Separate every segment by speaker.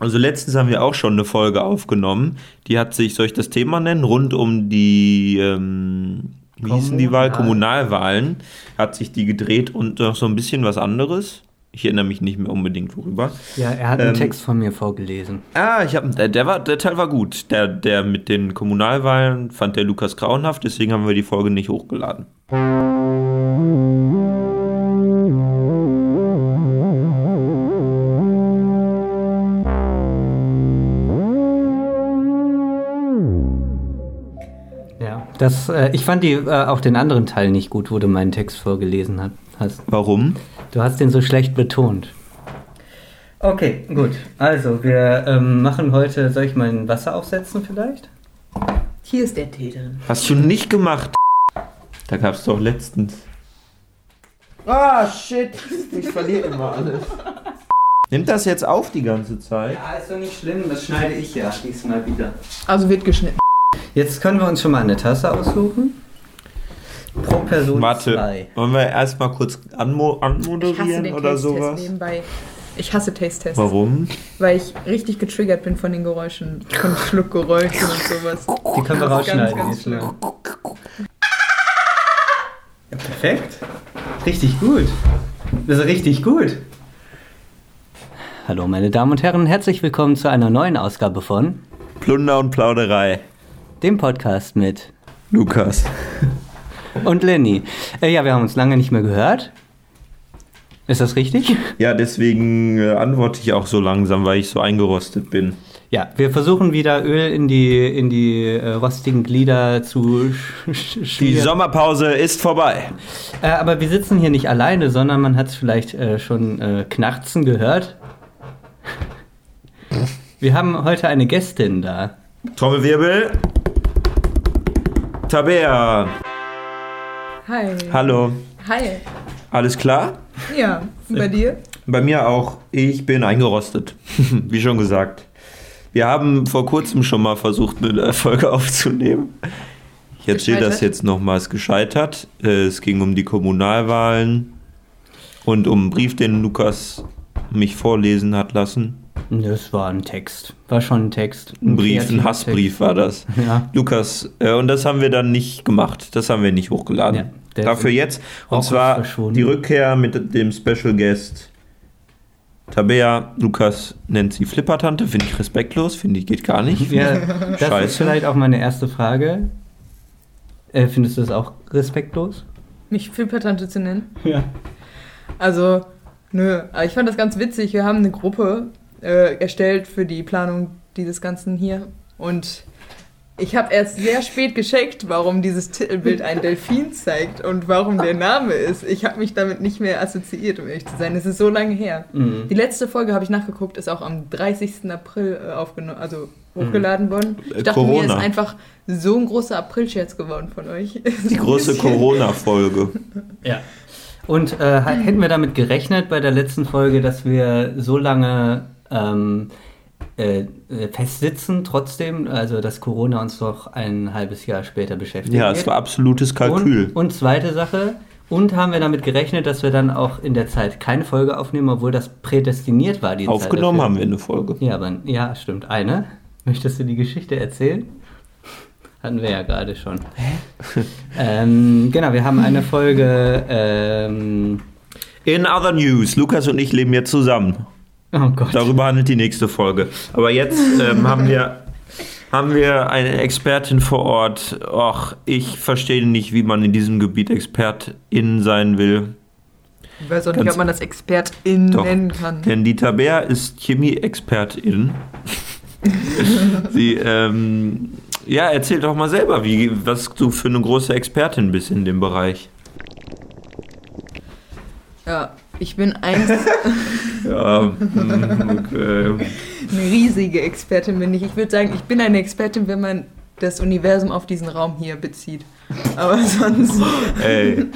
Speaker 1: Also letztens haben wir auch schon eine Folge aufgenommen. Die hat sich, soll ich das Thema nennen, rund um die, ähm, wie hießen die Wahl? Kommunalwahlen. Hat sich die gedreht und noch so ein bisschen was anderes. Ich erinnere mich nicht mehr unbedingt worüber.
Speaker 2: Ja, er hat einen
Speaker 1: Ähm,
Speaker 2: Text von mir vorgelesen.
Speaker 1: Ah, ich hab, der, der, war, der Teil war gut. Der, der mit den Kommunalwahlen fand der Lukas grauenhaft, deswegen haben wir die Folge nicht hochgeladen.
Speaker 2: Das, äh, ich fand die, äh, auch den anderen Teil nicht gut, wo du meinen Text vorgelesen hat, hast.
Speaker 1: Warum?
Speaker 2: Du hast den so schlecht betont. Okay, gut. Also, wir ähm, machen heute, soll ich mal ein Wasser aufsetzen vielleicht?
Speaker 3: Hier ist der Tee drin.
Speaker 1: Hast du nicht gemacht? Da gab es doch letztens. Ah, shit. Ich verliere immer alles. Nimmt das jetzt auf die ganze Zeit?
Speaker 2: Ja, ist doch nicht schlimm, das schneide ich ja diesmal wieder.
Speaker 3: Also wird geschnitten.
Speaker 2: Jetzt können wir uns schon mal eine Tasse aussuchen. Pro Person
Speaker 1: Warte,
Speaker 2: zwei.
Speaker 1: wollen wir erstmal kurz anmo anmoderieren oder
Speaker 3: Taste-Test
Speaker 1: sowas?
Speaker 3: nebenbei. Ich hasse Taste-Tests.
Speaker 1: Warum?
Speaker 3: Weil ich richtig getriggert bin von den Geräuschen. Von Schluckgeräuschen und sowas.
Speaker 2: Die können wir
Speaker 3: ganz,
Speaker 2: rausschneiden.
Speaker 3: ganz.
Speaker 2: Ja, perfekt. Richtig gut. Das ist richtig gut. Hallo meine Damen und Herren, herzlich willkommen zu einer neuen Ausgabe von
Speaker 1: Plunder und Plauderei.
Speaker 2: Dem Podcast mit
Speaker 1: Lukas.
Speaker 2: und Lenny. Äh, ja, wir haben uns lange nicht mehr gehört. Ist das richtig?
Speaker 1: Ja, deswegen äh, antworte ich auch so langsam, weil ich so eingerostet bin.
Speaker 2: Ja, wir versuchen wieder Öl in die, in die äh, rostigen Glieder zu sch sch
Speaker 1: Die
Speaker 2: schmieren.
Speaker 1: Sommerpause ist vorbei.
Speaker 2: Äh, aber wir sitzen hier nicht alleine, sondern man hat es vielleicht äh, schon äh, knarzen gehört. Wir haben heute eine Gästin da.
Speaker 1: Trommelwirbel. Tabea.
Speaker 3: Hi.
Speaker 1: Hallo.
Speaker 3: Hi.
Speaker 1: Alles klar?
Speaker 3: Ja, bei dir?
Speaker 1: Bei mir auch. Ich bin eingerostet. Wie schon gesagt. Wir haben vor kurzem schon mal versucht, eine Folge aufzunehmen. Ich erzähle das jetzt nochmals gescheitert. Äh, Es ging um die Kommunalwahlen und um einen Brief, den Lukas mich vorlesen hat lassen.
Speaker 2: Das war ein Text. War schon ein Text.
Speaker 1: Ein Brief, ein Hassbrief war das.
Speaker 2: Text. Ja.
Speaker 1: Lukas, äh, und das haben wir dann nicht gemacht. Das haben wir nicht hochgeladen.
Speaker 2: Ja,
Speaker 1: Dafür jetzt. Und zwar die Rückkehr mit dem Special Guest. Tabea, Lukas nennt sie Flippertante. Finde ich respektlos. Finde ich geht gar nicht.
Speaker 2: Ja, das
Speaker 1: Scheiße.
Speaker 2: ist vielleicht auch meine erste Frage. Äh, findest du das auch respektlos?
Speaker 3: Mich Filpertante zu nennen?
Speaker 2: Ja.
Speaker 3: Also, nö. Aber ich fand das ganz witzig. Wir haben eine Gruppe äh, erstellt für die Planung dieses Ganzen hier. Und ich habe erst sehr spät gescheckt, warum dieses Titelbild ein Delfin zeigt und warum der Name ist. Ich habe mich damit nicht mehr assoziiert, um ehrlich zu sein. Es ist so lange her.
Speaker 2: Mhm.
Speaker 3: Die letzte Folge habe ich nachgeguckt, ist auch am 30. April äh, aufgenommen, also hochgeladen worden.
Speaker 1: Äh,
Speaker 3: Ich dachte mir, ist
Speaker 1: Corona.
Speaker 3: einfach so ein großer April-Scherz geworden von euch.
Speaker 1: Die große Corona-Folge.
Speaker 2: Ja. Und äh, hätten wir damit gerechnet bei der letzten Folge, dass wir so lange ähm, äh, äh, festsitzen trotzdem, also dass Corona uns doch ein halbes Jahr später beschäftigt
Speaker 1: Ja, es war absolutes Kalkül.
Speaker 2: Und, und zweite Sache, und haben wir damit gerechnet, dass wir dann auch in der Zeit keine Folge aufnehmen, obwohl das prädestiniert war, die
Speaker 1: Aufgenommen haben wir eine Folge.
Speaker 2: Ja, aber ja, stimmt. Eine. Möchtest du die Geschichte erzählen? Hatten wir ja gerade schon. ähm, genau, wir haben eine Folge. Ähm,
Speaker 1: In other news, Lukas und ich leben jetzt zusammen.
Speaker 2: Oh Gott.
Speaker 1: Darüber handelt die nächste Folge. Aber jetzt ähm, haben wir haben wir eine Expertin vor Ort. Och, ich verstehe nicht, wie man in diesem Gebiet Expertin sein will.
Speaker 3: Ich weiß auch nicht,
Speaker 1: Ganz-
Speaker 3: ob man das Expertin
Speaker 1: Doch.
Speaker 3: nennen kann.
Speaker 1: Denn die Tabea ist Chemie-Expertin. Sie, ähm, ja, erzähl doch mal selber, wie, was du für eine große Expertin bist in dem Bereich.
Speaker 3: Ja, ich bin ein,
Speaker 1: Ja, mm, okay.
Speaker 3: eine riesige Expertin, bin ich. Ich würde sagen, ich bin eine Expertin, wenn man das Universum auf diesen Raum hier bezieht. Aber sonst,
Speaker 1: Ey,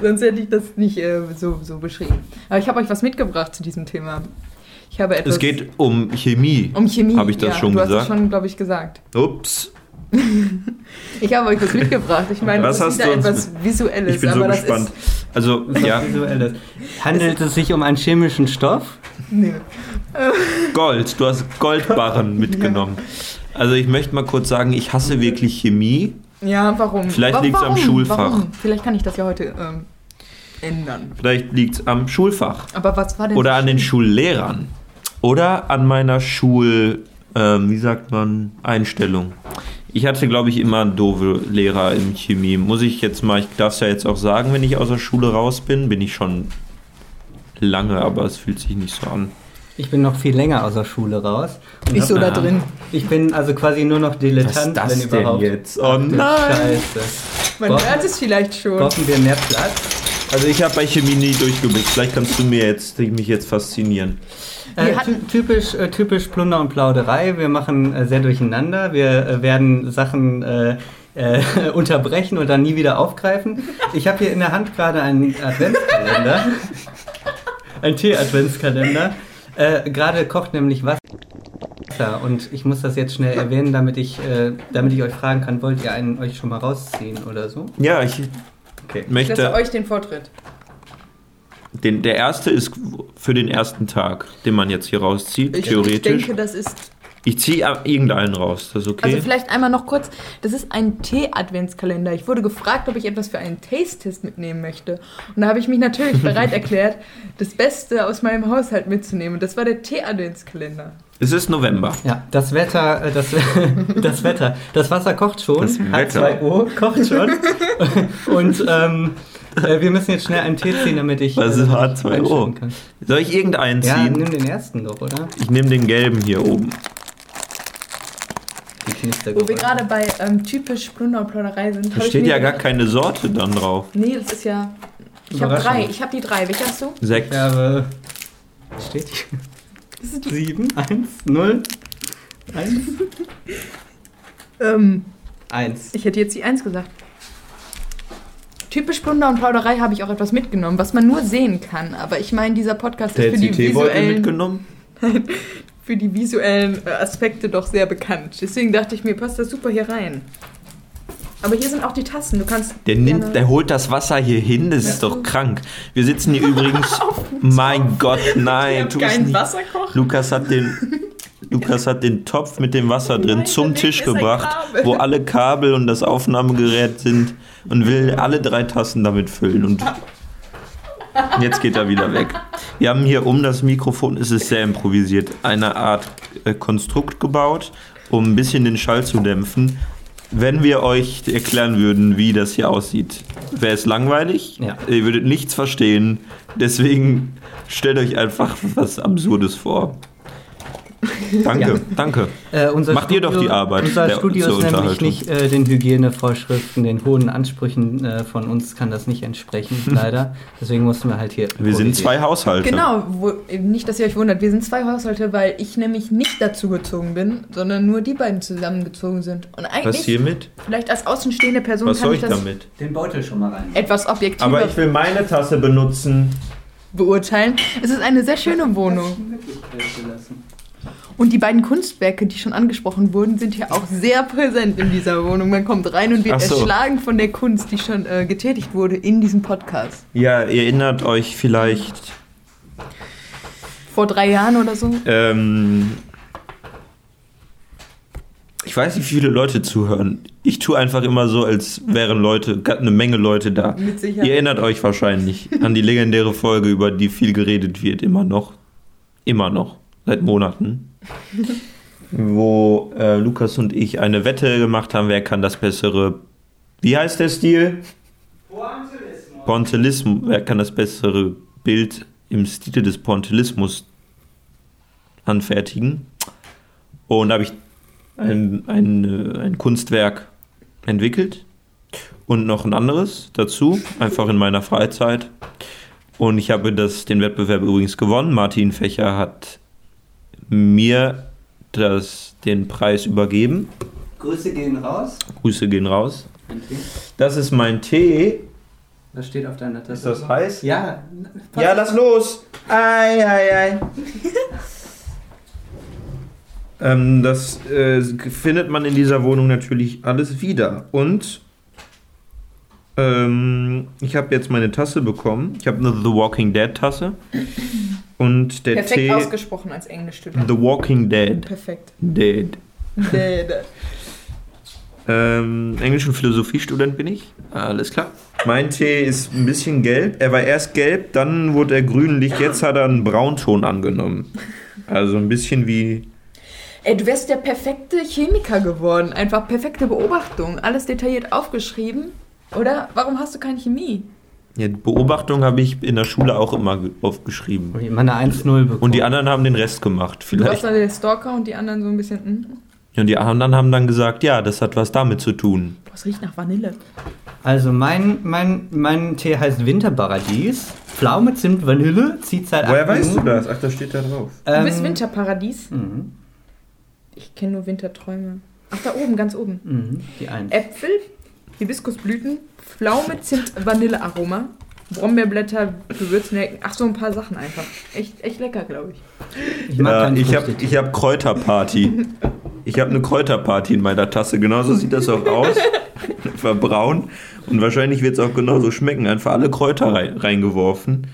Speaker 3: sonst hätte ich das nicht äh, so, so beschrieben. Aber ich habe euch was mitgebracht zu diesem Thema. Ich habe etwas
Speaker 1: es geht um Chemie.
Speaker 3: um Chemie.
Speaker 1: Hab ich das
Speaker 3: ja,
Speaker 1: schon
Speaker 3: du hast
Speaker 1: gesagt?
Speaker 3: es schon, glaube ich, gesagt.
Speaker 1: Ups.
Speaker 3: Ich habe euch was mitgebracht. Ich meine,
Speaker 1: Was
Speaker 3: das ist wieder etwas Visuelles.
Speaker 1: Ich bin so gespannt.
Speaker 3: Ist,
Speaker 1: Also,
Speaker 2: Was
Speaker 1: ja,
Speaker 2: Visuelles. Handelt es sich um einen chemischen Stoff?
Speaker 3: Nee.
Speaker 1: Gold. Du hast Goldbarren mitgenommen. Also, ich möchte mal kurz sagen, ich hasse wirklich Chemie.
Speaker 3: Ja, warum?
Speaker 1: Vielleicht
Speaker 3: Wa-
Speaker 1: liegt's am
Speaker 3: warum?
Speaker 1: Schulfach.
Speaker 3: Warum? Vielleicht kann ich das ja heute ähm, ändern.
Speaker 1: Vielleicht liegt es am Schulfach.
Speaker 3: Aber was war denn
Speaker 1: Oder an den
Speaker 3: schlimm?
Speaker 1: Schulllehrern. Oder an meiner Schul, ähm, wie sagt man, Einstellung. Ich hatte, glaube ich, immer doofe Lehrer in Chemie. Muss ich jetzt mal, ich darf es ja jetzt auch sagen, wenn ich aus der Schule raus bin, bin ich schon lange, aber es fühlt sich nicht so an.
Speaker 2: Ich bin noch viel länger aus der Schule raus. Und
Speaker 3: Ich so da drin.
Speaker 2: Ich bin also quasi nur noch Dilettant,
Speaker 1: Was ist das
Speaker 2: wenn
Speaker 1: denn
Speaker 2: überhaupt.
Speaker 1: jetzt? Oh
Speaker 2: Ach,
Speaker 1: nein.
Speaker 2: Scheiße.
Speaker 3: Man
Speaker 2: Brauchen-
Speaker 3: hört es vielleicht schon.
Speaker 2: Brauchen wir mehr Platz?
Speaker 1: Also ich habe bei Chemie nie durchgeblickt. Vielleicht kannst du mir jetzt, mich jetzt faszinieren.
Speaker 2: Äh,
Speaker 3: Wir hatten-
Speaker 2: ty- typisch, äh, typisch Plunder und Plauderei. Wir machen äh, sehr durcheinander. Wir äh, werden Sachen äh, äh, unterbrechen und dann nie wieder aufgreifen. Ich habe hier in der Hand gerade einen Adventskalender. Ein Tee-Adventskalender. Äh, gerade kocht nämlich Wasser. Und ich muss das jetzt schnell erwähnen, damit ich, äh, damit ich euch fragen kann, wollt ihr einen euch schon mal rausziehen oder so?
Speaker 1: Ja, ich
Speaker 2: Okay.
Speaker 3: Ich lasse
Speaker 1: möchte.
Speaker 3: euch den Vortritt.
Speaker 1: Den, der erste ist für den ersten Tag, den man jetzt hier rauszieht,
Speaker 3: Ich, ich
Speaker 1: theoretisch.
Speaker 3: denke, das ist.
Speaker 1: Ich ziehe irgendeinen raus, das ist okay.
Speaker 3: Also vielleicht einmal noch kurz. Das ist ein Tee-Adventskalender. Ich wurde gefragt, ob ich etwas für einen Taste-Test mitnehmen möchte. Und da habe ich mich natürlich bereit erklärt, das Beste aus meinem Haushalt mitzunehmen. Und das war der Tee-Adventskalender.
Speaker 1: Es ist November.
Speaker 2: Ja, das Wetter, äh, das, das Wetter, das Wasser kocht schon,
Speaker 1: Das Wetter.
Speaker 2: H2O kocht schon und ähm, äh, wir müssen jetzt schnell einen Tee ziehen, damit ich
Speaker 1: Was
Speaker 2: äh,
Speaker 1: ist
Speaker 2: damit ich
Speaker 1: H2O?
Speaker 2: einschalten kann.
Speaker 1: Soll ich irgendeinen
Speaker 2: Ja,
Speaker 1: ziehen?
Speaker 2: nimm den ersten doch, oder?
Speaker 1: ich nehme den gelben hier oben.
Speaker 3: Wo wir gerade bei ähm, typisch Plunder und Plauderei sind.
Speaker 1: Da steht ja gar keine Sorte dann drauf.
Speaker 3: Nee, das ist ja. Ich habe drei. Ich habe die drei. Welche hast du?
Speaker 1: Sekt.
Speaker 2: Ich habe. Steht hier?
Speaker 3: Die.
Speaker 2: 7, 1, 0, 1,
Speaker 3: Ähm,
Speaker 2: 1.
Speaker 3: ich hätte jetzt die eins gesagt. Typisch Plunder und Plauderei habe ich auch etwas mitgenommen, was man nur sehen kann. Aber ich meine, dieser Podcast ist für die, visuellen,
Speaker 1: mitgenommen?
Speaker 3: für die visuellen äh, Aspekte doch sehr bekannt. Deswegen dachte ich mir, passt das super hier rein. Aber hier sind auch die Tassen. Du kannst.
Speaker 1: Der nimmt, der holt das Wasser hier hin, das ist doch krank. Wir sitzen hier übrigens. Mein Gott,
Speaker 3: Ich
Speaker 1: nein, tu es
Speaker 3: keinen. Wasserkocher.
Speaker 1: Lukas hat den. Lukas hat den Topf mit dem Wasser drin
Speaker 3: Nein,
Speaker 1: zum Tisch gebracht, wo alle Kabel und das Aufnahmegerät sind und will alle drei Tassen damit füllen. Und jetzt geht er wieder weg. Wir haben hier um das Mikrofon, es ist sehr improvisiert, eine Art äh, Konstrukt gebaut, um ein bisschen den Schall zu dämpfen. Wenn wir euch erklären würden, wie das hier aussieht, wäre es langweilig.
Speaker 2: Ja.
Speaker 1: Ihr würdet nichts verstehen. Deswegen stellt euch einfach was Absurdes vor. Danke,
Speaker 2: Ja.
Speaker 1: danke.
Speaker 2: Äh, unser
Speaker 1: Macht ihr doch die Arbeit
Speaker 2: Unser
Speaker 1: der-
Speaker 2: Studio
Speaker 1: zur
Speaker 2: ist nämlich nicht äh, den Hygienevorschriften, den hohen Ansprüchen äh, von uns kann das nicht entsprechen, leider. Deswegen mussten wir halt hier.
Speaker 1: Wir sind zwei Haushalte.
Speaker 3: Genau, wo, nicht, dass ihr euch wundert, wir sind zwei Haushalte, weil ich nämlich nicht dazu gezogen bin, sondern nur die beiden zusammengezogen sind. Und
Speaker 1: Was
Speaker 3: eigentlich,
Speaker 1: hiermit?
Speaker 3: vielleicht als außenstehende Person
Speaker 1: Was
Speaker 3: kann
Speaker 1: soll
Speaker 3: ich
Speaker 1: ich
Speaker 3: das
Speaker 1: damit?
Speaker 2: Den Beutel schon mal rein.
Speaker 3: etwas objektiver
Speaker 1: Aber ich will meine Tasse benutzen.
Speaker 3: beurteilen. Es ist eine sehr schöne Wohnung. Und die beiden Kunstwerke, die schon angesprochen wurden, sind hier auch sehr präsent in dieser Wohnung. Man kommt rein und wird
Speaker 1: so.
Speaker 3: erschlagen von der Kunst, die schon äh, getätigt wurde in diesem Podcast.
Speaker 1: Ja, ihr erinnert euch vielleicht.
Speaker 3: Vor drei Jahren oder so.
Speaker 1: Ähm, ich weiß nicht, wie viele Leute zuhören. Ich tue einfach immer so, als wären Leute, eine Menge Leute da.
Speaker 3: Mit Sicherheit.
Speaker 1: Ihr erinnert euch wahrscheinlich an die legendäre Folge, über die viel geredet wird, immer noch. Immer noch. Seit Monaten. Wo äh, Lukas und ich eine Wette gemacht haben, wer kann das bessere. Wie heißt der Stil? Pointillismus. Wer kann das bessere Bild im Stile des Pointillismus anfertigen? Und da habe ich ein, ein, äh, ein Kunstwerk entwickelt und noch ein anderes dazu, einfach in meiner Freizeit. Und ich habe das, den Wettbewerb übrigens gewonnen. Martin Fächer hat mir das, den Preis übergeben.
Speaker 2: Grüße gehen raus.
Speaker 1: Grüße gehen raus. Das ist mein Tee.
Speaker 2: Das steht auf deiner Tasse.
Speaker 1: Ist das heiß?
Speaker 2: Ja.
Speaker 1: Ja, lass los! Ei, ei, ei. ähm, das äh, findet man in dieser Wohnung natürlich alles wieder. Und Ähm, ich habe jetzt meine Tasse bekommen. Ich habe eine The Walking Dead Tasse. Und der
Speaker 3: Perfekt
Speaker 1: Tee.
Speaker 3: ausgesprochen als Englischstudent.
Speaker 1: The Walking Dead.
Speaker 3: Perfekt.
Speaker 1: Dead.
Speaker 3: Dead.
Speaker 1: Ähm, Englisch- und Philosophiestudent bin ich. Alles klar. Mein Tee ist ein bisschen gelb. Er war erst gelb, dann wurde er grünlich. Jetzt hat er einen Braunton angenommen. Also ein bisschen wie.
Speaker 3: Ey, du wärst der perfekte Chemiker geworden. Einfach perfekte Beobachtung. Alles detailliert aufgeschrieben. Oder? Warum hast du keine Chemie?
Speaker 1: Ja, Beobachtung habe ich in der Schule auch immer ge- aufgeschrieben.
Speaker 2: Ich immer eine 1-0 bekommen.
Speaker 1: Und die anderen haben den Rest gemacht.
Speaker 3: Du warst
Speaker 1: Vielleicht.
Speaker 3: dann der Stalker und die anderen so ein bisschen. Hm,
Speaker 1: Und die anderen haben dann gesagt, ja, das hat was damit zu tun.
Speaker 3: was riecht nach Vanille?
Speaker 2: Also mein, mein, mein Tee heißt Winterparadies. Pflaume, Zimt, Vanille. Zieht seit acht Minuten.
Speaker 1: das? Ach, das steht da drauf.
Speaker 3: Du bist
Speaker 2: Ähm,
Speaker 3: Winterparadies?
Speaker 2: Mhm,
Speaker 3: Ich kenne nur Winterträume. Ach, da oben, ganz oben.
Speaker 2: mhm, die eins.
Speaker 3: Äpfel, Hibiskusblüten, Pflaume, Zimt, Vanillearoma, Brombeerblätter, Gewürznelken. Ach, so ein paar Sachen einfach. Echt, echt lecker, glaube ich.
Speaker 2: Ich
Speaker 1: Ja, ich habe hab Kräuterparty. Ich habe eine Kräuterparty in meiner Tasse. Genauso sieht das auch aus. War braun. Und wahrscheinlich wird es auch genauso schmecken. Einfach alle Kräuter rein, reingeworfen.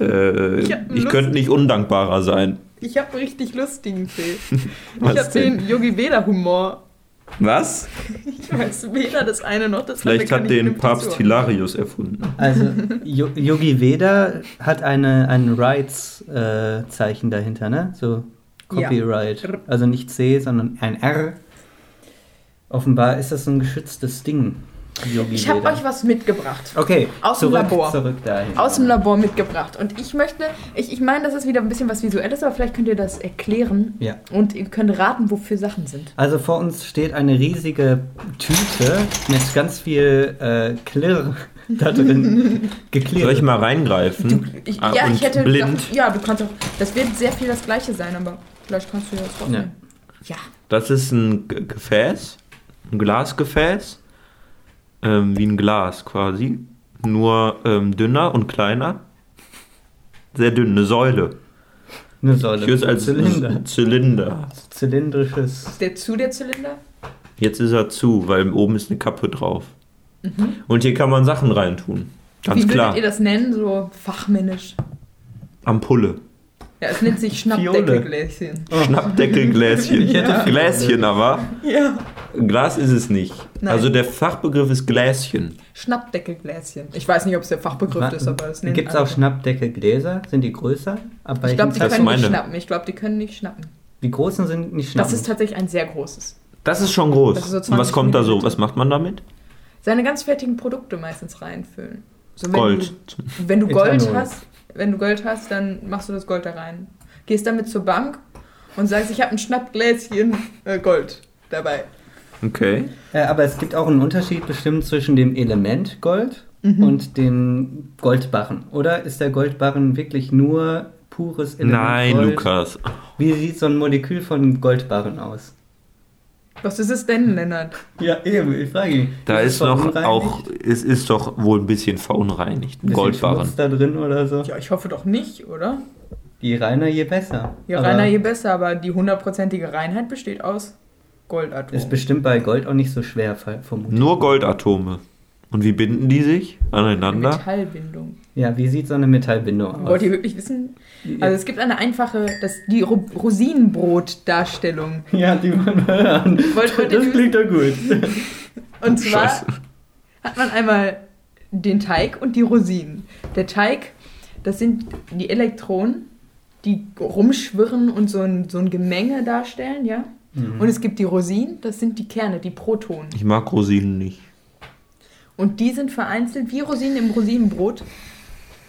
Speaker 1: Äh,
Speaker 3: Ich
Speaker 1: ich könnte nicht undankbarer sein.
Speaker 3: Ich habe einen richtig lustigen Tee. Ich habe den Yogi Veda Humor.
Speaker 1: Was?
Speaker 3: Ich weiß weder das eine noch das
Speaker 1: Vielleicht
Speaker 3: andere.
Speaker 1: hat den Papst Hilarius erfunden.
Speaker 2: Also Yo- Yogi Veda hat eine, ein Rights-Zeichen dahinter, ne? So Copyright.
Speaker 3: Ja.
Speaker 2: Also nicht C, sondern ein R. Offenbar ist das so ein geschütztes Ding.
Speaker 3: Ich habe euch was mitgebracht.
Speaker 2: Okay,
Speaker 3: Aus dem
Speaker 2: zurück,
Speaker 3: Labor.
Speaker 2: zurück dahin.
Speaker 3: Aus dem Labor mitgebracht. Und ich möchte, ich, ich meine, das ist wieder ein bisschen was Visuelles, aber vielleicht könnt ihr das erklären.
Speaker 2: Ja.
Speaker 3: Und ihr könnt raten, wofür Sachen sind.
Speaker 2: Also vor uns steht eine riesige Tüte mit ganz viel äh, Klirr da drin. Geklirrt.
Speaker 1: Soll ich mal reingreifen?
Speaker 3: Ich,
Speaker 1: Ah,
Speaker 3: ja,
Speaker 1: und
Speaker 3: ich hätte.
Speaker 1: blind.
Speaker 3: gedacht- ja, du kannst auch. Das wird sehr viel das Gleiche sein, aber vielleicht kannst du ja das trotzdem. Ja.
Speaker 1: Das ist ein G- Gefäß, ein Glasgefäß, ähm, wie ein Glas quasi, nur ähm, dünner und kleiner. Sehr dünn, eine Säule.
Speaker 2: Eine Säule.
Speaker 1: Ich würde es als
Speaker 2: Zylinder.
Speaker 1: Zylinder.
Speaker 2: Zylindrisches.
Speaker 3: Ist der zu der Zylinder?
Speaker 1: Jetzt ist er zu, weil oben ist eine Kappe drauf. Und hier kann man Sachen reintun. Ganz
Speaker 3: Wie würdet
Speaker 1: klar.
Speaker 3: ihr das nennen, so fachmännisch?
Speaker 1: Ampulle.
Speaker 3: Ja, es nennt sich Schnappdeckelgläschen.
Speaker 2: Oh.
Speaker 1: Schnappdeckelgläschen.
Speaker 2: Ich hätte
Speaker 1: Gläschen aber.
Speaker 3: Ja.
Speaker 1: Glas ist es nicht.
Speaker 3: Nein.
Speaker 1: Also der Fachbegriff ist Gläschen.
Speaker 3: Schnappdeckelgläschen. Ich weiß nicht, ob es der Fachbegriff ist, aber es nennt
Speaker 2: Gibt es auch. Schnappdeckelgläser? Sind die größer? Ab
Speaker 3: Ich glaube, die können nicht schnappen. Ich glaube, die können nicht schnappen.
Speaker 2: Die großen sind nicht schnappen.
Speaker 3: Das ist tatsächlich ein sehr großes.
Speaker 1: Das ist schon groß.
Speaker 3: Ist so
Speaker 1: Und
Speaker 3: 20
Speaker 1: was kommt da so? Was macht man damit?
Speaker 3: Seine ganz fertigen Produkte meistens reinfüllen. So, wenn
Speaker 1: Gold.
Speaker 3: Du, wenn du Gold
Speaker 2: Ethanol.
Speaker 3: hast, wenn du Gold hast, dann machst du das Gold da rein. Gehst damit zur Bank und sagst, ich habe ein Schnappgläschen äh, Gold dabei.
Speaker 1: Okay.
Speaker 2: Äh, aber es gibt auch einen Unterschied bestimmt zwischen dem Element Gold
Speaker 3: Mhm.
Speaker 2: und dem Goldbarren. Oder ist der Goldbarren wirklich nur pures Element
Speaker 1: Nein,
Speaker 2: Gold?
Speaker 1: Lukas.
Speaker 2: Wie sieht so ein Molekül von Goldbarren aus?
Speaker 3: Was ist es denn, Lennart?
Speaker 2: Ja, eben, ich frage ihn.
Speaker 1: Da ist,
Speaker 2: es
Speaker 1: noch auch, es ist doch wohl ein bisschen verunreinigt. Ein
Speaker 2: Bisschen
Speaker 1: Goldbarren.
Speaker 2: Da drin oder so.
Speaker 3: Ja, ich hoffe doch nicht, oder?
Speaker 2: Je reiner, je besser.
Speaker 3: Je
Speaker 2: Aber
Speaker 3: reiner, je besser, aber die hundertprozentige Reinheit besteht aus Goldatomen.
Speaker 2: Ist bestimmt bei Gold auch nicht so schwer, ver- vermutlich.
Speaker 1: Nur Goldatome. Und wie binden die sich aneinander?
Speaker 3: Metallbindung.
Speaker 2: Ja, wie sieht so eine Metallbindung aus?
Speaker 3: Wollt ihr wirklich wissen? Also es gibt eine einfache, das, die Ro Rosinenbrot-Darstellung.
Speaker 2: ja, die wir hören.
Speaker 3: Wollt- wollt
Speaker 2: das klingt doch gut.
Speaker 3: Und zwar
Speaker 1: Scheiße.
Speaker 3: hat man einmal den Teig und die Rosinen. Der Teig, das sind die Elektronen, die rumschwirren und so ein, so ein Gemenge darstellen, ja.
Speaker 2: Mhm.
Speaker 3: Und es gibt die Rosinen, das sind die Kerne, die Protonen.
Speaker 1: Ich mag Rosinen nicht.
Speaker 3: Und die sind vereinzelt wie Rosinen im Rosinenbrot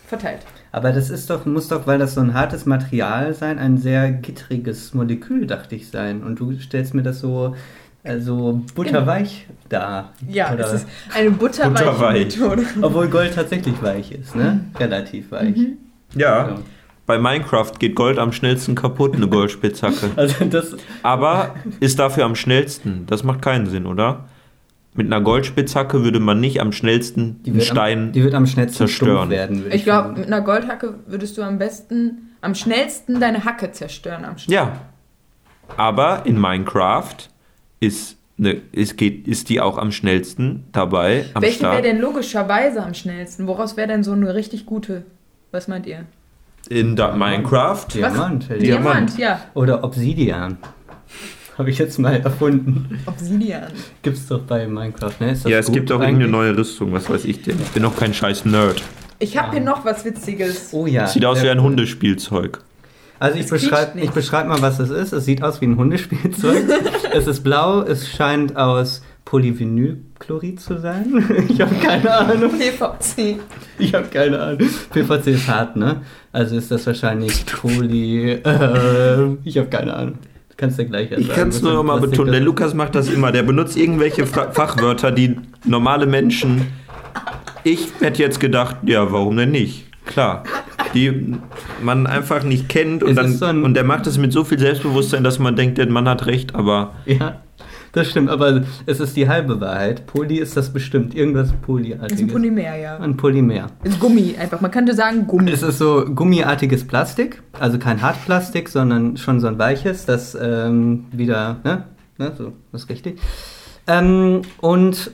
Speaker 3: verteilt.
Speaker 2: Aber das ist doch, muss doch, weil das so ein hartes Material sein, ein sehr gittriges Molekül, dachte ich, sein. Und du stellst mir das so, also butterweich dar.
Speaker 3: Ja,
Speaker 2: Oder-
Speaker 3: es ist eine butterweiche
Speaker 1: Butterweich.
Speaker 3: Methode.
Speaker 2: Obwohl Gold tatsächlich weich ist, ne? Relativ weich.
Speaker 3: Mhm.
Speaker 1: Ja,
Speaker 2: Ja.
Speaker 1: bei Minecraft geht Gold am schnellsten kaputt, eine Goldspitzhacke.
Speaker 2: Also das,
Speaker 1: Aber ist dafür am schnellsten. Das macht keinen Sinn, oder? Mit einer Goldspitzhacke würde man nicht am schnellsten
Speaker 2: die
Speaker 1: einen
Speaker 2: wird, am,
Speaker 1: Stein.
Speaker 2: die wird am schnellsten
Speaker 1: zerstören.
Speaker 2: werden, würde
Speaker 3: Ich glaube, mit einer Goldhacke würdest du am besten, am schnellsten deine Hacke zerstören. Am schnellsten.
Speaker 1: Ja. Aber in Minecraft ist ne, es geht, ist die auch am schnellsten dabei am
Speaker 3: Welche wäre denn logischerweise am schnellsten? Woraus wäre denn so eine richtig gute? Was meint ihr?
Speaker 1: In da Minecraft.
Speaker 2: Diamant. Ich-
Speaker 3: Diamant, ja.
Speaker 2: Oder Obsidian. Habe ich jetzt mal erfunden.
Speaker 3: Obsidian.
Speaker 2: Gibt's doch bei Minecraft, ne? Ist das
Speaker 1: Ja, es
Speaker 2: gut
Speaker 1: gibt auch irgendeine
Speaker 2: eigentlich?
Speaker 1: neue Rüstung, was weiß ich denn. Ich bin auch kein scheiß Nerd.
Speaker 3: Ich habe hier noch was Witziges.
Speaker 2: Oh ja.
Speaker 1: Sieht aus wie ein Hundespielzeug.
Speaker 2: Also ich beschreibe ich beschreib mal, was es ist. Es sieht aus wie ein Hundespielzeug. es ist blau, es scheint aus Polyvinylchlorid zu sein. ich habe keine Ahnung.
Speaker 3: PVC.
Speaker 2: Ich habe keine Ahnung. PVC ist hart, ne? Also ist das wahrscheinlich Poly... Äh, ich habe keine Ahnung. Kannst du gleich
Speaker 1: Ich kann es nur noch mal betonen. Der Lukas macht das immer. Der benutzt irgendwelche Fa Fachwörter, die normale Menschen. Ich hätte jetzt gedacht, ja, warum denn nicht? Klar. Die man einfach nicht kennt und, dann,
Speaker 2: so
Speaker 1: und der macht es mit so viel Selbstbewusstsein, dass man denkt, der Mann hat recht, aber
Speaker 2: Ja, das stimmt. Aber es ist die halbe Wahrheit. Poly ist das bestimmt. Irgendwas
Speaker 3: Das ist ein
Speaker 2: Polyartiges.
Speaker 3: Polymer, ja.
Speaker 2: Ein Polymer.
Speaker 3: Ist Gummi einfach. Man könnte sagen Gummi.
Speaker 2: Es ist so gummiartiges Plastik, also kein Hartplastik, sondern schon so ein weiches, das ähm, wieder, ne? ne? So, das ist richtig. Ähm, und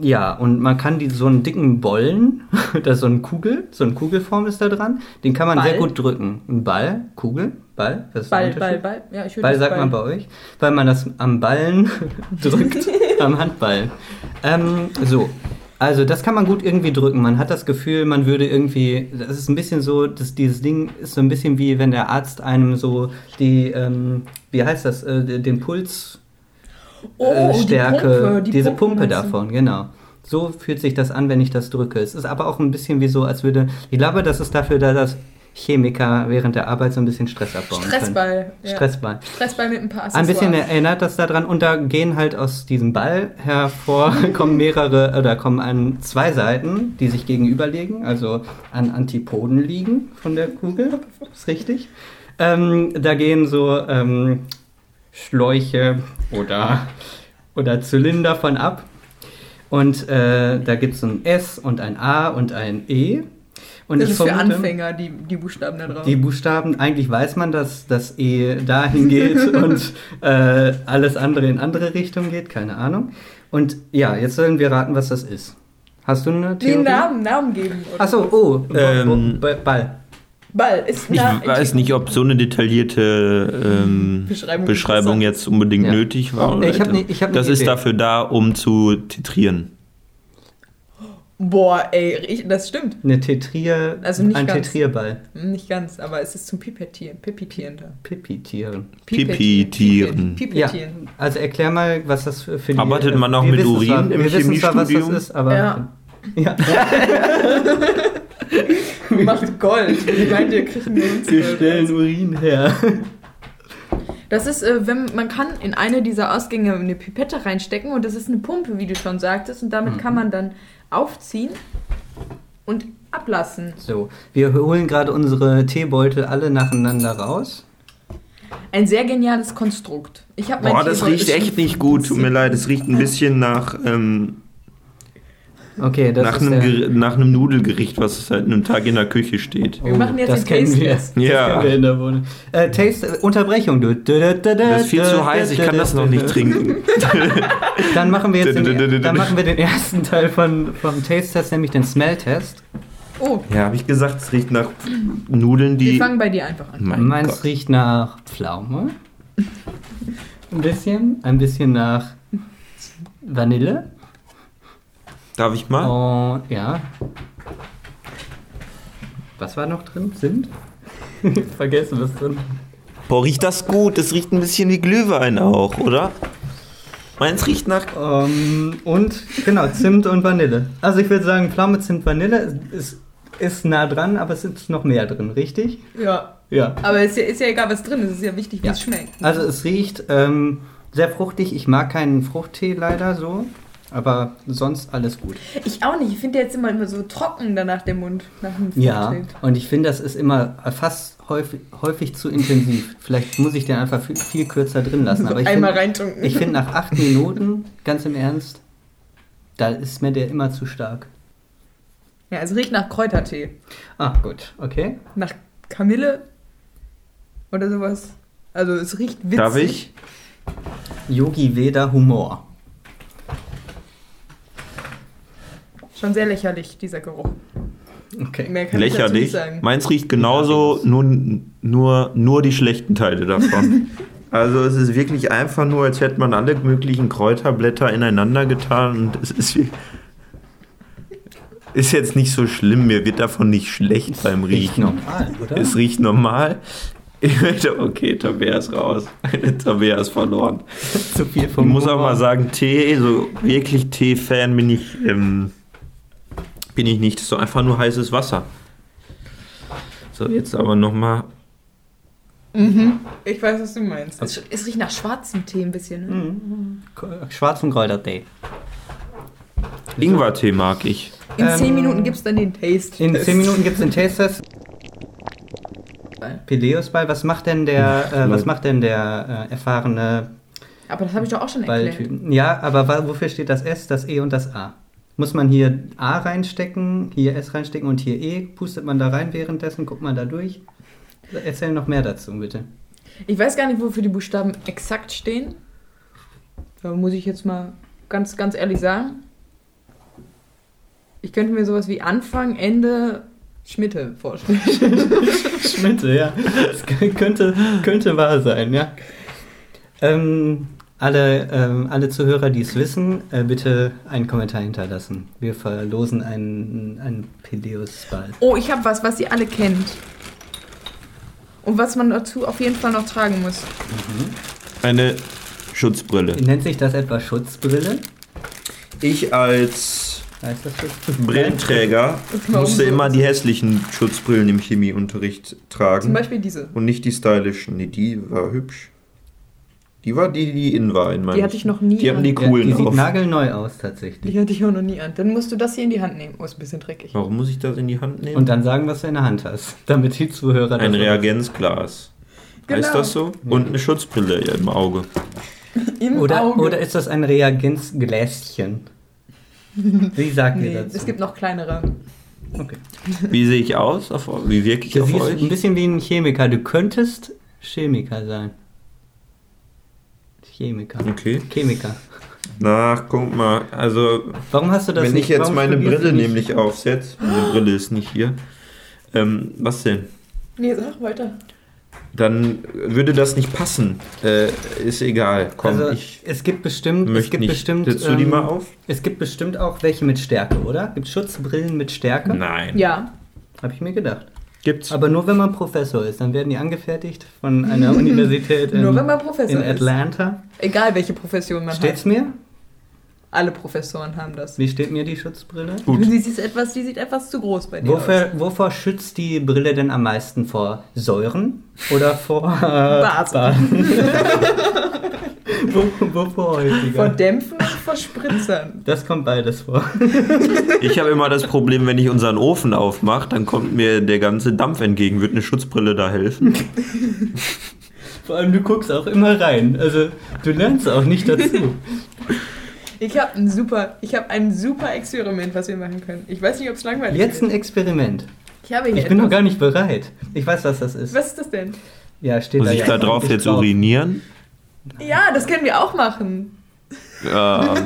Speaker 2: ja, und man kann die, so einen dicken Bollen, da ist so eine Kugel, so eine Kugelform ist da dran, den kann man
Speaker 3: Ball?
Speaker 2: sehr gut drücken. Ein Ball, Kugel, Ball, was ist
Speaker 3: Ball? Ball, Ball. Ja, ich würde
Speaker 2: Ball sagt man bei euch, weil man das am Ballen drückt, am Handball. Ähm, so, also das kann man gut irgendwie drücken. Man hat das Gefühl, man würde irgendwie, das ist ein bisschen so, dass dieses Ding ist so ein bisschen wie wenn der Arzt einem so die, ähm, wie heißt das, äh, den Puls
Speaker 3: Oh,
Speaker 2: äh,
Speaker 3: die
Speaker 2: Stärke,
Speaker 3: Pumpe, die
Speaker 2: diese
Speaker 3: Pumpe
Speaker 2: Pumpe davon, genau. So fühlt sich das an, wenn ich das drücke. Es ist aber auch ein bisschen wie so, als würde, ich glaube, das ist dafür da, dass Chemiker während der Arbeit so ein bisschen Stress abbauen können.
Speaker 3: Stressball. Ja.
Speaker 2: Stressball.
Speaker 3: Stressball mit ein paar
Speaker 2: Ein bisschen
Speaker 3: Accessoires.
Speaker 2: erinnert das daran und da gehen halt aus diesem Ball hervor, kommen mehrere oder kommen an zwei Seiten, die sich gegenüberlegen, also an Antipoden liegen von der Kugel, ist richtig. Ähm, da gehen so ähm, Schläuche oder, oder Zylinder von ab und äh, da gibt es ein S und ein A und ein E. Und
Speaker 3: Das ist für
Speaker 2: vermute-
Speaker 3: Anfänger, die, die Buchstaben da drauf.
Speaker 2: die Buchstaben, eigentlich weiß man, dass das E dahin geht und äh, alles andere in andere Richtung geht, keine Ahnung. Und ja, jetzt sollen wir raten, was das ist. Hast du eine Theorie?
Speaker 3: einen Namen, Namen geben.
Speaker 2: Achso, oh,
Speaker 1: Ähm,
Speaker 2: Ball.
Speaker 3: Ball ist
Speaker 1: ich weiß nicht, ob so eine detaillierte ähm,
Speaker 3: Beschreibung
Speaker 1: Beschreibung, jetzt unbedingt
Speaker 2: Ja.
Speaker 1: nötig war. oder
Speaker 2: Ich hab ne- ich hab ne
Speaker 1: das ist
Speaker 2: Idee.
Speaker 1: dafür da, um zu titrieren.
Speaker 3: Boah, ey, ich, das stimmt.
Speaker 2: Eine Tetrier,
Speaker 3: Also nicht
Speaker 2: ein
Speaker 3: ganz.
Speaker 2: Tetrierball.
Speaker 3: Nicht ganz, aber es ist zum Pipettieren. Pipettieren da.
Speaker 2: Pipitieren.
Speaker 1: Pipitieren.
Speaker 2: Ja,
Speaker 3: Pipettieren.
Speaker 2: also erklär mal, was das für, die...
Speaker 1: Arbeitet man auch mit Urin
Speaker 2: zwar,
Speaker 1: im
Speaker 2: Wir wissen zwar, was das ist, aber...
Speaker 3: Ja.
Speaker 2: ja.
Speaker 3: Macht Gold. Wie meint ihr, kriegen wir uns
Speaker 2: Wir
Speaker 3: Gold?
Speaker 2: stellen Urin her.
Speaker 3: Das ist, äh, wenn man kann in eine dieser Ausgänge eine Pipette reinstecken und das ist eine Pumpe, wie du schon sagtest, und damit kann man dann aufziehen und ablassen.
Speaker 2: So, wir holen gerade unsere Teebeutel alle nacheinander raus.
Speaker 3: Ein sehr geniales Konstrukt. Ich habe mein
Speaker 1: Boah, das
Speaker 3: Teebeutel
Speaker 1: riecht echt nicht gut. Tut mir leid, es riecht ein bisschen nach, ähm,
Speaker 2: Okay, das
Speaker 1: nach,
Speaker 2: ist
Speaker 1: einem,
Speaker 2: der,
Speaker 1: nach einem Nudelgericht, was seit einem Tag in der Küche steht.
Speaker 3: Wir machen jetzt
Speaker 2: das
Speaker 3: den
Speaker 2: kennen wir. Das
Speaker 1: Ja.
Speaker 2: kennen wir in der Wohnung. Äh, Taste, äh, Unterbrechung. Du.
Speaker 1: Das ist viel zu heiß, ich kann das noch nicht trinken.
Speaker 2: Dann machen wir jetzt den, dann machen wir den ersten Teil von, vom Taste-Test, nämlich den Smell-Test.
Speaker 3: Oh,
Speaker 1: Ja, habe ich gesagt, es riecht nach Nudeln,
Speaker 3: wir
Speaker 1: die.
Speaker 3: fangen bei dir einfach an.
Speaker 1: Mein
Speaker 2: Meins
Speaker 1: Gott.
Speaker 2: riecht nach Pflaume. Ein bisschen. Ein bisschen nach Vanille.
Speaker 1: Darf ich mal?
Speaker 2: Und ja. Was war noch drin? Zimt? Vergessen, was drin
Speaker 1: Boah, riecht das gut? Das riecht ein bisschen wie Glühwein auch, oder? Meins riecht nach.
Speaker 2: Ähm, und genau, Zimt und Vanille. Also ich würde sagen, Pflaume, Zimt, Vanille ist, ist nah dran, aber es ist noch mehr drin, richtig?
Speaker 3: Ja,
Speaker 2: Ja.
Speaker 3: aber ist ja, ist ja egal, was drin ist. Es ist ja wichtig, wie
Speaker 2: Ja.
Speaker 3: es schmeckt.
Speaker 2: Also es riecht ähm, sehr fruchtig. Ich mag keinen Fruchttee leider so, aber sonst alles gut.
Speaker 3: Ich auch nicht. Ich finde der jetzt immer, immer so trocken danach der Mund. Nach dem
Speaker 2: Ja, und ich finde, das ist immer fast häufig, häufig zu intensiv. Vielleicht muss ich den einfach viel, viel kürzer drin lassen. Aber ich
Speaker 3: einmal
Speaker 2: finde,
Speaker 3: reintunken.
Speaker 2: ich finde nach acht Minuten, ganz im Ernst, da ist mir der immer zu stark.
Speaker 3: Ja, es riecht nach Kräutertee.
Speaker 2: Ah, gut, okay.
Speaker 3: Nach Kamille oder sowas. Also es riecht witzig.
Speaker 1: Darf ich?
Speaker 2: Yogi Veda Humor.
Speaker 3: Schon sehr lächerlich, dieser Geruch.
Speaker 2: Okay.
Speaker 3: Mehr kann ich dazu
Speaker 1: Lächerlich.
Speaker 3: nicht sagen.
Speaker 1: Meins riecht genauso, nur, nur, nur die schlechten Teile davon. Also es ist wirklich einfach nur, als hätte man alle möglichen Kräuterblätter ineinander getan und es ist wie, ist jetzt nicht so schlimm, mir wird davon nicht schlecht beim
Speaker 2: Riecht
Speaker 1: Riechen.
Speaker 2: normal, oder?
Speaker 1: Es riecht normal. Ich möchte, okay, Tabea ist raus. Tabea ist verloren.
Speaker 2: zu viel
Speaker 1: Ich
Speaker 2: vom
Speaker 1: muss auch mal sagen, Tee, so wirklich Tee-Fan bin ich, ähm, bin ich nicht. Das ist so einfach nur heißes Wasser. So, jetzt aber nochmal.
Speaker 3: Ich weiß, was du meinst. Es, es riecht nach schwarzem Tee ein bisschen. Ne?
Speaker 2: Schwarzen Kräutertee.
Speaker 1: Ingwertee mag ich.
Speaker 3: In
Speaker 2: Ähm,
Speaker 3: 10 Minuten gibt es dann den Taste.
Speaker 2: In 10 Minuten gibt es den Taste-Test. Peleus-Ball, was macht denn der, äh, was macht denn der äh, erfahrene
Speaker 3: Aber das habe ich doch auch schon erklärt.
Speaker 2: Balltyp? Ja, aber wofür steht das S, das E und das A? Muss man hier A reinstecken, hier S reinstecken und hier E? Pustet man da rein währenddessen? Guckt man da durch? Erzähl noch mehr dazu, bitte.
Speaker 3: Ich weiß gar nicht, wofür die Buchstaben exakt stehen. Da muss ich jetzt mal ganz, ganz ehrlich sagen. Ich könnte mir sowas wie Anfang, Ende, Schmitte vorstellen.
Speaker 2: Schmitte, ja. Das könnte, könnte wahr sein, ja. Ähm, alle, ähm, alle Zuhörer, die es wissen, äh, bitte einen Kommentar hinterlassen. Wir verlosen einen, einen Peleus-Ball.
Speaker 3: Oh, ich habe was, was ihr alle kennt. Und was man dazu auf jeden Fall noch tragen muss.
Speaker 1: Eine Schutzbrille.
Speaker 2: Nennt sich das etwa Schutzbrille?
Speaker 1: Ich als
Speaker 2: Heißt das Schutzbrille?
Speaker 1: Brillenträger musste immer die hässlichen Schutzbrillen im Chemieunterricht
Speaker 3: Zum
Speaker 1: tragen.
Speaker 3: Beispiel diese.
Speaker 1: Und nicht die stylischen. Nee, die war hübsch. Die war die, die in war in meinem.
Speaker 3: Die hatte ich noch nie
Speaker 1: Die haben
Speaker 3: an.
Speaker 1: die
Speaker 2: Ja,
Speaker 1: coolen
Speaker 2: die sieht
Speaker 1: auf.
Speaker 2: nagelneu aus tatsächlich.
Speaker 3: Die hatte ich auch noch nie an. Dann musst du das hier in die Hand nehmen. Oh, ist ein bisschen dreckig.
Speaker 1: Warum muss ich das in die Hand nehmen?
Speaker 2: Und dann sagen, was du in der Hand hast, damit die Zuhörer
Speaker 1: Ein
Speaker 2: das-
Speaker 1: Reagenzglas. Heißt
Speaker 3: Genau.
Speaker 1: das so? Und eine Schutzbrille im Auge.
Speaker 3: Im
Speaker 2: Oder,
Speaker 3: Auge.
Speaker 2: oder ist das ein Reagenzgläschen? Wie sagt
Speaker 3: nee,
Speaker 2: ihr dazu?
Speaker 3: es gibt noch kleinere.
Speaker 2: okay.
Speaker 1: Wie sehe ich aus? Wie wirke ich
Speaker 2: Du
Speaker 1: auf
Speaker 2: siehst
Speaker 1: euch?
Speaker 2: ein bisschen wie ein Chemiker. Du könntest Chemiker sein. Chemiker.
Speaker 1: Okay.
Speaker 2: Chemiker.
Speaker 1: Na, guck mal. Also,
Speaker 2: Warum hast du das
Speaker 1: wenn
Speaker 2: nicht?
Speaker 1: ich jetzt
Speaker 2: warum
Speaker 1: meine Brille nämlich aufsetze, meine Brille ist nicht hier. Ähm, was denn?
Speaker 3: Nee, sag weiter.
Speaker 1: Dann würde das nicht passen. Äh, ist egal. Komm,
Speaker 2: Also
Speaker 1: ich
Speaker 2: es gibt bestimmt, es
Speaker 1: möchte
Speaker 2: gibt
Speaker 1: nicht.
Speaker 2: bestimmt,
Speaker 1: Setzt du die
Speaker 2: ähm,
Speaker 1: mal auf?
Speaker 2: es gibt bestimmt auch welche mit Stärke, oder? Gibt Schutzbrillen mit Stärke?
Speaker 1: Nein.
Speaker 3: Ja.
Speaker 2: Habe ich mir gedacht.
Speaker 1: Gibt's.
Speaker 2: Aber nur wenn man Professor ist, dann werden die angefertigt von einer Universität in,
Speaker 3: Nur wenn man Professor
Speaker 2: in
Speaker 3: ist.
Speaker 2: Atlanta.
Speaker 3: Egal, welche Profession man
Speaker 2: Steht's
Speaker 3: hat.
Speaker 2: mir?
Speaker 3: Alle Professoren haben das.
Speaker 2: Wie steht mir die Schutzbrille?
Speaker 1: Gut.
Speaker 3: Die sieht etwas, die sieht etwas zu groß bei dir
Speaker 2: Wofür,
Speaker 3: aus.
Speaker 2: wovor schützt die Brille denn am meisten? Vor Säuren oder vor äh,
Speaker 3: Bart.
Speaker 2: Baden? Wo, wovor
Speaker 3: Vor
Speaker 2: häufiger?
Speaker 3: Dämpfen und vor Spritzern.
Speaker 2: Das kommt beides vor.
Speaker 1: Ich habe immer das Problem, wenn ich unseren Ofen aufmache, dann kommt mir der ganze Dampf entgegen. Wird eine Schutzbrille da helfen?
Speaker 2: Vor allem, du guckst auch immer rein. Also, du lernst auch nicht dazu.
Speaker 3: Ich habe ein super, ich habe ein super Experiment, was wir machen können. Ich weiß nicht, ob es langweilig
Speaker 2: Jetzt ein
Speaker 3: ist.
Speaker 2: Experiment.
Speaker 3: Ich habe hier
Speaker 2: Ich bin noch gar nicht bereit. Ich weiß, was das ist.
Speaker 3: Was ist das denn?
Speaker 2: Ja, steht
Speaker 1: Muss
Speaker 2: da
Speaker 1: ich
Speaker 2: ja
Speaker 1: da drauf
Speaker 2: nicht
Speaker 1: jetzt urinieren?
Speaker 3: Ja, das können wir auch machen.
Speaker 1: Ähm,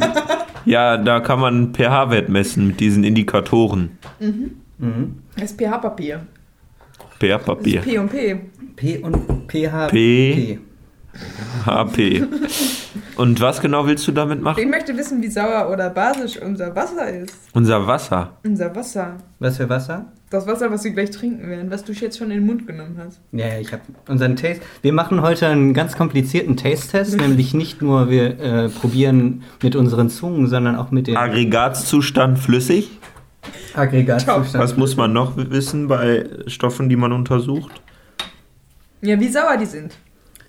Speaker 1: ja, da kann man pH-Wert messen mit diesen Indikatoren.
Speaker 2: Mhm.
Speaker 3: Das ist pH-Papier. Das
Speaker 1: pH-Papier.
Speaker 3: ist P und P.
Speaker 2: P und PH.
Speaker 1: P. HP. Und was genau willst du damit
Speaker 3: Ich
Speaker 1: machen?
Speaker 3: möchte wissen, wie sauer oder basisch unser Wasser ist.
Speaker 1: Unser Wasser.
Speaker 3: Unser Wasser.
Speaker 2: Was für Wasser?
Speaker 3: Das Wasser, was wir gleich trinken werden, was du jetzt schon in den Mund genommen hast.
Speaker 2: Ja, ja, ich habe unseren Taste. Wir machen heute einen ganz komplizierten Taste-Test, nämlich nicht nur wir äh, probieren mit unseren Zungen, sondern auch mit dem
Speaker 1: Aggregatzustand flüssig.
Speaker 2: Aggregatzustand.
Speaker 1: Was muss man noch wissen bei Stoffen, die man untersucht?
Speaker 3: Ja, wie sauer die sind.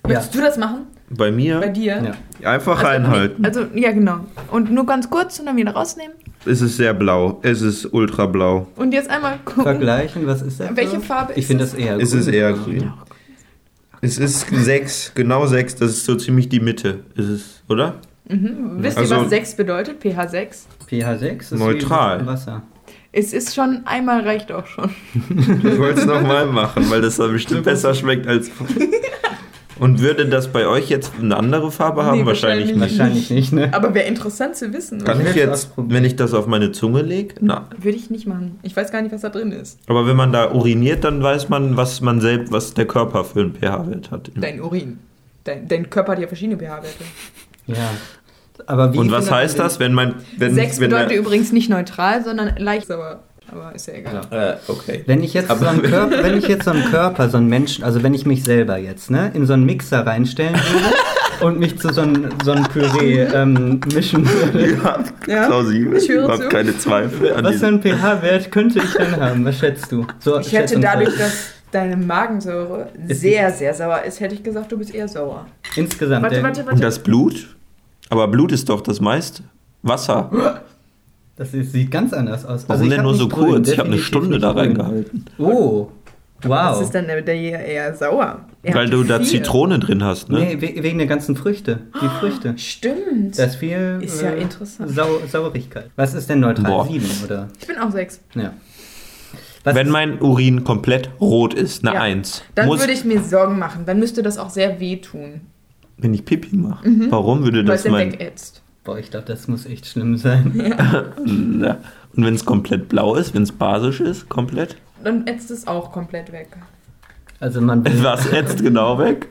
Speaker 2: Ja.
Speaker 3: Möchtest du das machen?
Speaker 1: Bei mir
Speaker 3: Bei dir?
Speaker 2: Ja.
Speaker 1: einfach
Speaker 3: Also,
Speaker 1: reinhalten.
Speaker 3: also, ja, genau. Und nur ganz kurz und dann wieder rausnehmen.
Speaker 1: Es ist sehr blau. Es ist ultrablau.
Speaker 3: Und jetzt einmal gucken.
Speaker 2: Vergleichen, was ist das?
Speaker 3: Welche? Farbe
Speaker 2: Ich
Speaker 3: ist
Speaker 2: finde
Speaker 3: es?
Speaker 2: das eher
Speaker 1: Es ist
Speaker 2: grün.
Speaker 1: eher grün. Es ist sechs, genau sechs. Das ist so ziemlich die Mitte. Ist es, oder?
Speaker 3: Mhm. Wisst
Speaker 1: Also-
Speaker 3: ihr, was 6 bedeutet? pH 6?
Speaker 2: pH 6 ist
Speaker 1: Neutral.
Speaker 2: Wasser.
Speaker 3: Es ist schon, einmal reicht auch schon.
Speaker 1: Ich wollte es nochmal machen, weil das dann bestimmt besser schmeckt als. Und würde das bei euch jetzt eine andere Farbe haben?
Speaker 3: Nee,
Speaker 1: wahrscheinlich,
Speaker 3: wahrscheinlich
Speaker 1: nicht.
Speaker 2: Wahrscheinlich nicht, ne?
Speaker 3: Aber wäre interessant zu wissen.
Speaker 1: Kann ich jetzt, wenn ich das auf meine Zunge lege? Na.
Speaker 3: Würde ich nicht machen. Ich weiß gar nicht, was da drin ist.
Speaker 1: Aber wenn man da uriniert, dann weiß man, was man selbst, was der Körper für einen pH-Wert hat.
Speaker 3: Dein Urin. Dein, dein Körper hat ja verschiedene pH-Werte.
Speaker 2: Ja. Aber wie
Speaker 1: Und was heißt das, wenn man. Wenn,
Speaker 3: Sechs
Speaker 1: wenn
Speaker 3: bedeutet übrigens nicht neutral, sondern leicht sauer. Aber ist ja egal.
Speaker 1: Äh, okay.
Speaker 2: Wenn ich jetzt
Speaker 1: Aber-
Speaker 2: so einen Körper, wenn ich jetzt so einen Körper, so einen Menschen, also wenn ich mich selber jetzt, ne, in so einen Mixer reinstellen würde und mich zu so einem, so einem Püree ähm, mischen würde,
Speaker 1: Ja,
Speaker 3: Ja,
Speaker 1: plausibel.
Speaker 3: ich höre
Speaker 1: Überhaupt
Speaker 3: zu.
Speaker 1: keine Zweifel an
Speaker 2: was für einen pH-Wert könnte ich dann haben? Was schätzt du? So,
Speaker 3: Ich hätte dadurch, dass deine Magensäure
Speaker 2: Ist
Speaker 3: sehr, sehr sauer ist, hätte ich gesagt, du bist eher sauer.
Speaker 2: Insgesamt.
Speaker 3: Warte,
Speaker 2: der,
Speaker 3: warte,
Speaker 1: Und
Speaker 3: warte.
Speaker 1: das Blut? Aber Blut ist doch das meiste. Wasser.
Speaker 2: Das ist, sieht ganz anders aus.
Speaker 1: Warum
Speaker 2: ich
Speaker 1: denn nur so
Speaker 2: grün,
Speaker 1: kurz? Ich habe eine Stunde da reingehalten.
Speaker 2: Oh, wow.
Speaker 3: Was ist dann der, eher sauer? Er
Speaker 1: Weil du da
Speaker 3: vier.
Speaker 1: Zitrone drin hast, ne?
Speaker 2: Nee, we wegen der ganzen Früchte. Die Früchte.
Speaker 3: Stimmt.
Speaker 2: Da ist viel
Speaker 3: Ist ja interessant.
Speaker 2: Sau Sauerigkeit. Was ist denn neutral?
Speaker 1: Boah.
Speaker 2: Sieben, oder?
Speaker 3: Ich bin auch sechs.
Speaker 2: Ja. Was
Speaker 1: Wenn mein Urin komplett rot ist, eine
Speaker 3: Ja.
Speaker 1: Eins.
Speaker 3: Dann
Speaker 1: Muss,
Speaker 3: würde ich mir Sorgen machen. Dann müsste das auch sehr wehtun.
Speaker 1: wenn ich Pipi mache. Warum würde
Speaker 3: Weil es
Speaker 1: das mein.
Speaker 3: wegätzt.
Speaker 2: Boah, ich glaube, das muss echt schlimm sein.
Speaker 1: Ja. Und wenn es komplett blau ist, wenn es basisch ist, komplett?
Speaker 3: Dann ätzt es auch komplett weg.
Speaker 2: Also man will,
Speaker 1: Was jetzt genau weg?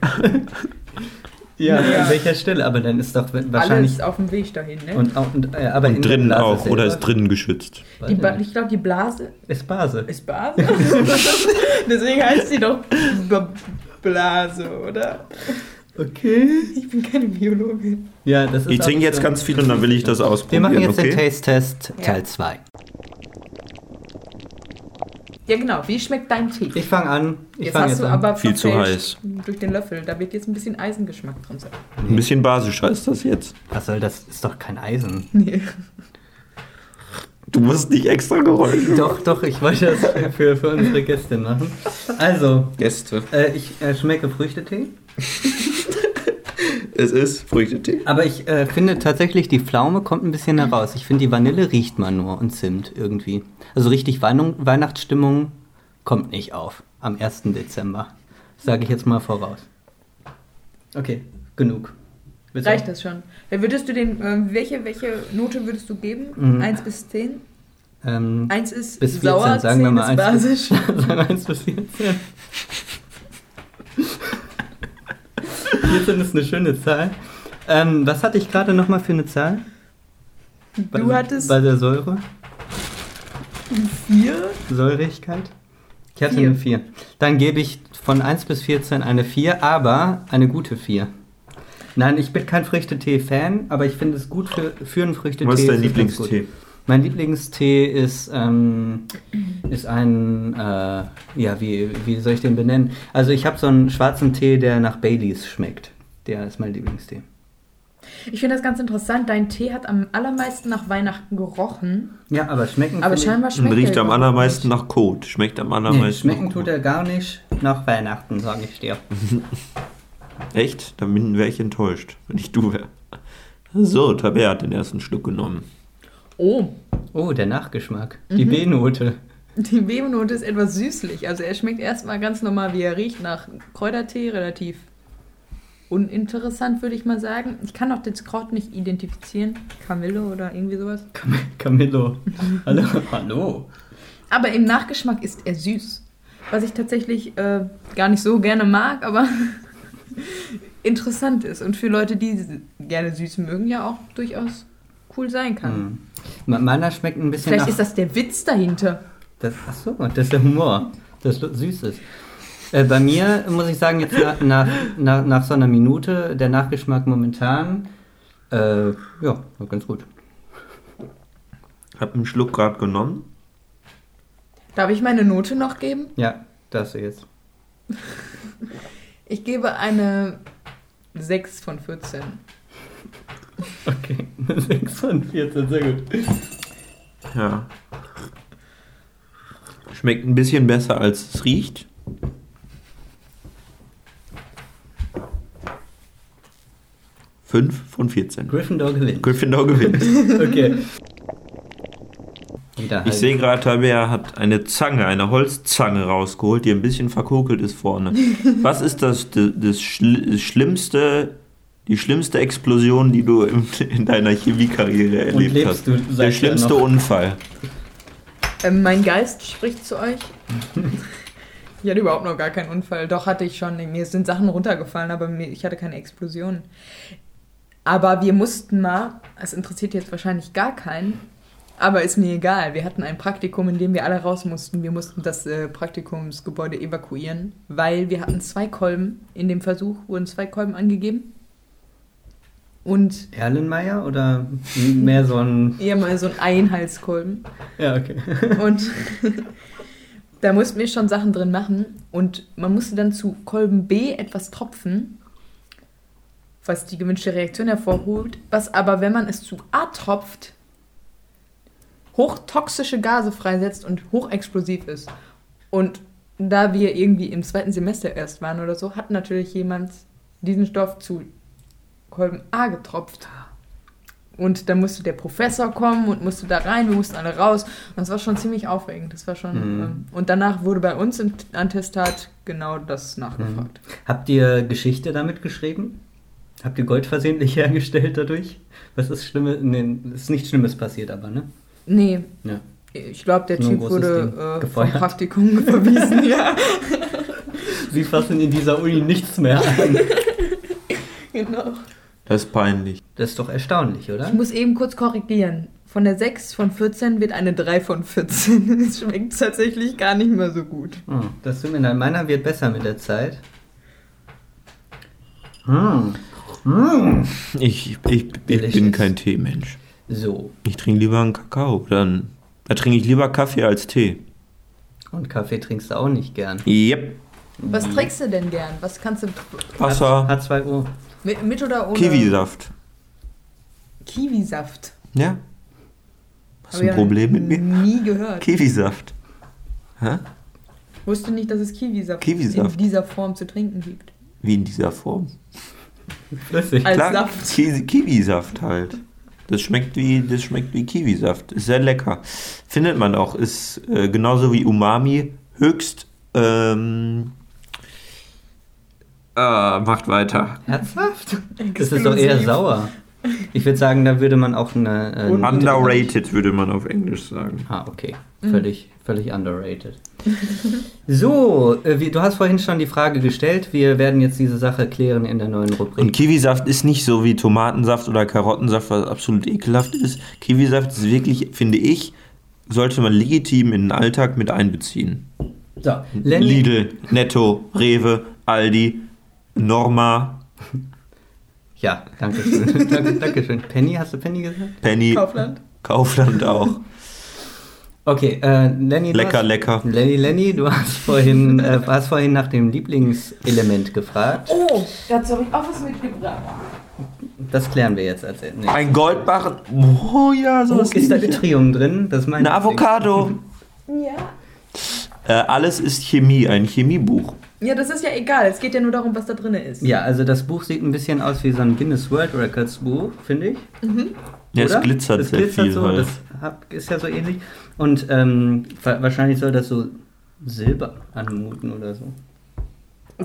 Speaker 2: ja,
Speaker 3: Ja.
Speaker 2: an welcher Stelle, aber dann ist doch wahrscheinlich
Speaker 3: Alles auf dem Weg dahin, ne?
Speaker 2: und, auch- und äh, aber
Speaker 1: Und drinnen
Speaker 2: Blase
Speaker 1: auch. Oder ist
Speaker 2: selber-
Speaker 1: drinnen geschützt?
Speaker 2: Ich
Speaker 3: glaube, die Blase
Speaker 2: ist Base.
Speaker 3: ist Blase. Deswegen heißt sie doch B Blase, oder?
Speaker 2: Okay.
Speaker 3: Ich bin keine Biologin.
Speaker 2: Ja, das ist
Speaker 1: Ich trinke jetzt
Speaker 2: so-
Speaker 1: ganz viel und dann will ich das
Speaker 2: Wir
Speaker 1: ausprobieren,
Speaker 2: machen jetzt den
Speaker 1: okay?
Speaker 2: Taste-Test
Speaker 3: Ja.
Speaker 2: Teil 2.
Speaker 3: Ja, genau. Wie schmeckt dein Tee?
Speaker 2: Ich fange an. Ich
Speaker 3: jetzt
Speaker 2: fange
Speaker 3: hast
Speaker 2: jetzt
Speaker 3: du
Speaker 2: an.
Speaker 3: aber
Speaker 1: Viel zu
Speaker 3: verfälscht Durch den Löffel. Da wird jetzt ein bisschen Eisengeschmack drin sein.
Speaker 1: Ein bisschen basischer ist das jetzt.
Speaker 2: Was soll das? Ist doch kein Eisen.
Speaker 3: Nee.
Speaker 1: Du musst nicht extra Geräusche.
Speaker 2: Doch, doch, ich wollte das für, für unsere Gäste machen. Also,
Speaker 1: Gäste.
Speaker 2: äh, ich äh, schmecke Früchtetee.
Speaker 1: Es ist Früchtetee.
Speaker 2: Aber ich äh, finde tatsächlich, die Pflaume kommt ein bisschen heraus. Ich finde, die Vanille riecht man nur und Zimt irgendwie. Also richtig Wein Weihnachtsstimmung kommt nicht auf am 1. Dezember. Sage ich jetzt mal voraus. Okay, genug. Bitte?
Speaker 3: Reicht das schon? Ja, Würdest du den, ähm, welche, welche Note würdest du geben?
Speaker 2: Mhm.
Speaker 3: 1 bis 10?
Speaker 2: Ähm,
Speaker 3: 1 ist
Speaker 2: bis 14,
Speaker 3: sauer,
Speaker 2: sagen
Speaker 3: 10
Speaker 2: wir mal
Speaker 3: ist
Speaker 2: 1
Speaker 3: basisch.
Speaker 2: bis, sagen wir 1 bis 14. 14 ist eine schöne Zahl. Ähm, was hatte ich gerade nochmal für eine Zahl? Bei,
Speaker 3: Du hattest
Speaker 2: Bei der Säure?
Speaker 3: 4?
Speaker 2: Säurigkeit? Ich hatte
Speaker 3: Vier.
Speaker 2: eine 4. Dann gebe ich von 1 bis 14 eine 4, aber eine gute 4. Nein, ich bin kein Früchtetee-Fan, aber ich finde es gut für, für einen Früchtetee.
Speaker 1: Was ist dein. Lieblingstee?
Speaker 2: Mein Lieblingstee ist, ähm, ist ein, äh, ja, wie, wie soll ich den benennen? Also ich habe so einen schwarzen Tee, der nach Baileys schmeckt. Der ist mein Lieblingstee.
Speaker 3: Ich finde das ganz interessant. Dein Tee hat am allermeisten nach Weihnachten gerochen.
Speaker 2: Ja, aber schmecken
Speaker 3: Aber scheinbar
Speaker 1: Und
Speaker 3: schmeckt
Speaker 1: riecht am allermeisten
Speaker 3: nicht.
Speaker 1: nach Kot. Schmeckt am
Speaker 2: Nee,
Speaker 1: allermeisten
Speaker 2: schmecken
Speaker 1: nach
Speaker 2: tut er gar nicht nach Weihnachten, sage ich dir.
Speaker 1: Echt? Dann wäre ich enttäuscht, wenn ich du wäre. So, Tabea hat den ersten Schluck genommen.
Speaker 3: Oh,
Speaker 2: Oh, der Nachgeschmack.
Speaker 3: Mhm.
Speaker 2: Die B-Note.
Speaker 3: die B-Note ist etwas süßlich. Also er schmeckt erstmal ganz normal, wie er riecht, nach Kräutertee, relativ uninteressant, würde ich mal sagen. Ich kann auch das Kraut nicht identifizieren. Kamille oder irgendwie sowas.
Speaker 2: Cam Camillo. Hallo. Hallo.
Speaker 3: Aber im Nachgeschmack ist er süß. Was ich tatsächlich äh, gar nicht so gerne mag, aber interessant ist. Und für Leute, die gerne süß mögen, ja auch durchaus cool sein kann.
Speaker 2: Hm. Me- Meiner schmeckt ein bisschen
Speaker 3: Vielleicht
Speaker 2: nach...
Speaker 3: ist das der Witz dahinter.
Speaker 2: Das, ach so, das ist der Humor, das süß ist. Äh, bei mir muss ich sagen, jetzt nach, nach, nach, nach so einer Minute, der Nachgeschmack momentan, äh, ja, war ganz gut.
Speaker 1: Hab einen Schluck gerade genommen.
Speaker 3: Darf ich meine Note noch geben?
Speaker 2: Ja, das jetzt.
Speaker 3: Ich gebe eine 6 von 14.
Speaker 2: Okay, 6 von 14, sehr gut.
Speaker 1: Ja. Schmeckt ein bisschen besser, als es riecht. Fünf von 14.
Speaker 2: Gryffindor gewinnt.
Speaker 1: Gryffindor gewinnt.
Speaker 2: Okay. Wieder
Speaker 1: Ich
Speaker 2: halt.
Speaker 1: sehe gerade, Tabea hat eine Zange, eine Holzzange rausgeholt, die ein bisschen verkokelt ist vorne. Was ist das, das, das, Schli- das schlimmste, die schlimmste Explosion, die du in, in deiner Chemiekarriere erlebt hast?
Speaker 2: du
Speaker 1: Der schlimmste
Speaker 2: noch?
Speaker 1: Unfall.
Speaker 3: Ähm, mein Geist spricht zu euch. Ich hatte überhaupt noch gar keinen Unfall. Doch hatte ich schon. Mir sind Sachen runtergefallen, aber mir, ich hatte keine Explosion. Aber wir mussten mal, es interessiert jetzt wahrscheinlich gar keinen, aber ist mir egal. Wir hatten ein Praktikum, in dem wir alle raus mussten. Wir mussten das äh, Praktikumsgebäude evakuieren, weil wir hatten zwei Kolben. In dem Versuch wurden zwei Kolben angegeben. Und
Speaker 2: Erlenmeyer oder mehr so ein.
Speaker 3: eher mal so ein Einhalskolben.
Speaker 2: Ja, okay.
Speaker 3: Und da mussten wir schon Sachen drin machen. Und man musste dann zu Kolben B etwas tropfen, was die gewünschte Reaktion hervorholt, was aber, wenn man es zu A tropft, hochtoxische Gase freisetzt und hochexplosiv ist. Und da wir irgendwie im zweiten Semester erst waren oder so, hat natürlich jemand diesen Stoff zu Kolben A getropft. Und dann musste der Professor kommen und musste da rein, wir mussten alle raus. Und das war schon ziemlich aufregend. Das war schon.
Speaker 2: Mhm.
Speaker 3: Ähm, und danach wurde bei uns im Attestat genau das nachgefragt.
Speaker 2: Habt ihr Geschichte damit geschrieben? Habt ihr Gold versehentlich hergestellt dadurch? Was ist Schlimmes? Nee, ist nichts Schlimmes passiert, aber, ne?
Speaker 3: Nee,
Speaker 2: Ja.
Speaker 3: ich glaube, der
Speaker 2: Nur ein
Speaker 3: Typ wurde äh, vom. Praktikum verwiesen. ja,
Speaker 2: Sie fassen in dieser Uni nichts mehr an.
Speaker 3: genau.
Speaker 1: Das ist peinlich.
Speaker 2: Das ist doch erstaunlich, oder?
Speaker 3: Ich muss eben kurz korrigieren. Von der 6 von 14 wird eine 3 von 14. Es schmeckt tatsächlich gar nicht mehr so gut.
Speaker 2: Hm, das tut mir leid. Meiner wird besser mit der Zeit. Hm. Hm.
Speaker 1: Ich, ich, ich bin kein Teemensch.
Speaker 2: So,
Speaker 1: Ich trinke lieber einen Kakao. Dann, da trinke ich lieber Kaffee als Tee.
Speaker 2: und Kaffee trinkst du auch nicht gern.
Speaker 1: Yep.
Speaker 3: Was trinkst du denn gern? Was kannst du.
Speaker 1: Wasser,
Speaker 2: H2O.
Speaker 3: Mit, mit oder ohne?
Speaker 1: Kiwisaft.
Speaker 3: Kiwisaft.
Speaker 1: Ja? Hast du ein Problem mit mir?
Speaker 3: Nie gehört.
Speaker 1: Kiwisaft. Hä?
Speaker 3: Wusste nicht, dass es Kiwisaft,
Speaker 1: Kiwisaft.
Speaker 3: in dieser Form zu trinken gibt.
Speaker 1: Wie in dieser Form.
Speaker 2: Flüssig.
Speaker 3: Als
Speaker 1: Klar,
Speaker 3: Saft.
Speaker 1: Ki Kiwisaft halt. Das schmeckt wie, das schmeckt wie Kiwisaft. Ist sehr lecker. Findet man auch. Ist äh, genauso wie Umami höchst. Ähm, ah, macht weiter.
Speaker 2: Herzhaft? Das ist doch eher sauer. Ich würde sagen, da würde man auch eine. Äh,
Speaker 1: Underrated würde man auf Englisch sagen.
Speaker 2: Ah, okay. Völlig, völlig underrated. So, äh, wie, du hast vorhin schon die Frage gestellt. Wir werden jetzt diese Sache klären in der neuen
Speaker 1: Und
Speaker 2: Rubrik.
Speaker 1: Kiwisaft ist nicht so wie Tomatensaft oder Karottensaft, was absolut ekelhaft ist. Kiwisaft ist wirklich, finde ich, sollte man legitim in den Alltag mit einbeziehen.
Speaker 2: So, Lenny,
Speaker 1: Lidl, Netto, Rewe, Aldi, Norma,
Speaker 2: Ja, danke schön. danke, danke schön. Penny, hast du Penny gesagt?
Speaker 1: Penny,
Speaker 3: Kaufland.
Speaker 1: Kaufland auch.
Speaker 2: Okay, äh, Lenny, du
Speaker 1: Lecker,
Speaker 2: hast,
Speaker 1: lecker.
Speaker 2: Lenny, Lenny, du hast vorhin, äh, hast vorhin nach dem Lieblingselement gefragt.
Speaker 3: Oh, dazu habe ich auch was mitgebracht.
Speaker 2: Das klären wir jetzt als nee.
Speaker 1: Ein Goldbarren. Oh ja,
Speaker 2: Oh,
Speaker 1: sowas
Speaker 2: ist da. Yttrium drin? Das ist mein
Speaker 1: Eine Avocado.
Speaker 3: Ja.
Speaker 1: Äh, alles ist Chemie, ein Chemiebuch.
Speaker 3: Ja, das ist ja egal. Es geht ja nur darum, was da drin ist.
Speaker 2: Ja, also das Buch sieht ein bisschen aus wie so ein Guinness World Records Buch, finde ich.
Speaker 1: Ja, es
Speaker 2: Oder?
Speaker 1: glitzert
Speaker 2: es
Speaker 1: sehr
Speaker 2: glitzert
Speaker 1: viel.
Speaker 2: so,
Speaker 1: halt.
Speaker 2: das ist ja so ähnlich. Und ähm, wa- wahrscheinlich soll das so Silber anmuten oder so.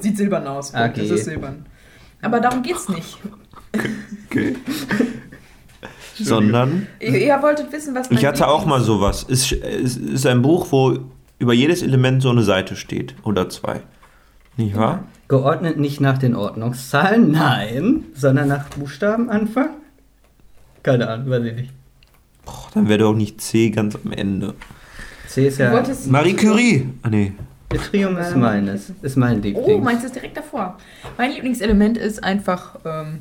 Speaker 3: Sieht silbern aus. Punkt.
Speaker 2: Okay.
Speaker 3: Das ist silbern. Aber darum geht's nicht.
Speaker 1: Okay. Sondern,
Speaker 3: Ihr, ihr wolltet wissen, was
Speaker 1: ich hatte auch mal sowas. Es es ist ein Buch, wo über jedes Element so eine Seite steht. Oder zwei. Nicht wahr?
Speaker 2: Geordnet nicht nach den Ordnungszahlen, nein, sondern nach Buchstabenanfang? Keine Ahnung, weiß ich nicht.
Speaker 1: Dann wäre doch nicht C ganz am Ende.
Speaker 2: C ist ja.
Speaker 1: Marie Curie. Ah, nee.
Speaker 2: Yttrium ist meines, ist mein Liebling.
Speaker 3: Oh, meins ist direkt davor. Mein Lieblingselement ist einfach. Ähm,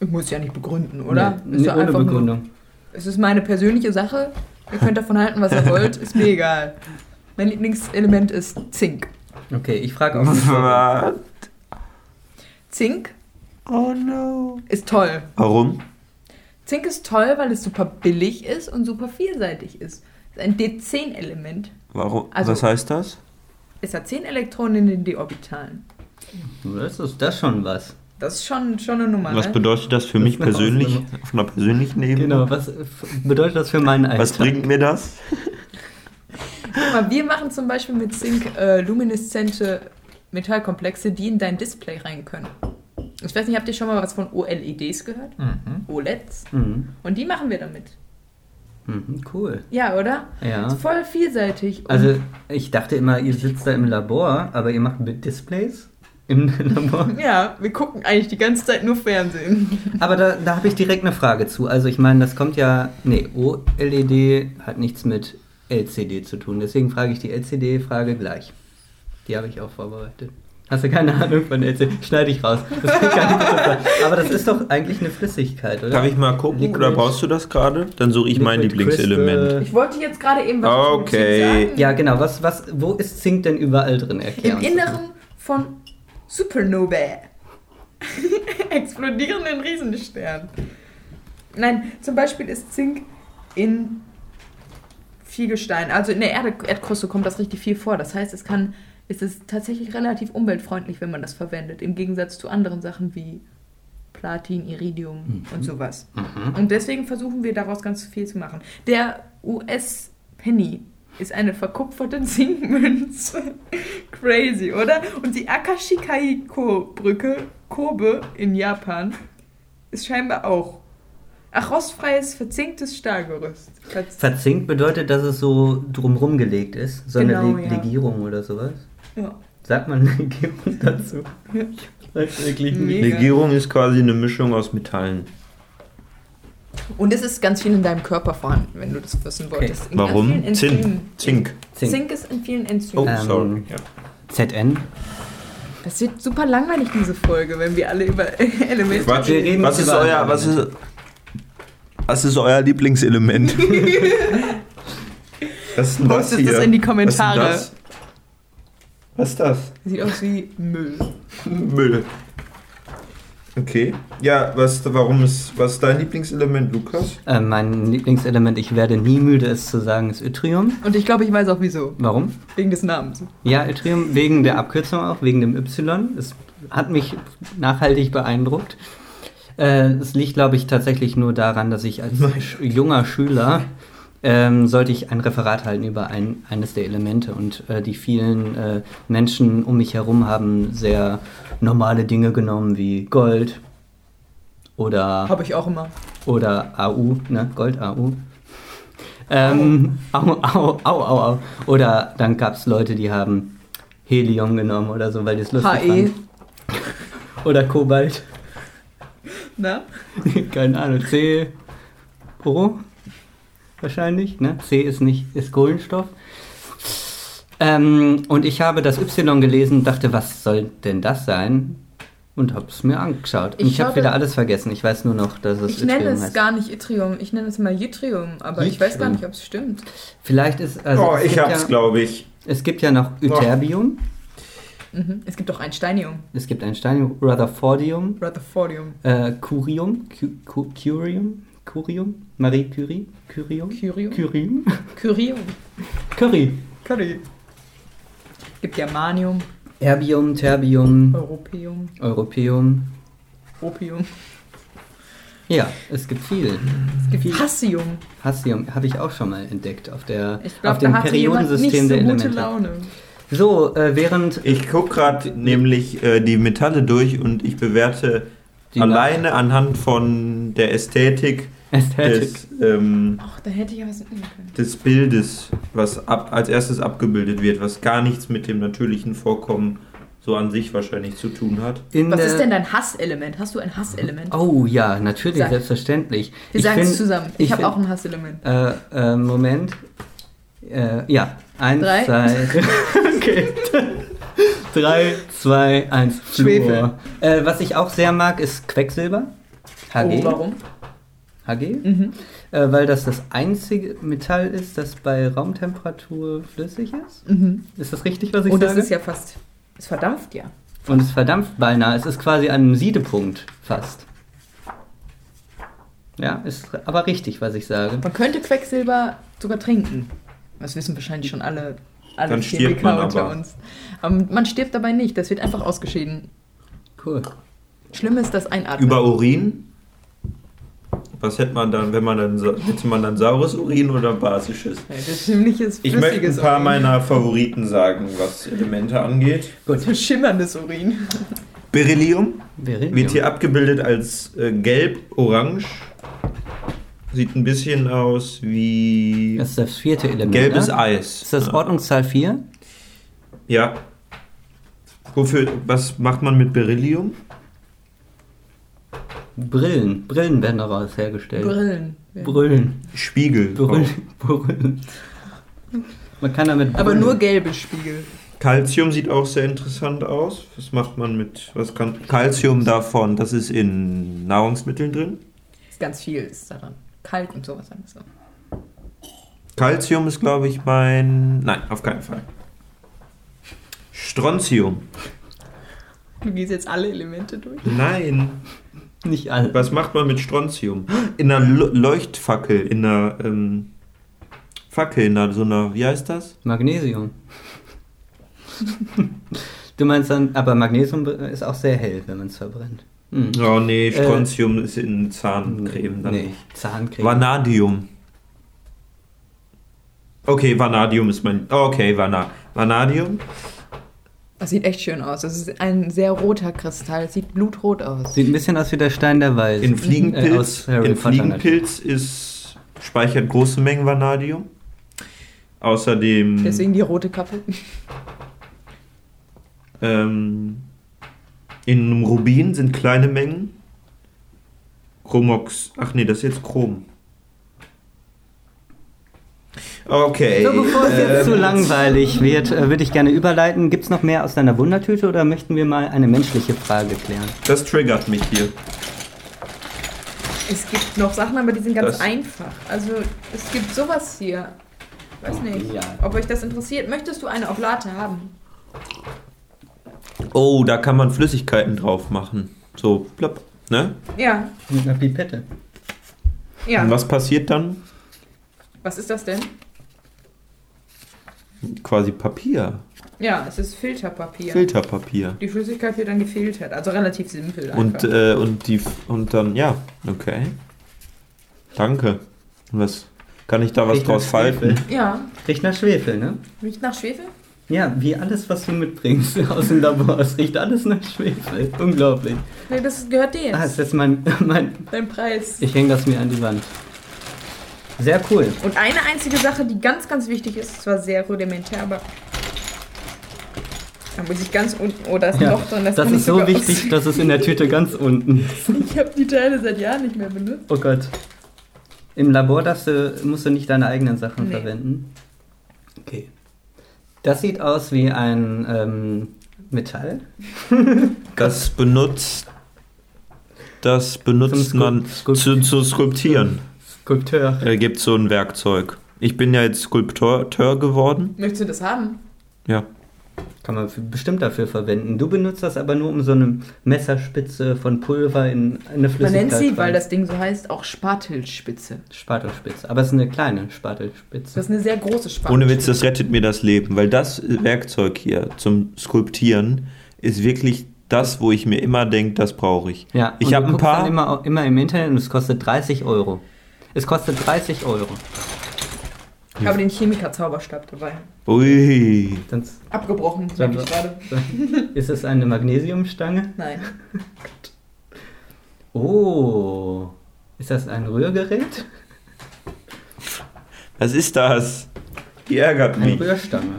Speaker 3: ich muss es ja nicht begründen, oder?
Speaker 2: Nee,
Speaker 3: ist
Speaker 2: nee,
Speaker 3: ja
Speaker 2: ohne
Speaker 3: einfach nur-
Speaker 2: Begründung.
Speaker 3: Es ist meine persönliche Sache. Ihr könnt davon halten, was ihr wollt. Ist mir egal. Mein Lieblingselement ist Zink.
Speaker 2: Okay, ich frage auch.
Speaker 1: Was?
Speaker 3: Zink
Speaker 1: Oh no.
Speaker 3: ist toll.
Speaker 1: Warum?
Speaker 3: Zink ist toll, weil es super billig ist und super vielseitig ist. Es ist ein D10-Element.
Speaker 1: Warum?
Speaker 3: Also-
Speaker 1: Was heißt das?
Speaker 3: Es hat 10 Elektronen in den D-Orbitalen.
Speaker 2: Das ist das schon was.
Speaker 3: Das ist schon, schon eine Nummer.
Speaker 1: Was
Speaker 3: ne?
Speaker 1: bedeutet das für
Speaker 2: Das
Speaker 1: mich persönlich, auf einer persönlichen Ebene?
Speaker 2: Genau, was bedeutet das für meinen Alltag?
Speaker 1: Was bringt mir das?
Speaker 3: Guck mal, wir machen zum Beispiel mit Zink äh, lumineszente Metallkomplexe, die in dein Display rein können. Ich weiß nicht, habt ihr schon mal was von OLEDs gehört?
Speaker 4: Mhm.
Speaker 3: OLEDs?
Speaker 2: Mhm.
Speaker 3: Und die machen wir damit.
Speaker 2: Mhm, cool.
Speaker 3: Ja, oder?
Speaker 2: Ja.
Speaker 3: Ist voll vielseitig.
Speaker 2: Also, ich dachte immer, ihr sitzt da im Labor, aber ihr macht mit Displays im Labor.
Speaker 3: ja, wir gucken eigentlich die ganze Zeit nur Fernsehen.
Speaker 2: Aber da, da habe ich direkt eine Frage zu. Also, ich meine, das kommt ja. Nee, OLED hat nichts mit LCD zu tun. Deswegen frage ich die LCD-Frage gleich. Die habe ich auch vorbereitet. Hast du keine Ahnung von LCD? Schneide ich raus. Das. Aber das ist doch eigentlich eine Flüssigkeit, oder?
Speaker 1: Darf ich mal gucken
Speaker 2: Liquid-
Speaker 1: oder brauchst du das gerade? Dann suche ich mein
Speaker 2: Liquid
Speaker 1: Lieblingselement.
Speaker 2: Crystal.
Speaker 3: Ich wollte jetzt gerade eben was
Speaker 1: Okay.
Speaker 3: zu Zink sagen.
Speaker 2: Ja, genau. Was, was, wo ist Zink denn überall drin? Erklär
Speaker 3: Im Inneren von Supernovae. Explodierenden Riesensternen. Nein, zum Beispiel ist Zink in viel Gestein. Also in der Erde Erdkruste kommt das richtig viel vor. Das heißt, es kann, es ist tatsächlich relativ umweltfreundlich, wenn man das verwendet. Im Gegensatz zu anderen Sachen wie Platin, Iridium und sowas.
Speaker 2: Mhm.
Speaker 3: Und deswegen versuchen wir daraus ganz viel zu machen. Der US-Penny ist eine verkupferte Zinkmünze. Crazy, oder? Und die Akashikaiko-Brücke, Kobe in Japan, ist scheinbar auch. Ach, rostfreies, verzinktes Stahlgerüst. Verz
Speaker 2: Verzinkt bedeutet, dass es so drumrum gelegt ist. So
Speaker 3: Genau,
Speaker 2: eine Leg
Speaker 3: ja.
Speaker 2: Legierung oder sowas.
Speaker 3: Ja.
Speaker 2: Sagt man Legierung dazu? Ich weiß wirklich nicht.
Speaker 3: Mega.
Speaker 1: Legierung ist quasi eine Mischung aus Metallen.
Speaker 3: Und es ist ganz viel in deinem Körper vorhanden, wenn du das wissen wolltest. In ganz
Speaker 1: Warum?
Speaker 3: vielen Enzymen.
Speaker 1: Zinn. Zink.
Speaker 3: Zink. ist in vielen
Speaker 1: Oh,
Speaker 3: Enzymen.
Speaker 2: Ähm,
Speaker 1: sorry. Ja.
Speaker 2: ZN.
Speaker 3: Das wird super langweilig, diese Folge, wenn wir alle über Elemente
Speaker 2: reden
Speaker 1: Was ist euer, was ist, was ist euer Lieblingselement? was ist denn das
Speaker 3: Postet das in die
Speaker 1: Was
Speaker 3: Kommentare.
Speaker 1: Was ist das?
Speaker 3: Sieht aus wie Müll.
Speaker 1: Müll. Okay. Ja, was, warum ist, was ist dein Lieblingselement, Lukas?
Speaker 2: Äh, mein Lieblingselement, ich werde nie müde, es zu sagen, ist Yttrium.
Speaker 3: Und ich glaube, ich weiß auch wieso.
Speaker 2: Warum?
Speaker 3: Wegen des Namens.
Speaker 2: Ja, Yttrium wegen der Abkürzung auch, wegen dem Y. Es hat mich nachhaltig beeindruckt. Äh, es liegt, glaube ich, tatsächlich nur daran, dass ich als junger Schüler ähm, sollte ich ein Referat halten über ein, eines der Elemente und äh, die vielen äh, Menschen um mich herum haben sehr normale Dinge genommen wie Gold oder
Speaker 3: Habe ich auch immer.
Speaker 2: oder AU, ne? Gold AU. Ähm, au, au, au, au, au. Oder dann gab es Leute, die haben Helium genommen oder so, weil die es lustig
Speaker 3: HE.
Speaker 2: Oder Kobalt.
Speaker 3: Na?
Speaker 2: Keine Ahnung. C. O. Wahrscheinlich, ne? C ist nicht, ist Kohlenstoff. Ähm, und ich habe das Y gelesen, dachte, was soll denn das sein? Und habe es mir angeschaut. Und
Speaker 3: Ich
Speaker 2: ich habe wieder alles vergessen. Ich weiß nur noch, dass es
Speaker 3: Ich nenne
Speaker 2: Yttrium
Speaker 3: es
Speaker 2: heißt.
Speaker 3: gar nicht Yttrium, ich nenne es mal Yttrium, aber ich weiß gar
Speaker 2: Yttrium.
Speaker 3: nicht, ob es stimmt.
Speaker 2: Vielleicht ist. Also
Speaker 1: oh, ich hab's,
Speaker 2: ja,
Speaker 1: glaube ich.
Speaker 2: Es gibt ja noch Ytterbium.
Speaker 3: Mhm. Es gibt auch ein Steinium,
Speaker 2: Es gibt ein Steinium, Rutherfordium,
Speaker 3: Rutherfordium,
Speaker 2: äh, Curium, Cu Cu Curium, Curium, Marie Curie, Curium,
Speaker 3: Curium,
Speaker 2: Curium,
Speaker 3: Curium,
Speaker 2: Curie,
Speaker 3: Curry. Gibt Germanium,
Speaker 2: Erbium, Terbium,
Speaker 3: Europäum,
Speaker 2: Europäum.
Speaker 3: Opium.
Speaker 2: Ja, es gibt viel.
Speaker 3: Es gibt
Speaker 2: Viel.
Speaker 3: Hassium.
Speaker 2: Hassium habe ich auch schon mal entdeckt auf, der,
Speaker 3: Ich
Speaker 2: auf dem
Speaker 3: da hatte jemand nicht
Speaker 2: Periodensystem
Speaker 3: so
Speaker 2: der
Speaker 3: gute
Speaker 2: Elemente.
Speaker 3: Laune.
Speaker 2: So, äh, während
Speaker 1: Ich gucke gerade nämlich äh, die Metalle durch und ich bewerte
Speaker 2: Die
Speaker 1: alleine anhand von der Ästhetik
Speaker 2: Ästhetik.
Speaker 1: des, ähm,
Speaker 3: Ach, da hätte ich ja was mitnehmen können.
Speaker 1: des Bildes, was ab, als erstes abgebildet wird, was gar nichts mit dem natürlichen Vorkommen so an sich wahrscheinlich zu tun hat.
Speaker 2: in
Speaker 3: Was ist denn dein Hasselement? Hast du ein Hasselement?
Speaker 2: Oh ja, natürlich,
Speaker 3: Sag.
Speaker 2: selbstverständlich.
Speaker 3: Wir
Speaker 2: Ich
Speaker 3: sagen es zusammen. Ich, habe
Speaker 2: find-
Speaker 3: auch ein Hasselement.
Speaker 2: Äh, äh, Moment. Äh, ja, eins,
Speaker 3: Drei.
Speaker 2: zwei. okay. Drei, zwei, eins.
Speaker 3: Schwefel.
Speaker 2: Fluor. Äh, was ich auch sehr mag, ist Quecksilber. HG.
Speaker 3: Oh, warum?
Speaker 2: HG.
Speaker 3: Mhm.
Speaker 2: Äh, weil das das einzige Metall ist, das bei Raumtemperatur flüssig ist.
Speaker 3: Mhm.
Speaker 2: Ist das richtig, was ich
Speaker 3: Und es
Speaker 2: sage?
Speaker 3: ist ja fast. Es verdampft ja.
Speaker 2: Und es verdampft beinahe. Es ist quasi an einem Siedepunkt fast. Ja, ist aber richtig, was ich sage.
Speaker 3: Man könnte Quecksilber sogar trinken. Das wissen wahrscheinlich schon alle, alle
Speaker 1: Dann stirbt man
Speaker 3: unter
Speaker 1: aber.
Speaker 3: uns. Aber man stirbt dabei nicht. Das wird einfach ausgeschieden.
Speaker 2: Cool.
Speaker 3: Schlimm ist das Einatmen.
Speaker 1: Über Urin? Was hätte man dann, wenn man dann, hätte man dann saures Urin oder basisches?
Speaker 3: Ja, das ist ziemliches
Speaker 1: Ich möchte ein paar
Speaker 3: Urin.
Speaker 1: meiner Favoriten sagen, was Elemente angeht.
Speaker 3: So schimmerndes Urin.
Speaker 1: Beryllium
Speaker 2: Beryllium.
Speaker 1: wird hier abgebildet als äh, gelb-orange. Sieht ein bisschen aus wie
Speaker 2: Das ist das vierte Element.
Speaker 1: gelbes
Speaker 2: ne?
Speaker 1: Eis.
Speaker 2: Ist das
Speaker 1: Ja.
Speaker 2: Ordnungszahl 4?
Speaker 1: Ja. Wofür, was macht man mit Beryllium?
Speaker 2: Brillen. Brillen werden daraus hergestellt.
Speaker 3: Brillen.
Speaker 2: Brillen.
Speaker 1: Spiegel.
Speaker 2: Brillen. Brillen. Man kann damit
Speaker 3: Aber
Speaker 2: brillen.
Speaker 3: nur gelbe Spiegel.
Speaker 1: Calcium sieht auch sehr interessant aus. Was macht man mit, was kann, Calcium davon, das ist in Nahrungsmitteln drin.
Speaker 3: Ist ganz viel ist daran. Kalk und sowas alles.
Speaker 1: Calcium ist, glaube ich, mein, nein, auf keinen Fall. Strontium.
Speaker 3: Du gehst jetzt alle Elemente durch.
Speaker 1: Nein.
Speaker 2: Nicht alle.
Speaker 1: Was macht man mit Strontium? In einer Leuchtfackel, in einer ähm, Fackel, in einer, so einer, wie heißt das?
Speaker 2: Magnesium. du meinst dann, aber Magnesium ist auch sehr hell, wenn man es verbrennt. Hm.
Speaker 1: Oh nee, Strontium ist in Zahncreme dann.
Speaker 2: Nee, Zahncreme.
Speaker 1: Vanadium. Okay, Vanadium ist mein. Okay, Vana Vanadium.
Speaker 3: Das sieht echt schön aus. Das ist ein sehr roter Kristall. Sieht blutrot aus.
Speaker 2: Sieht ein bisschen aus wie der Stein der Weisen.
Speaker 1: In
Speaker 2: Äh,
Speaker 1: Fliegenpilz,
Speaker 2: Harry
Speaker 1: in Fliegenpilz ist, speichert große Mengen Vanadium. Außerdem
Speaker 3: Deswegen die rote Kappe.
Speaker 1: ähm, in einem Rubin sind kleine Mengen. Chromox. Ach nee, das ist jetzt Chrom. Okay.
Speaker 2: So, bevor es jetzt
Speaker 1: ähm,
Speaker 2: zu langweilig wird, äh, würde ich gerne überleiten. Gibt es noch mehr aus deiner Wundertüte oder möchten wir mal eine menschliche Frage klären?
Speaker 1: Das triggert mich hier.
Speaker 3: Es gibt noch Sachen, aber die sind ganz
Speaker 1: Das-
Speaker 3: einfach. Also es gibt sowas hier. Weiß nicht,
Speaker 2: Ja.
Speaker 3: ob euch das interessiert. Möchtest du eine auf Latte haben?
Speaker 1: Oh, da kann man Flüssigkeiten drauf machen. So, plopp. Ne?
Speaker 3: Ja,
Speaker 2: Mit einer Pipette.
Speaker 3: ja.
Speaker 1: Und
Speaker 3: Was?
Speaker 1: was passiert dann?
Speaker 3: ist das denn?
Speaker 1: Quasi Papier.
Speaker 3: Ja, es ist Filterpapier.
Speaker 1: Filterpapier.
Speaker 3: die Flüssigkeit wird dann gefiltert. Also relativ simpel einfach.
Speaker 1: Und, äh, und die und dann, ja, okay. Danke. Was kann ich da was
Speaker 2: Riecht
Speaker 1: draus falten?
Speaker 3: Ja,
Speaker 2: Riecht nach Schwefel, ne?
Speaker 3: riecht nach Schwefel?
Speaker 2: Ja, wie alles, was du mitbringst aus dem Labor. Es riecht alles nach Schwefel. Unglaublich.
Speaker 3: Nee, das gehört dir jetzt.
Speaker 2: Ah, ist jetzt mein, mein...
Speaker 3: Dein Preis.
Speaker 2: Ich hänge das mir an die Wand. Sehr cool.
Speaker 3: Und eine einzige Sache, die ganz, ganz wichtig ist, zwar sehr rudimentär, aber. Da muss ich ganz unten. Oh, da ist ein
Speaker 2: Ja,
Speaker 3: Loch drin. Das,
Speaker 2: das ist so wichtig, dass es in der Tüte ganz unten ist.
Speaker 3: Ich habe die Teile seit Jahren nicht mehr benutzt.
Speaker 2: Oh Gott. Im Labor darfst du, musst du nicht deine eigenen Sachen
Speaker 3: Nee.
Speaker 2: verwenden. Okay. Das sieht aus wie ein ähm, Metall.
Speaker 1: Das benutzt. Das benutzt man zu, zu skulptieren.
Speaker 2: Skulpteur.
Speaker 1: Da gibt es so ein Werkzeug. Ich bin ja jetzt Skulpteur geworden.
Speaker 3: Möchtest du das haben?
Speaker 1: Ja.
Speaker 2: Kann man bestimmt dafür verwenden. Du benutzt das aber nur, um so eine Messerspitze von Pulver in eine
Speaker 3: Man
Speaker 2: Flüssigkeit
Speaker 3: nennt sie, weil
Speaker 2: rein-
Speaker 3: das Ding so heißt, auch Spatelspitze.
Speaker 2: Spatelspitze. Aber es ist eine kleine Spatelspitze.
Speaker 3: Das ist eine sehr große Spatelspitze.
Speaker 1: Ohne Witz, das rettet mir das Leben, weil das Werkzeug hier zum Skulptieren ist wirklich das, wo ich mir immer denke, das brauche ich.
Speaker 2: Ja,
Speaker 1: Ich habe ein paar.
Speaker 2: Immer, immer im Internet und es kostet 30 Euro. Es kostet 30 Euro.
Speaker 3: Ich habe den Chemiker-Zauberstab dabei.
Speaker 1: Ui.
Speaker 2: Sonst
Speaker 3: Abgebrochen, sag ich gerade.
Speaker 2: ist es eine Magnesiumstange.
Speaker 3: Nein.
Speaker 2: Oh, ist das ein Rührgerät?
Speaker 1: Was ist das? Die ärgert
Speaker 2: Eine
Speaker 1: mich.
Speaker 2: Rührstange.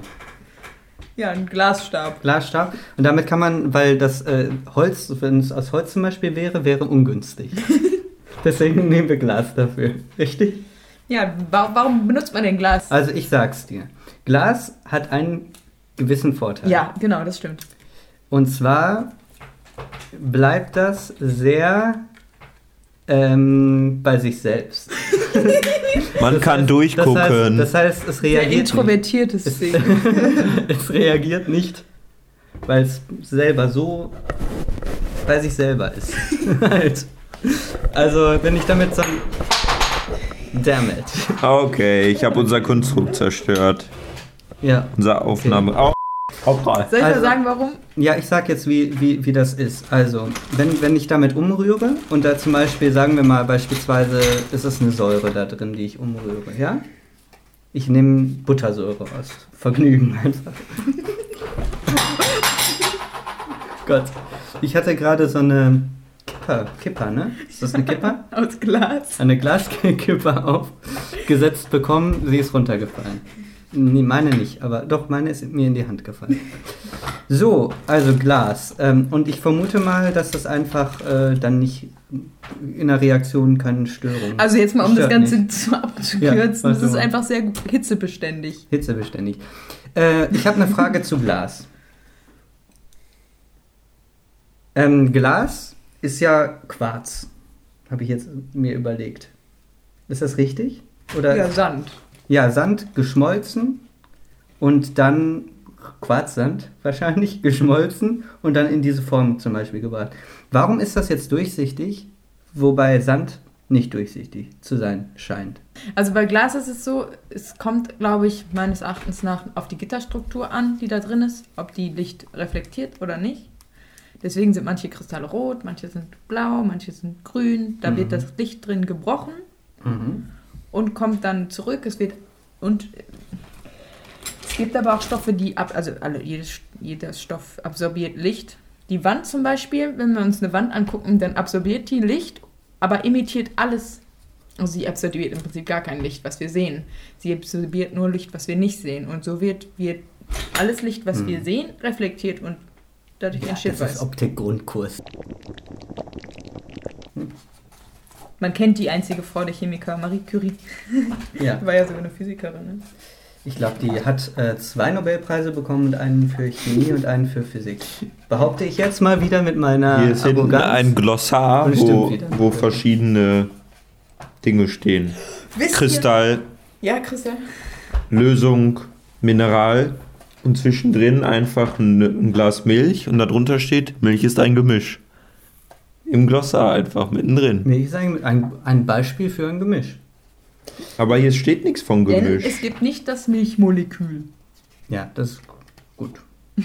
Speaker 3: Ja, ein Glasstab.
Speaker 2: Glasstab. Und damit kann man, weil das äh, Holz, wenn es aus Holz zum Beispiel wäre, wäre ungünstig. Deswegen nehmen wir Glas dafür. Richtig?
Speaker 3: Ja, wa warum benutzt man denn Glas?
Speaker 2: Also ich sag's dir. Glas hat einen gewissen Vorteil.
Speaker 3: Ja, genau, das stimmt.
Speaker 2: Und zwar bleibt das sehr ähm, bei sich selbst.
Speaker 1: Man kann
Speaker 2: Das
Speaker 1: durchgucken.
Speaker 2: heißt, das heißt, es
Speaker 3: Sehr
Speaker 2: reagiert nicht.
Speaker 3: introvertiertes Ding.
Speaker 2: es reagiert nicht, weil es selber so bei sich selber ist. halt. Also, wenn ich damit so ein. Damn it.
Speaker 1: okay, ich habe unser Kunstdruck zerstört.
Speaker 2: Ja.
Speaker 1: Unser Aufnahme. Oh, Hauptwahl.
Speaker 3: Soll ich
Speaker 2: Also-
Speaker 3: mal sagen, warum?
Speaker 2: Ja, ich sag jetzt, wie, wie, wie das ist. Also, wenn, wenn ich damit umrühre und da zum Beispiel, sagen wir mal, beispielsweise ist es eine Säure da drin, die ich umrühre, ja? Ich nehme Buttersäure aus Vergnügen einfach. Gott. Ich hatte gerade so eine Kipper, Kipper, ne? Ist das eine Kipper?
Speaker 3: Aus Glas.
Speaker 2: Eine Glaskipper aufgesetzt bekommen, sie ist runtergefallen. Nee, meine nicht, aber doch, meine ist mir in die Hand gefallen. So, also Glas. Ähm, und ich vermute mal, dass das einfach äh, dann nicht in der Reaktion keine Störung.
Speaker 3: Also jetzt mal, um das Ganze
Speaker 2: nicht.
Speaker 3: zu
Speaker 2: Ja,
Speaker 3: abzukürzen.
Speaker 2: was
Speaker 3: das ist einfach sehr hitzebeständig.
Speaker 2: Hitzebeständig. Äh, ich habe eine Frage zu Glas. Ähm, Glas ist ja Quarz, habe ich jetzt mir überlegt. Ist das richtig? Oder
Speaker 3: Ja, Sand.
Speaker 2: Ja, Sand geschmolzen und dann Quarzsand wahrscheinlich geschmolzen und dann in diese Form zum Beispiel gebracht. Warum ist das jetzt durchsichtig, wobei Sand nicht durchsichtig zu sein scheint?
Speaker 3: Also bei Glas ist es so, es kommt, glaube ich, meines Erachtens nach auf die Gitterstruktur an, die da drin ist, ob die Licht reflektiert oder nicht. Deswegen sind manche Kristalle rot, manche sind blau, manche sind grün. Da
Speaker 2: Mhm.
Speaker 3: wird das Licht drin gebrochen
Speaker 2: Mhm.
Speaker 3: und kommt dann zurück. Es wird und es gibt aber auch Stoffe, die ab, also alle, jedes, jeder Stoff absorbiert Licht. Die Wand zum Beispiel, wenn wir uns eine Wand angucken, dann absorbiert die Licht, aber imitiert alles. Also sie absorbiert im Prinzip gar kein Licht, was wir sehen. Sie absorbiert nur Licht, was wir nicht sehen. Und so wird, wird alles Licht, was
Speaker 2: Hm.
Speaker 3: wir sehen, reflektiert und dadurch entsteht
Speaker 2: das ist. Optik-Grundkurs.
Speaker 3: Man kennt die einzige Frau der Chemiker, Marie Curie.
Speaker 2: Ja,
Speaker 3: War ja sogar eine Physikerin. Ne?
Speaker 2: ich glaube, die hat äh, zwei Nobelpreise bekommen und einen für Chemie und einen für Physik. Behaupte ich jetzt mal wieder mit meiner
Speaker 1: Hier ist hinten ein Glossar, wo, wo verschiedene Dinge stehen.
Speaker 3: Wisst
Speaker 1: Kristall,
Speaker 3: Ihr? Ja, Christian.
Speaker 1: Lösung, Mineral und zwischendrin einfach ein, ein Glas Milch und darunter steht, Milch ist ein Gemisch. Im Glossar einfach mittendrin.
Speaker 2: Nee, ich sage ein, ein Beispiel für ein Gemisch.
Speaker 1: Aber hier steht nichts von
Speaker 3: Denn
Speaker 1: Gemisch.
Speaker 3: es gibt nicht das Milchmolekül.
Speaker 2: Ja, das ist gut.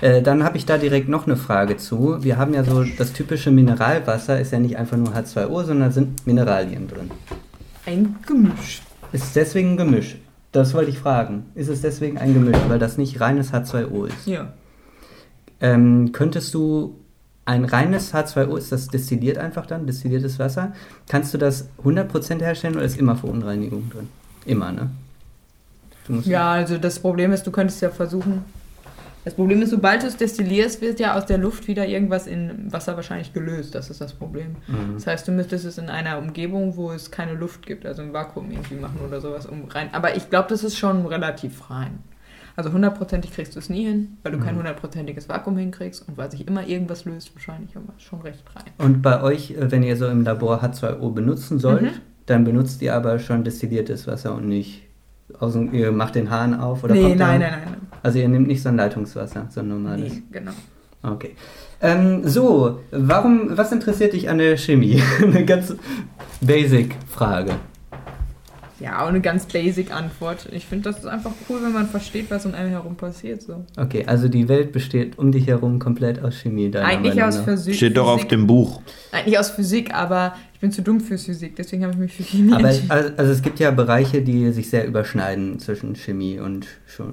Speaker 2: äh, dann habe ich da direkt noch eine Frage zu. Wir haben ja so, das typische Mineralwasser ist ja nicht einfach nur H2O, sondern sind Mineralien drin.
Speaker 3: Ein Gemisch.
Speaker 2: Ist es deswegen ein Gemisch? Das wollte ich fragen. Ist es deswegen ein Gemisch, weil das nicht reines H2O ist?
Speaker 3: Ja.
Speaker 2: Ähm, könntest du ein reines H2O, ist das destilliert einfach dann, destilliertes Wasser? Kannst du das 100% herstellen oder ist immer Verunreinigung drin? Immer, ne? Du musst
Speaker 3: Ja, also das Problem ist, du könntest ja versuchen. Das Problem ist, sobald du es destillierst, wird ja aus der Luft wieder irgendwas in Wasser wahrscheinlich gelöst. Das ist das Problem.
Speaker 2: Mhm.
Speaker 3: Das heißt, du müsstest es in einer Umgebung, wo es keine Luft gibt, also im Vakuum irgendwie machen oder sowas um rein. Aber ich glaube, das ist schon relativ rein. Also hundertprozentig kriegst du es nie hin, weil du kein
Speaker 2: Mhm.
Speaker 3: hundertprozentiges Vakuum hinkriegst und weil sich immer irgendwas löst, wahrscheinlich aber schon recht rein.
Speaker 2: Und bei euch, äh, wenn ihr so im Labor H2O benutzen sollt,
Speaker 3: Mhm.
Speaker 2: dann benutzt ihr aber schon destilliertes Wasser und nicht aus dem, ihr macht den Hahn auf oder
Speaker 3: nee, nein,
Speaker 2: da-
Speaker 3: nein, nein,
Speaker 2: Also ihr nehmt nicht so ein Leitungswasser, so ein
Speaker 3: nein.
Speaker 2: normales.
Speaker 3: Nee, genau.
Speaker 2: Okay. Ähm, so, warum, was interessiert dich an der Chemie? Eine ganz basic Frage.
Speaker 3: Ja, auch eine ganz basic Antwort. Ich finde, das ist einfach cool, wenn man versteht, was um einen herum passiert. So.
Speaker 2: Okay, also die Welt besteht um dich herum komplett aus Chemie.
Speaker 3: Eigentlich
Speaker 2: Meinung
Speaker 3: aus. Physik.
Speaker 1: Steht doch auf dem Buch.
Speaker 3: Eigentlich aus Physik, aber ich bin zu dumm für Physik, deswegen habe ich mich für Chemie
Speaker 2: Aber
Speaker 3: entschieden.
Speaker 2: also, also es gibt ja Bereiche, die sich sehr überschneiden zwischen Chemie und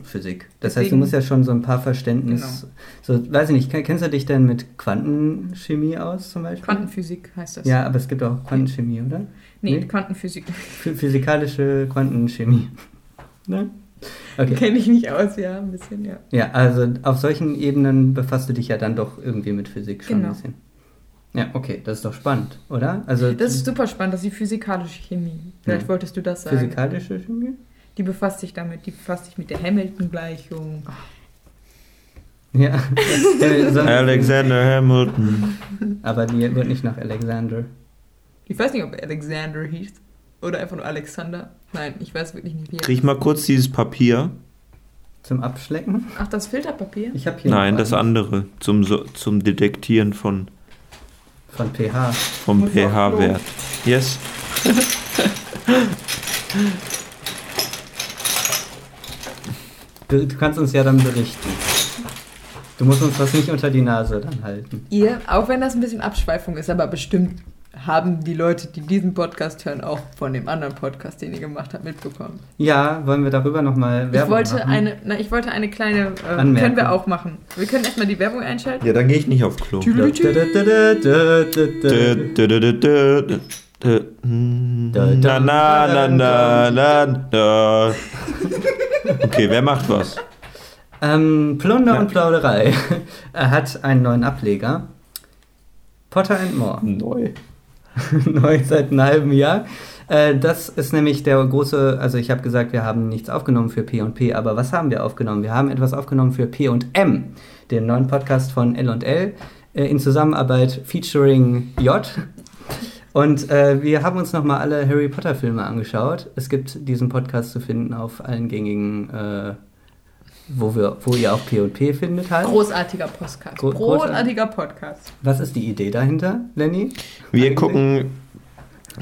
Speaker 2: Physik. Das heißt, du
Speaker 3: Deswegen-
Speaker 2: musst ja schon so ein paar Verständnis. So, weiß ich nicht, kenn- kennst du dich denn mit Quantenchemie aus zum Beispiel?
Speaker 3: Quantenphysik heißt das.
Speaker 2: Ja, aber es gibt auch Quantenchemie, oder?
Speaker 3: Nee,
Speaker 2: Nee?
Speaker 3: Quantenphysik.
Speaker 2: Ph- Physikalische Quantenchemie. Ne? Okay.
Speaker 3: Kenne ich mich aus, ja, ein bisschen, ja.
Speaker 2: Ja, also auf solchen Ebenen befasst du dich ja dann doch irgendwie mit Physik schon
Speaker 3: Genau.
Speaker 2: ein bisschen. Ja, okay, das ist doch spannend, oder? Also
Speaker 3: Das ist super spannend, das ist die physikalische Chemie. Vielleicht
Speaker 2: Ja.
Speaker 3: wolltest du das sagen.
Speaker 2: physikalische Chemie?
Speaker 3: Die befasst sich damit, die befasst sich mit der Hamilton-Gleichung.
Speaker 2: Ja. Äh,
Speaker 1: Alexander Hamilton.
Speaker 2: Aber die wird nicht nach Alexander.
Speaker 3: Ich weiß nicht, ob er Alexander hieß oder einfach nur Alexander. Nein, ich weiß wirklich nicht, wie er
Speaker 1: Krieg ich mal kurz dieses Papier?
Speaker 2: Zum Abschlecken?
Speaker 3: Ach, das Filterpapier?
Speaker 2: Ich habe hier
Speaker 1: Nein,
Speaker 2: noch
Speaker 1: das
Speaker 2: eins
Speaker 1: andere. Zum, so- zum Detektieren von,
Speaker 2: von pH.
Speaker 1: vom
Speaker 3: Muss
Speaker 1: pH-Wert. Yes.
Speaker 2: Du kannst uns ja dann berichten. Du musst uns das nicht unter die Nase dann halten.
Speaker 3: Ihr, auch wenn das ein bisschen Abschweifung ist, aber bestimmt haben die Leute, die diesen Podcast hören, auch von dem anderen Podcast, den ihr gemacht habt, mitbekommen.
Speaker 2: Ja, wollen wir darüber nochmal Werbung
Speaker 3: ich wollte
Speaker 2: machen?
Speaker 3: eine, na, ich wollte eine kleine, äh, können wir auch machen. Wir können erstmal die Werbung einschalten.
Speaker 1: Ja, dann gehe ich nicht auf Klo. Na, na, na, na, na, na. Okay, wer macht was?
Speaker 2: Ähm, Plunder
Speaker 1: Ja.
Speaker 2: und Plauderei. er hat einen neuen Ableger. Potter and More.
Speaker 1: Neu.
Speaker 2: Neu seit einem halben Jahr. Äh, das ist nämlich der große, also ich habe gesagt, wir haben nichts aufgenommen für P und P, aber was haben wir aufgenommen? Wir haben etwas aufgenommen für P und M, den neuen Podcast von L und L, äh, in Zusammenarbeit featuring J. Und äh, wir haben uns nochmal alle Harry Potter Filme angeschaut. Es gibt diesen Podcast zu finden auf allen gängigen, äh, wo, wir, wo ihr auch P und P findet halt.
Speaker 3: Großartiger Podcast.
Speaker 2: Gro-
Speaker 3: Großartiger Podcast.
Speaker 2: Was ist die Idee dahinter, Lenny?
Speaker 1: Wir
Speaker 2: Eigentlich?
Speaker 1: gucken,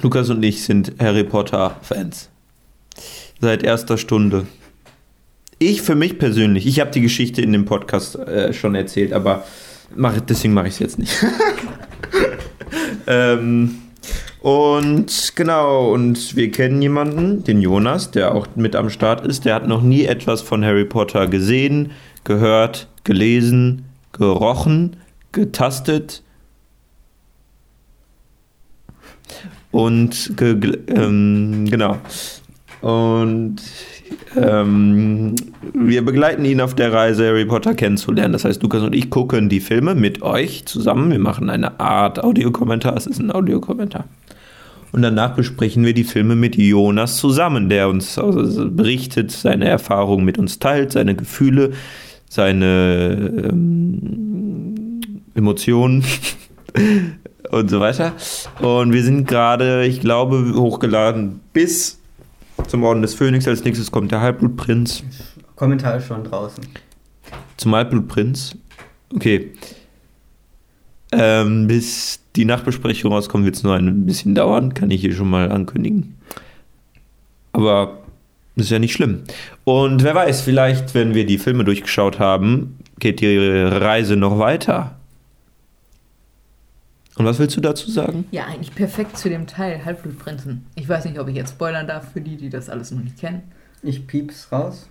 Speaker 1: Lukas und ich sind Harry Potter-Fans. Seit erster Stunde. Ich für mich persönlich, ich habe die Geschichte in dem Podcast äh, schon erzählt, aber mach, deswegen mache ich es jetzt nicht. ähm, und genau, und wir kennen jemanden, den Jonas, der auch mit am Start ist. Der hat noch nie etwas von Harry Potter gesehen, gehört, gelesen, gerochen, getastet und ge, ähm, genau. Und ähm, wir begleiten ihn auf der Reise, Harry Potter kennenzulernen. Das heißt, Lukas und ich gucken die Filme mit euch zusammen. Wir machen eine Art Audiokommentar. Es ist ein Audiokommentar. Und danach besprechen wir die Filme mit Jonas zusammen, der uns also berichtet, seine Erfahrungen mit uns teilt, seine Gefühle, seine ähm, Emotionen und so weiter. Und wir sind gerade, ich glaube, hochgeladen bis zum Orden des Phönix. Als nächstes kommt der Halbblutprinz.
Speaker 2: Kommentar ist schon draußen.
Speaker 1: Zum Halbblutprinz. Okay. Ähm, bis die Nachbesprechung rauskommt, wird es nur ein bisschen dauern, kann ich hier schon mal ankündigen. Aber ist ja nicht schlimm. Und wer weiß, vielleicht, wenn wir die Filme durchgeschaut haben, geht die Reise noch weiter. Und was willst du dazu sagen?
Speaker 3: Ja, eigentlich perfekt zu dem Teil Halbblutprinzen. Ich weiß nicht, ob ich jetzt spoilern darf für die, die das alles noch nicht kennen.
Speaker 2: Ich piep's raus.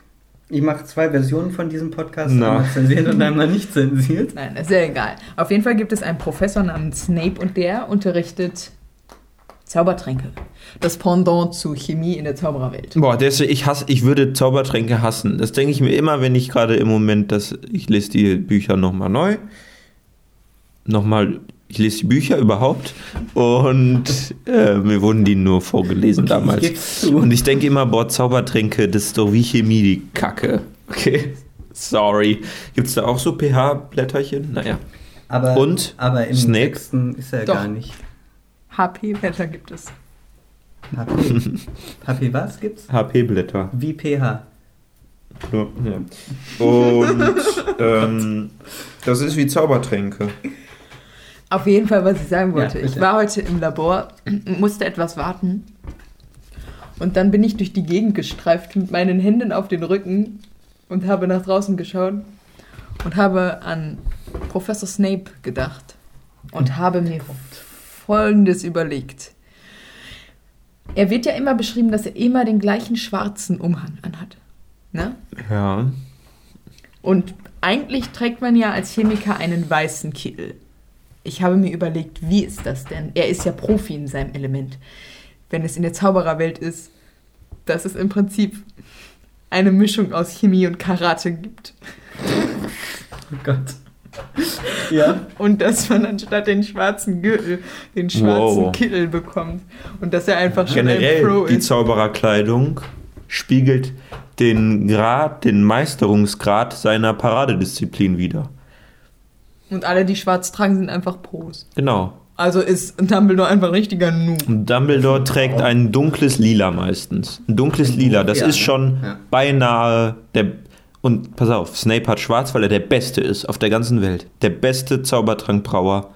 Speaker 2: Ich mache zwei Versionen von diesem Podcast,
Speaker 1: Na.
Speaker 2: einmal zensiert und einmal nicht zensiert.
Speaker 3: Nein, ist ja egal. Auf jeden Fall gibt es einen Professor namens Snape und der unterrichtet Zaubertränke. Das Pendant zu Chemie in der Zaubererwelt.
Speaker 1: Boah, das, ich hasse, ich würde Zaubertränke hassen. Das denke ich mir immer, wenn ich gerade im Moment, das, ich lese die Bücher nochmal neu. Nochmal, ich lese die Bücher überhaupt. Und äh, mir wurden die nur vorgelesen
Speaker 2: Okay,
Speaker 1: damals. Und ich denke immer, boah, Zaubertränke, das ist doch wie Chemie, die Kacke. Okay, sorry. Gibt es da auch so pH-Blätterchen? Naja.
Speaker 2: Aber,
Speaker 1: Und?
Speaker 2: aber im
Speaker 1: Snape?
Speaker 2: Texten ist er
Speaker 3: Doch.
Speaker 2: gar nicht.
Speaker 3: HP-Wetter gibt es.
Speaker 2: HP. HP was gibt's?
Speaker 1: HP-Blätter.
Speaker 2: Wie pH.
Speaker 1: Ja. Und ähm, das ist wie Zaubertränke.
Speaker 3: Auf jeden Fall, was ich sagen wollte.
Speaker 2: Ja,
Speaker 3: ich war heute im Labor und musste etwas warten. Und dann bin ich durch die Gegend gestreift mit meinen Händen auf den Rücken und habe nach draußen geschaut und habe an Professor Snape gedacht und habe mir Folgendes überlegt. Er wird ja immer beschrieben, dass er immer den gleichen schwarzen Umhang anhat. Ne?
Speaker 1: Ja.
Speaker 3: Und eigentlich trägt man ja als Chemiker einen weißen Kittel. Ich habe mir überlegt, wie ist das denn? Er ist ja Profi in seinem Element. Wenn es in der Zaubererwelt ist, dass es im Prinzip eine Mischung aus Chemie und Karate gibt.
Speaker 2: Oh Gott. Ja.
Speaker 3: Und dass man anstatt den schwarzen Gürtel den schwarzen
Speaker 1: Wow.
Speaker 3: Kittel bekommt. Und dass er einfach schon ein
Speaker 1: Generell,
Speaker 3: Pro
Speaker 1: die
Speaker 3: ist.
Speaker 1: Zaubererkleidung spiegelt den Grad, den Meisterungsgrad seiner Paradedisziplin wider.
Speaker 3: Und alle, die schwarz tragen, sind einfach Pros.
Speaker 1: Genau.
Speaker 3: Also ist Dumbledore einfach ein richtiger Noob.
Speaker 1: Dumbledore trägt ein dunkles Lila meistens. Ein dunkles Lila, das
Speaker 2: Ja,
Speaker 1: ist schon
Speaker 2: Ja.
Speaker 1: beinahe der. Und pass auf, Snape hat schwarz, weil er der Beste ist auf der ganzen Welt. Der beste Zaubertrankbrauer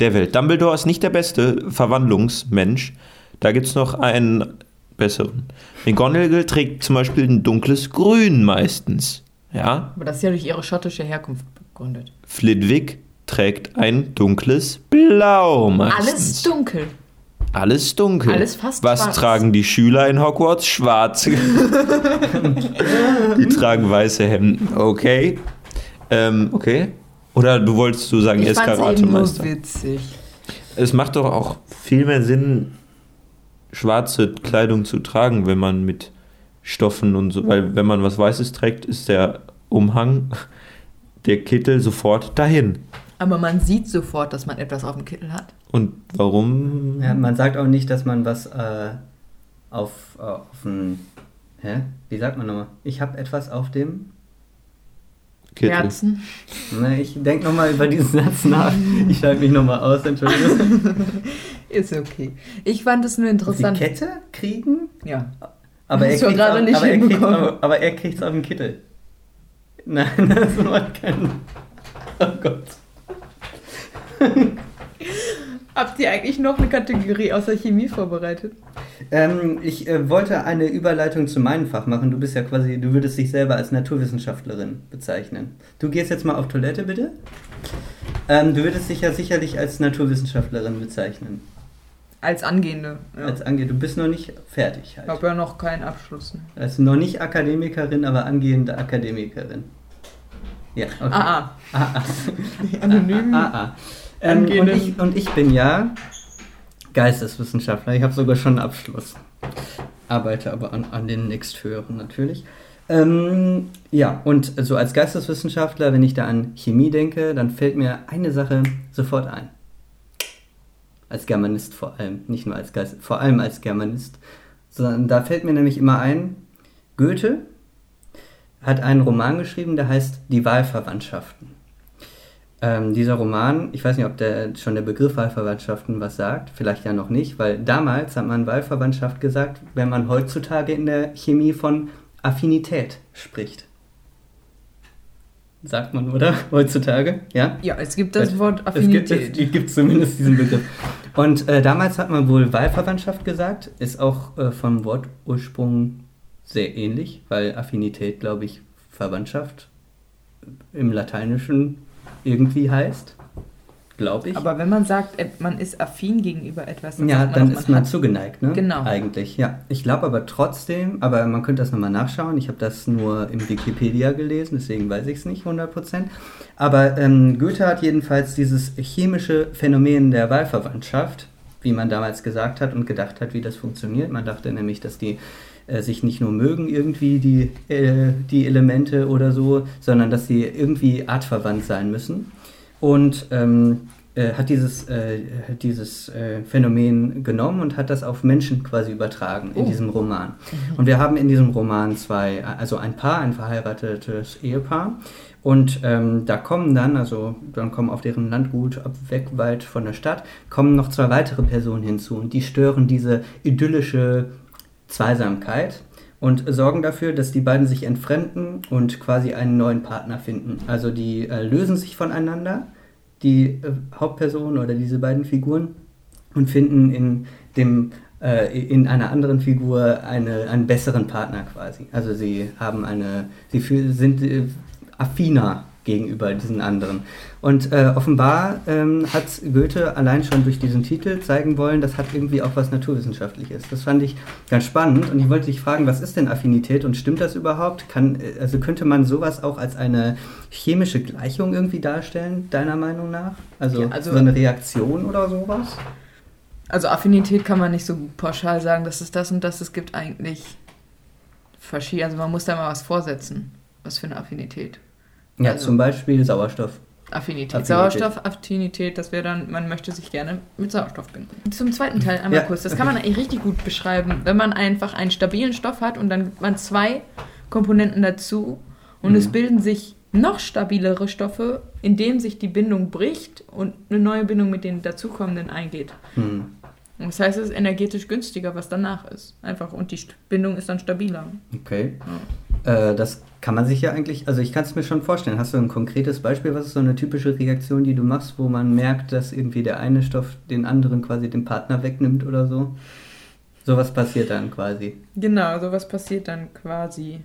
Speaker 1: der Welt. Dumbledore ist nicht der beste Verwandlungsmensch. Da gibt es noch einen besseren. McGonagall trägt zum Beispiel ein dunkles Grün meistens. Ja,
Speaker 3: Aber das ist ja durch ihre schottische Herkunft begründet.
Speaker 1: Flitwick trägt ein dunkles Blau meistens.
Speaker 3: Alles dunkel.
Speaker 1: Alles dunkel.
Speaker 3: Alles fast
Speaker 1: Was
Speaker 3: schwarz.
Speaker 1: tragen die Schüler in Hogwarts? Schwarz. die tragen weiße Hemden. Okay. Ähm, okay. Oder du wolltest du sagen, er
Speaker 3: Ich
Speaker 1: ist
Speaker 3: fand's eben nur
Speaker 1: Karatemeister?
Speaker 3: witzig.
Speaker 1: Es macht doch auch viel mehr Sinn, schwarze Kleidung zu tragen, wenn man mit Stoffen und so, weil wenn man was Weißes trägt, ist der Umhang, der Kittel sofort dahin.
Speaker 3: Aber man sieht sofort, dass man etwas auf dem Kittel hat.
Speaker 1: Und warum?
Speaker 2: Ja, man sagt auch nicht, dass man was äh, auf, äh, auf ein. Hä? Wie sagt man nochmal? Ich habe etwas auf dem.
Speaker 1: Kittel.
Speaker 3: Herzen.
Speaker 2: Ne, ich denke nochmal über diesen Satz nach. Ich schalte mich nochmal aus, Entschuldigung.
Speaker 3: Ist okay. Ich fand es nur
Speaker 2: Die
Speaker 3: interessant.
Speaker 2: Kette kriegen?
Speaker 3: Ja.
Speaker 2: Aber er kriegt's
Speaker 3: gerade
Speaker 2: auf-
Speaker 3: nicht
Speaker 2: aber er kriegt's auf- Aber er kriegt es auf den Kittel. Nein, das macht keinen. Oh Gott.
Speaker 3: Habt ihr eigentlich noch eine Kategorie außer Chemie vorbereitet?
Speaker 2: Ähm, ich äh, wollte eine Überleitung zu meinem Fach machen. Du bist ja quasi, du würdest dich selber als Naturwissenschaftlerin bezeichnen. Du gehst jetzt mal auf Toilette, bitte. Ähm, du würdest dich ja sicherlich als Naturwissenschaftlerin bezeichnen.
Speaker 3: Als Angehende. Ja.
Speaker 2: Als ange du bist noch nicht fertig
Speaker 3: Ich
Speaker 2: halt.
Speaker 3: habe ja noch keinen Abschluss. ne?
Speaker 2: Also noch nicht Akademikerin, aber angehende Akademikerin. Ja, okay.
Speaker 3: Ah, ah.
Speaker 2: Ah, ah.
Speaker 3: Die anonymen.
Speaker 2: Ah, ah. Ähm, und, ich, und ich bin ja Geisteswissenschaftler. Ich habe sogar schon einen Abschluss. Arbeite aber an, an den nächsthöheren natürlich. Ähm, ja, und so als Geisteswissenschaftler, wenn ich da an Chemie denke, dann fällt mir eine Sache sofort ein. Als Germanist vor allem, nicht nur als Geist, vor allem als Germanist. Sondern da fällt mir nämlich immer ein, Goethe hat einen Roman geschrieben, der heißt Die Wahlverwandtschaften. Ähm, dieser Roman, ich weiß nicht, ob der schon der Begriff Wahlverwandtschaften was sagt, vielleicht ja noch nicht, weil damals hat man Wahlverwandtschaft gesagt, wenn man heutzutage in der Chemie von Affinität spricht. Sagt man, oder? Heutzutage, ja?
Speaker 3: Ja, es gibt das Wort
Speaker 2: Es gibt,
Speaker 3: Affinität.
Speaker 2: es gibt zumindest diesen Begriff. Und äh, damals hat man wohl Wahlverwandtschaft gesagt, ist auch äh, vom Wortursprung sehr ähnlich, weil Affinität, glaube ich, Verwandtschaft im Lateinischen irgendwie heißt. Glaube ich.
Speaker 3: Aber wenn man sagt, äh, man ist affin gegenüber etwas,
Speaker 2: ja,
Speaker 3: sagt
Speaker 2: dann ist man
Speaker 3: hat-
Speaker 2: zugeneigt, ne?
Speaker 3: Genau.
Speaker 2: Eigentlich, ja. Ich glaube aber trotzdem, aber man könnte das nochmal nachschauen. Ich habe das nur im Wikipedia gelesen, deswegen weiß ich es nicht 100%. Aber ähm, Goethe hat jedenfalls dieses chemische Phänomen der Wahlverwandtschaft, wie man damals gesagt hat und gedacht hat, wie das funktioniert. Man dachte nämlich, dass die äh, sich nicht nur mögen irgendwie, die, äh, die Elemente oder so, sondern dass sie irgendwie artverwandt sein müssen und ähm, äh, hat dieses, äh, dieses äh, Phänomen genommen und hat das auf Menschen quasi übertragen in
Speaker 3: Oh.
Speaker 2: diesem Roman. Und wir haben in diesem Roman zwei, also ein Paar, ein verheiratetes Ehepaar. Und ähm, da kommen dann, also dann kommen auf deren Landgut, ab weg weit von der Stadt, kommen noch zwei weitere Personen hinzu und die stören diese idyllische Zweisamkeit und sorgen dafür, dass die beiden sich entfremden und quasi einen neuen Partner finden. Also die äh, lösen sich voneinander, die äh, Hauptperson oder diese beiden Figuren, und finden in dem äh, in einer anderen Figur eine, einen besseren Partner quasi. Also sie haben eine, sie sind äh, affiner gegenüber diesen anderen. Und äh, offenbar ähm, hat Goethe allein schon durch diesen Titel zeigen wollen, das hat irgendwie auch was Naturwissenschaftliches. Das fand ich ganz spannend und ich wollte dich fragen, was ist denn Affinität und stimmt das überhaupt? Kann, äh, also könnte man sowas auch als eine chemische Gleichung irgendwie darstellen, deiner Meinung nach? Also,
Speaker 3: Ja, also-
Speaker 2: so eine Reaktion oder sowas?
Speaker 3: Also Affinität kann man nicht so pauschal sagen, dass es das und das. Es gibt eigentlich verschiedene. Also man muss da mal was vorsetzen. Was für eine Affinität.
Speaker 2: Ja,
Speaker 3: Also-
Speaker 2: zum Beispiel Sauerstoff.
Speaker 3: Affinität.
Speaker 2: Affinität.
Speaker 3: Sauerstoffaffinität, das wäre dann, man möchte sich gerne mit Sauerstoff binden. Zum zweiten Teil einmal
Speaker 2: Ja,
Speaker 3: kurz. Das kann man eigentlich richtig gut beschreiben, wenn man einfach einen stabilen Stoff hat und dann gibt man zwei Komponenten dazu und
Speaker 2: Mhm.
Speaker 3: es bilden sich noch stabilere Stoffe, indem sich die Bindung bricht und eine neue Bindung mit den dazukommenden eingeht.
Speaker 2: Hm.
Speaker 3: Und das heißt, es ist energetisch günstiger, was danach ist. Einfach. Und die Bindung ist dann stabiler.
Speaker 2: Okay. Äh, das kann man sich ja eigentlich, also ich kann es mir schon vorstellen. Hast du ein konkretes Beispiel? Was ist so eine typische Reaktion, die du machst, wo man merkt, dass irgendwie der eine Stoff den anderen quasi den Partner wegnimmt oder so? Sowas passiert dann quasi.
Speaker 3: Genau, sowas passiert dann quasi.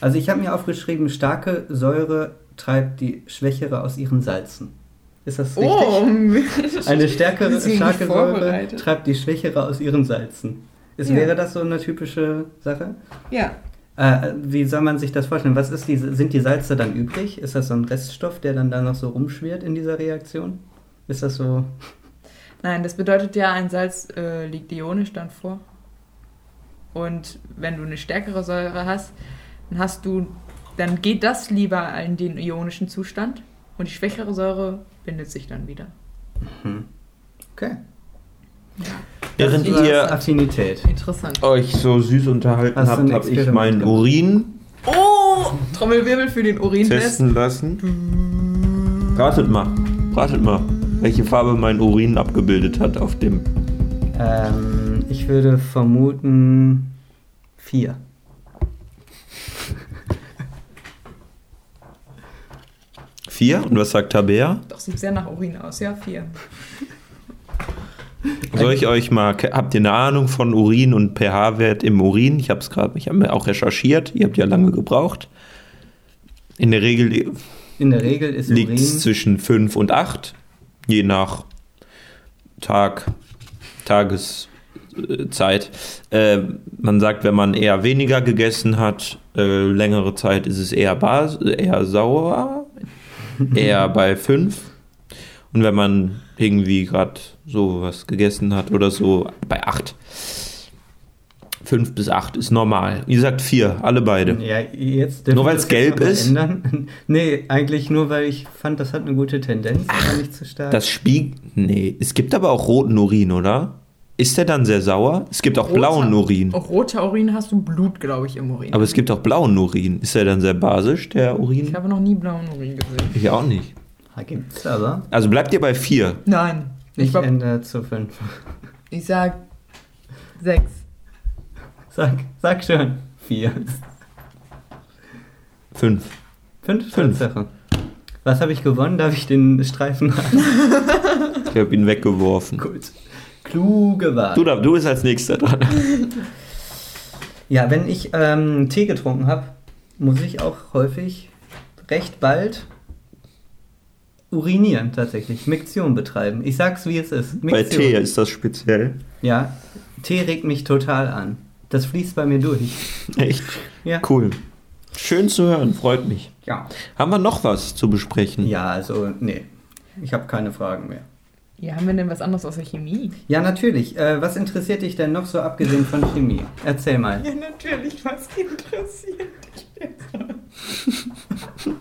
Speaker 2: Also ich habe mir aufgeschrieben, starke Säure treibt die schwächere aus ihren Salzen. Ist das richtig?
Speaker 3: Oh,
Speaker 2: Eine stärkere, starke Säure treibt die schwächere aus ihren Salzen. Ist,
Speaker 3: Ja.
Speaker 2: Wäre das so eine typische Sache?
Speaker 3: ja.
Speaker 2: Äh, wie soll man sich das vorstellen? Was ist diese, sind die Salze dann übrig? Ist das so ein Reststoff, der dann da noch so rumschwirrt in dieser Reaktion? Ist das so?
Speaker 3: Nein, das bedeutet ja, ein Salz äh, liegt ionisch dann vor. Und wenn du eine stärkere Säure hast, dann hast du, dann geht das lieber in den ionischen Zustand und die schwächere Säure bindet sich dann wieder.
Speaker 2: Okay.
Speaker 1: Während
Speaker 2: Das ist
Speaker 1: ihr
Speaker 2: Affinität.
Speaker 3: Interessant.
Speaker 1: euch so süß unterhalten
Speaker 2: Hast
Speaker 1: habt, habe ich meinen
Speaker 2: gemacht?
Speaker 1: Urin
Speaker 3: Oh! Trommelwirbel für den Urintest.
Speaker 1: testen lassen. Ratet mal, ratet mal, welche Farbe mein Urin abgebildet hat auf dem.
Speaker 2: Ähm, ich würde vermuten vier.
Speaker 1: Vier? Und was sagt Tabea?
Speaker 3: Doch, sieht sehr nach Urin aus. Ja, vier.
Speaker 1: Soll ich euch mal, habt ihr eine Ahnung von Urin und pH-Wert im Urin? Ich habe es gerade, ich habe mir auch recherchiert. Ihr habt ja lange gebraucht. In der Regel
Speaker 2: In der Regel ist
Speaker 1: liegt es zwischen 5 und 8, je nach Tag, Tageszeit. Äh, man sagt, wenn man eher weniger gegessen hat, äh, längere Zeit ist es eher, bas eher sauer, eher bei 5. Und wenn man irgendwie gerade so was gegessen hat oder so, bei 8. 5 bis 8 ist normal. Ihr sagt 4, alle beide.
Speaker 2: Ja, jetzt
Speaker 1: Nur
Speaker 2: das jetzt
Speaker 1: gelb ist?
Speaker 2: Ändern. Nee, eigentlich nur, weil ich fand, das hat eine gute Tendenz, aber nicht zu stark.
Speaker 1: Das spiegelt. Nee, es gibt aber auch roten Urin, oder? Ist der dann sehr sauer? Es gibt auch
Speaker 3: Roter-
Speaker 1: blauen Urin.
Speaker 3: Auch roter Urin hast du Blut, glaube ich, im Urin.
Speaker 1: Aber es gibt auch blauen Urin. Ist der dann sehr basisch, der
Speaker 3: ich
Speaker 1: Urin?
Speaker 3: habe noch nie blauen Urin gesehen.
Speaker 1: Ich auch nicht.
Speaker 2: Da gibt's aber.
Speaker 1: Also bleibt ihr bei 4.
Speaker 3: Nein.
Speaker 2: Ich
Speaker 3: Ich,
Speaker 2: ändere zu fünf.
Speaker 3: ich sag sechs.
Speaker 2: Sag, sag schon. Vier.
Speaker 1: 5.
Speaker 2: Fünf?
Speaker 1: Fünf.
Speaker 2: Tatsache. Was habe ich gewonnen? Darf ich den Streifen haben?
Speaker 1: Ich habe ihn weggeworfen.
Speaker 2: Gut. Kluge Wahl.
Speaker 1: Du, du bist als nächster dran.
Speaker 2: Ja, wenn ich ähm, Tee getrunken habe, muss ich auch häufig recht bald urinieren tatsächlich. Miktion betreiben. Ich sag's wie es ist.
Speaker 1: Bei
Speaker 2: Miktion.
Speaker 1: Tee ist das speziell.
Speaker 2: Ja, Tee regt mich total an. Das fließt bei mir durch.
Speaker 1: Echt
Speaker 2: Ja.
Speaker 1: cool. Schön zu hören, freut mich.
Speaker 2: Ja.
Speaker 1: Haben wir noch was zu besprechen?
Speaker 2: Ja, also, nee. Ich habe keine Fragen mehr.
Speaker 3: Ja, haben wir denn was anderes außer Chemie?
Speaker 2: Ja, natürlich. Äh, was interessiert dich denn noch so abgesehen von Chemie? Erzähl mal.
Speaker 3: Ja, natürlich. Was interessiert dich jetzt?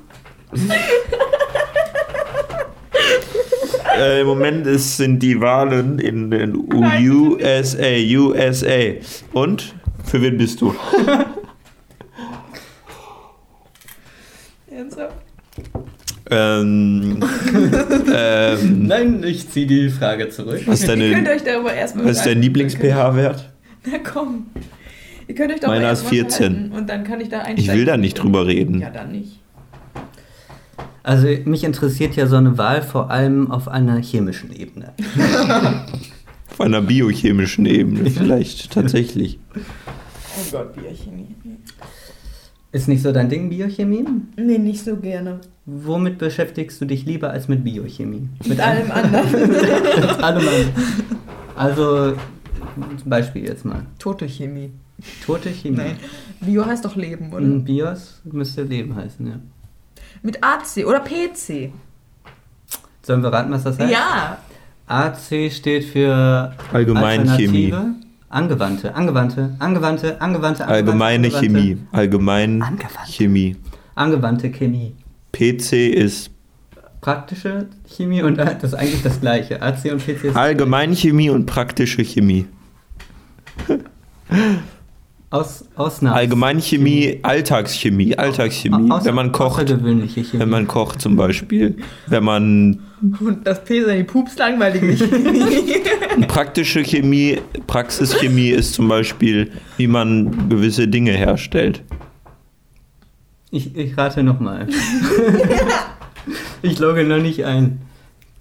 Speaker 1: Äh, Im Moment ist, sind die Wahlen in den USA, USA. Und? Für wen bist du?
Speaker 3: Ernsthaft?
Speaker 1: ähm, ähm,
Speaker 2: Nein, ich ziehe die Frage zurück.
Speaker 1: was ist
Speaker 3: Ihr könnt
Speaker 1: deine,
Speaker 3: euch darüber erstmal
Speaker 1: was ist dein Lieblings-pH-Wert?
Speaker 3: Na komm. Ihr könnt euch darüber
Speaker 1: Meiner ist
Speaker 3: erstmal
Speaker 1: 14.
Speaker 3: unterhalten Und dann kann ich da einsteigen.
Speaker 1: Ich will da nicht drüber reden.
Speaker 3: Ja, dann nicht.
Speaker 2: Also, mich interessiert ja so eine Wahl vor allem auf einer chemischen Ebene.
Speaker 1: Auf einer biochemischen Ebene vielleicht tatsächlich.
Speaker 3: Oh Gott, Biochemie.
Speaker 2: Ist nicht so dein Ding, Biochemie?
Speaker 3: Nee, nicht so gerne.
Speaker 2: Womit beschäftigst du dich lieber als mit Biochemie?
Speaker 3: Mit allem anderen.
Speaker 2: Mit allem anderen. Also, zum Beispiel jetzt mal.
Speaker 3: Tote Chemie.
Speaker 2: Tote Chemie.
Speaker 3: Nein. Bio heißt doch Leben, oder?
Speaker 2: Mm, Bios müsste Leben heißen, ja.
Speaker 3: Mit AC oder PC.
Speaker 2: Sollen wir raten, was das heißt?
Speaker 3: Ja.
Speaker 2: AC steht für
Speaker 1: Allgemeinchemie.
Speaker 2: Angewandte, angewandte, angewandte, angewandte,
Speaker 1: Allgemeine
Speaker 2: angewandte,
Speaker 1: Chemie. Allgemein
Speaker 2: Angewandte.
Speaker 1: Chemie.
Speaker 2: Angewandte Chemie.
Speaker 1: PC ist
Speaker 2: Praktische Chemie und das ist eigentlich das gleiche. AC und PC ist
Speaker 1: Allgemeinchemie und praktische Chemie.
Speaker 2: aus, Ausnahme.
Speaker 1: Allgemeinchemie, Alltagschemie, Alltagschemie.
Speaker 2: Außer-
Speaker 1: Wenn man kocht,
Speaker 2: Außergewöhnliche Chemie.
Speaker 1: wenn man kocht zum Beispiel. Wenn man
Speaker 3: Und das P seine Pups langweilige Chemie.
Speaker 1: praktische Chemie, Praxischemie ist zum Beispiel, wie man gewisse Dinge herstellt.
Speaker 2: Ich, ich rate nochmal. ich logge noch nicht ein.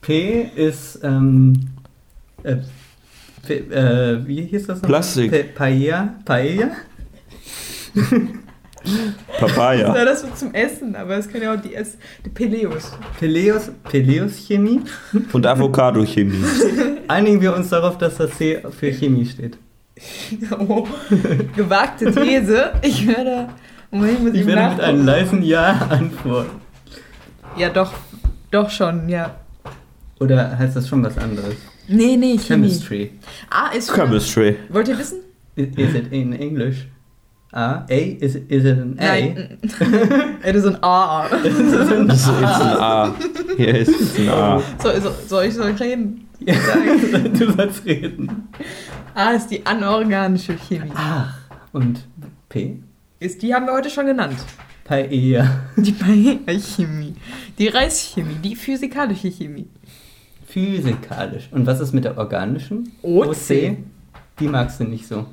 Speaker 2: P ist, ähm, äh, äh, wie hieß das noch?
Speaker 1: Plastik.
Speaker 2: P Paella? Paella?
Speaker 1: Papaya.
Speaker 3: Ja, das wird zum Essen, aber es können ja auch die Ess die Peleus.
Speaker 2: Peleus, Peleus Chemie.
Speaker 1: Und Avocado-Chemie.
Speaker 2: Einigen wir uns darauf, dass das C für Chemie steht.
Speaker 3: Oh, gewagte These. Ich werde. Moment, muss ich,
Speaker 2: Ich werde mit einem leisen Ja antworten.
Speaker 3: Ja, doch. Doch schon, ja.
Speaker 2: Oder heißt das schon was anderes?
Speaker 3: Nee, nee, Chemie.
Speaker 2: Chemistry.
Speaker 3: A ist.
Speaker 1: Chemistry.
Speaker 3: Wollt ihr wissen?
Speaker 2: Is, is it in English? A? A? Is, it- is it an A?
Speaker 3: Nein. Es ist ein A.
Speaker 1: Das ist jetzt ein A. Hier ist jetzt ein A.
Speaker 3: So, so, soll ich soll ich reden?
Speaker 2: Ja, du sollst reden.
Speaker 3: A ist die anorganische Chemie.
Speaker 2: Ach. Und P?
Speaker 3: Ist, die haben wir heute schon genannt.
Speaker 2: Paella.
Speaker 3: Die Chemie. Die Reischemie. Die physikalische Chemie.
Speaker 2: Physikalisch. Und was ist mit der organischen?
Speaker 3: OC.
Speaker 2: Die magst du nicht so.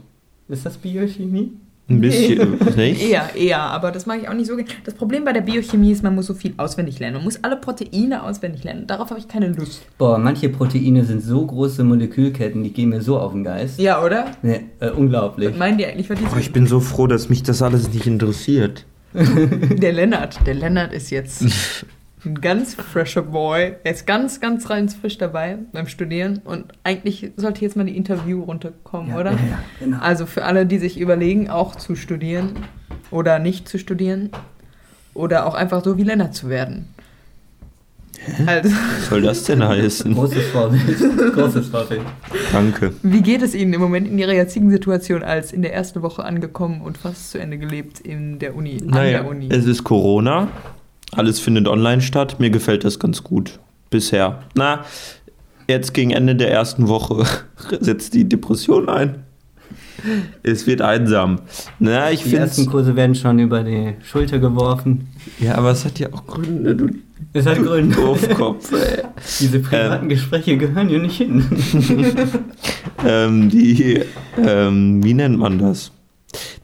Speaker 2: Ist das Biochemie?
Speaker 1: Ein bisschen, nicht?
Speaker 3: Eher, eher, aber das mag ich auch nicht so gerne. Das Problem bei der Biochemie ist, man muss so viel auswendig lernen. Man muss alle Proteine auswendig lernen. Darauf habe ich keine Lust.
Speaker 2: Boah, manche Proteine sind so große Molekülketten, die gehen mir so auf den Geist.
Speaker 3: Ja, oder?
Speaker 2: Ne, äh, unglaublich.
Speaker 3: Was meinen die eigentlich? Was die
Speaker 1: Oh, ich bin so froh, dass mich das alles nicht interessiert.
Speaker 3: Der Lennart. Der Lennart ist jetzt ein ganz fresher Boy. Er ist ganz, ganz rein frisch dabei beim Studieren. Und eigentlich sollte jetzt mal die Interview runterkommen,
Speaker 2: Ja,
Speaker 3: oder?
Speaker 2: Ja, ja, genau.
Speaker 3: Also für alle, die sich überlegen, auch zu studieren oder nicht zu studieren oder auch einfach so wie Lennart zu werden. Also,
Speaker 1: Was soll das denn heißen?
Speaker 2: Großes Vorbild. Großes Vorbild.
Speaker 1: Danke.
Speaker 3: wie geht es Ihnen im Moment in Ihrer jetzigen Situation als in der ersten Woche angekommen und fast zu Ende gelebt in der Uni? An
Speaker 1: Naja,
Speaker 3: der Uni.
Speaker 1: es ist Corona. Alles findet online statt. Mir gefällt das ganz gut. Bisher. Na, jetzt gegen Ende der ersten Woche setzt die Depression ein. Es wird einsam. Na, ich
Speaker 2: Die
Speaker 1: finde
Speaker 2: ersten Kurse werden schon über die Schulter geworfen.
Speaker 1: Ja, aber es hat ja auch Gründe, du
Speaker 2: Es hat Gründe.
Speaker 1: Doofkopf, ey.
Speaker 2: Diese privaten Gespräche gehören hier nicht hin.
Speaker 1: ähm, die, ähm, wie nennt man das?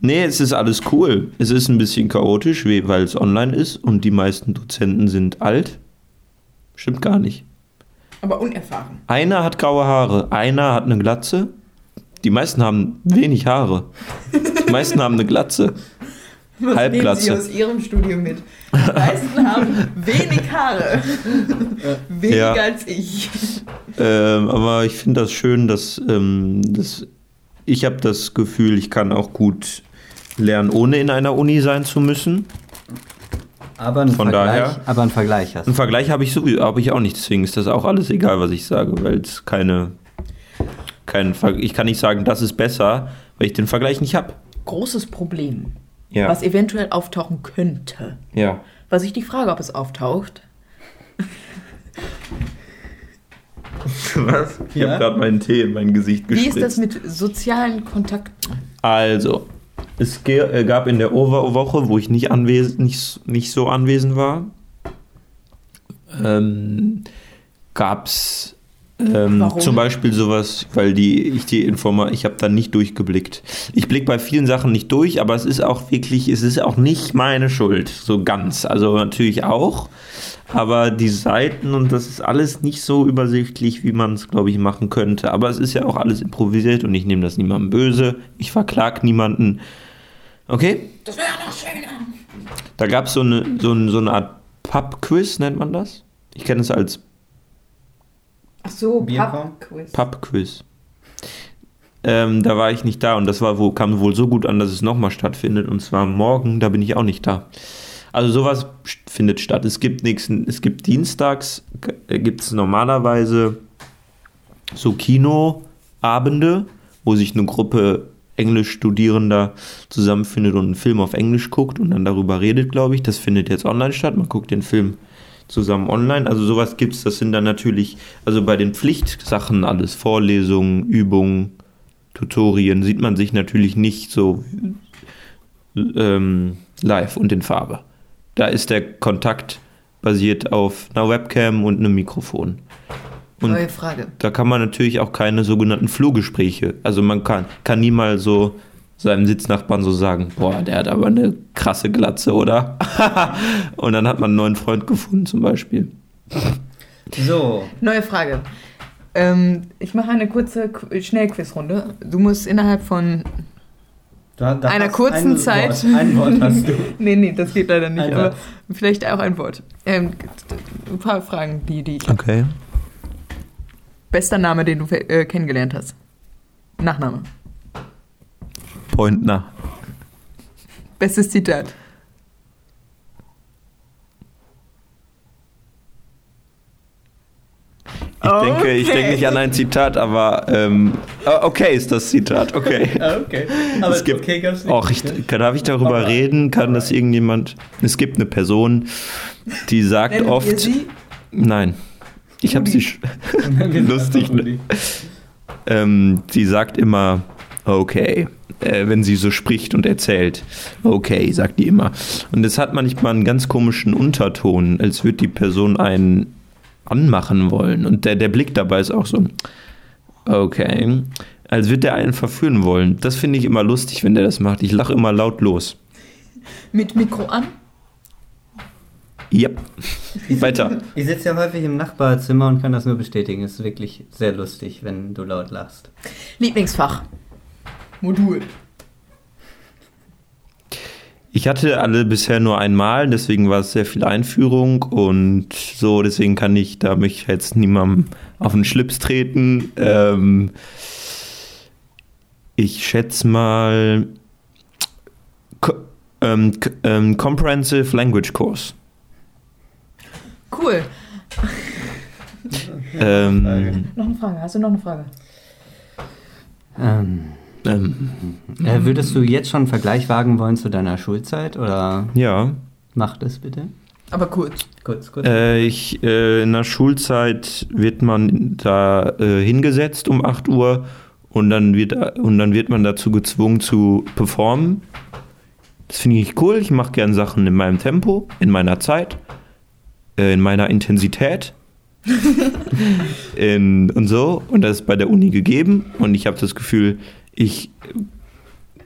Speaker 1: Nee, es ist alles cool. Es ist ein bisschen chaotisch, weil es online ist und die meisten Dozenten sind alt. Stimmt gar nicht.
Speaker 3: Aber unerfahren.
Speaker 1: Einer hat graue Haare, einer hat eine Glatze. Die meisten haben wenig Haare. Die meisten haben eine Glatze.
Speaker 3: Was
Speaker 1: Halbglatze.
Speaker 3: nehmen Sie aus Ihrem Studium mit? Die meisten haben wenig Haare. Weniger
Speaker 1: Ja.
Speaker 3: als ich.
Speaker 1: Ähm, aber ich finde das schön, dass, ähm, dass ich habe das Gefühl, ich kann auch gut lernen, ohne in einer Uni sein zu müssen.
Speaker 2: Aber ein,
Speaker 1: Von
Speaker 2: Vergleich,
Speaker 1: daher-
Speaker 2: aber ein Vergleich hast
Speaker 1: Einen Vergleich habe ich sowieso, habe ich auch nicht, deswegen ist das auch alles egal, was ich sage, weil es keine, kein ich kann nicht sagen, das ist besser, weil ich den Vergleich nicht habe.
Speaker 3: Großes Problem,
Speaker 1: Ja.
Speaker 3: was eventuell auftauchen könnte.
Speaker 1: ja.
Speaker 3: Was ich die Frage, ob es auftaucht.
Speaker 1: Was? Ich
Speaker 2: Ja?
Speaker 1: habe gerade meinen Tee in mein Gesicht
Speaker 3: Wie
Speaker 1: gespritzt.
Speaker 3: ist das mit sozialen Kontakten?
Speaker 1: Also, es äh, gab in der Oberwoche, wo ich nicht, anwesend, nicht, nicht so anwesend war, ähm, gab es ähm,
Speaker 3: Warum?
Speaker 1: zum Beispiel sowas, weil die, ich die Informa ich habe da nicht durchgeblickt. Ich blicke bei vielen Sachen nicht durch, aber es ist auch wirklich, es ist auch nicht meine Schuld, so ganz. Also natürlich auch, aber die Seiten und das ist alles nicht so übersichtlich, wie man es, glaube ich, machen könnte. Aber es ist ja auch alles improvisiert und ich nehme das niemandem böse. Ich verklag niemanden. Okay?
Speaker 3: Das wäre noch schöner.
Speaker 1: Da gab es so eine, so, eine, so eine Art Pub-Quiz, nennt man das? Ich kenne es als
Speaker 3: Ach so? Pub-Quiz.
Speaker 1: Pub-Quiz. Ähm, da war ich nicht da und das war wohl, kam wohl so gut an, dass es nochmal stattfindet. Und zwar morgen, da bin ich auch nicht da. Also sowas findet statt. Es gibt nächsten, es gibt dienstags, gibt es normalerweise so Kinoabende, wo sich eine Gruppe Englischstudierender zusammenfindet und einen Film auf Englisch guckt und dann darüber redet, glaube ich. Das findet jetzt online statt. Man guckt den Film zusammen online. Also sowas gibt's. Das sind dann natürlich, also bei den Pflichtsachen alles, Vorlesungen, Übungen, Tutorien, sieht man sich natürlich nicht so ähm, live und in Farbe. Da ist der Kontakt basiert auf einer Webcam und einem Mikrofon. Und
Speaker 3: Neue Frage.
Speaker 1: da kann man natürlich auch keine sogenannten Flohgespräche. Also man kann, kann nie mal so seinem Sitznachbarn so sagen, boah, der hat aber eine krasse Glatze, oder? und dann hat man einen neuen Freund gefunden zum Beispiel.
Speaker 2: So,
Speaker 3: Neue Frage. Ähm, ich mache eine kurze Qu- Schnellquizrunde. Du musst innerhalb von
Speaker 2: Da, da
Speaker 3: Einer kurzen
Speaker 2: ein
Speaker 3: Zeit.
Speaker 2: Wort, ein Wort hast du.
Speaker 3: Nee, nee, das geht leider nicht,
Speaker 2: Ein
Speaker 3: aber vielleicht auch ein Wort. Ähm, ein paar Fragen, die, die ich hab.
Speaker 1: Okay.
Speaker 3: Bester Name, den du äh, kennengelernt hast. Nachname.
Speaker 1: Pointner.
Speaker 3: Bestes Zitat.
Speaker 1: Ich denke, ich denke nicht an ein Zitat, aber ähm, ah, okay ist das Zitat, okay.
Speaker 2: Ah, okay. Aber
Speaker 1: Es gibt-
Speaker 2: okay gab's nicht.
Speaker 1: Och, ich, darf ich darüber
Speaker 2: Aber-
Speaker 1: reden? Kann das irgendjemand? Es gibt eine Person, die sagt
Speaker 3: Nennen wir
Speaker 1: oft.
Speaker 3: sie?
Speaker 1: Nein. Ich habe sie. sch- lustig, ne? Ähm, sie sagt immer okay, äh, wenn sie so spricht und erzählt. Okay, sagt die immer. Und es hat manchmal einen ganz komischen Unterton, als würde die Person einen anmachen wollen. Und der, der Blick dabei ist auch so, okay, als würde der einen verführen wollen. Das finde ich immer lustig, wenn der das macht. Ich lache immer laut los.
Speaker 3: Mit Mikro an?
Speaker 1: Yep. Weiter.
Speaker 2: Ich sitze ja häufig im Nachbarzimmer und kann das nur bestätigen. Es ist wirklich sehr lustig, wenn du laut lachst.
Speaker 3: Lieblingsfach. Modul.
Speaker 1: Ich hatte alle bisher nur einmal, deswegen war es sehr viel Einführung und so, deswegen kann ich da mich jetzt niemandem auf den Schlips treten. Ähm, ich schätze mal Co ähm, ähm, Comprehensive Language Course.
Speaker 3: Cool.
Speaker 1: Ähm,
Speaker 3: Noch eine Frage. Hast du noch eine Frage?
Speaker 2: Ähm,
Speaker 1: ähm,
Speaker 2: äh, würdest du jetzt schon einen Vergleich wagen wollen zu deiner Schulzeit oder
Speaker 1: ja,
Speaker 2: mach das bitte?
Speaker 3: Aber kurz.
Speaker 2: Kurz, kurz.
Speaker 1: äh, ich, äh, in der Schulzeit wird man da äh, hingesetzt um 8 Uhr und dann, wird, und dann wird man dazu gezwungen zu performen. Das finde ich cool. Ich mache gern Sachen in meinem Tempo, in meiner Zeit, äh, in meiner Intensität. in, und so. Und das ist bei der Uni gegeben. Und ich habe das Gefühl, ich,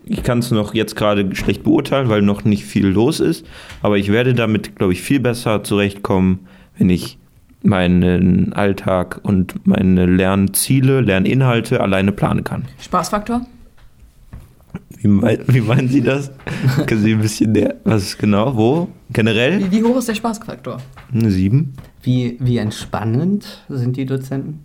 Speaker 1: ich kann es noch jetzt gerade schlecht beurteilen, weil noch nicht viel los ist. Aber ich werde damit, glaube ich, viel besser zurechtkommen, wenn ich meinen Alltag und meine Lernziele, Lerninhalte alleine planen kann.
Speaker 3: Spaßfaktor?
Speaker 1: Wie, mei- wie meinen Sie das? Können Sie ein bisschen näher, was ist genau, wo? Generell?
Speaker 3: Wie, wie hoch ist der Spaßfaktor?
Speaker 1: Eine sieben.
Speaker 2: Wie, wie entspannend sind die Dozenten?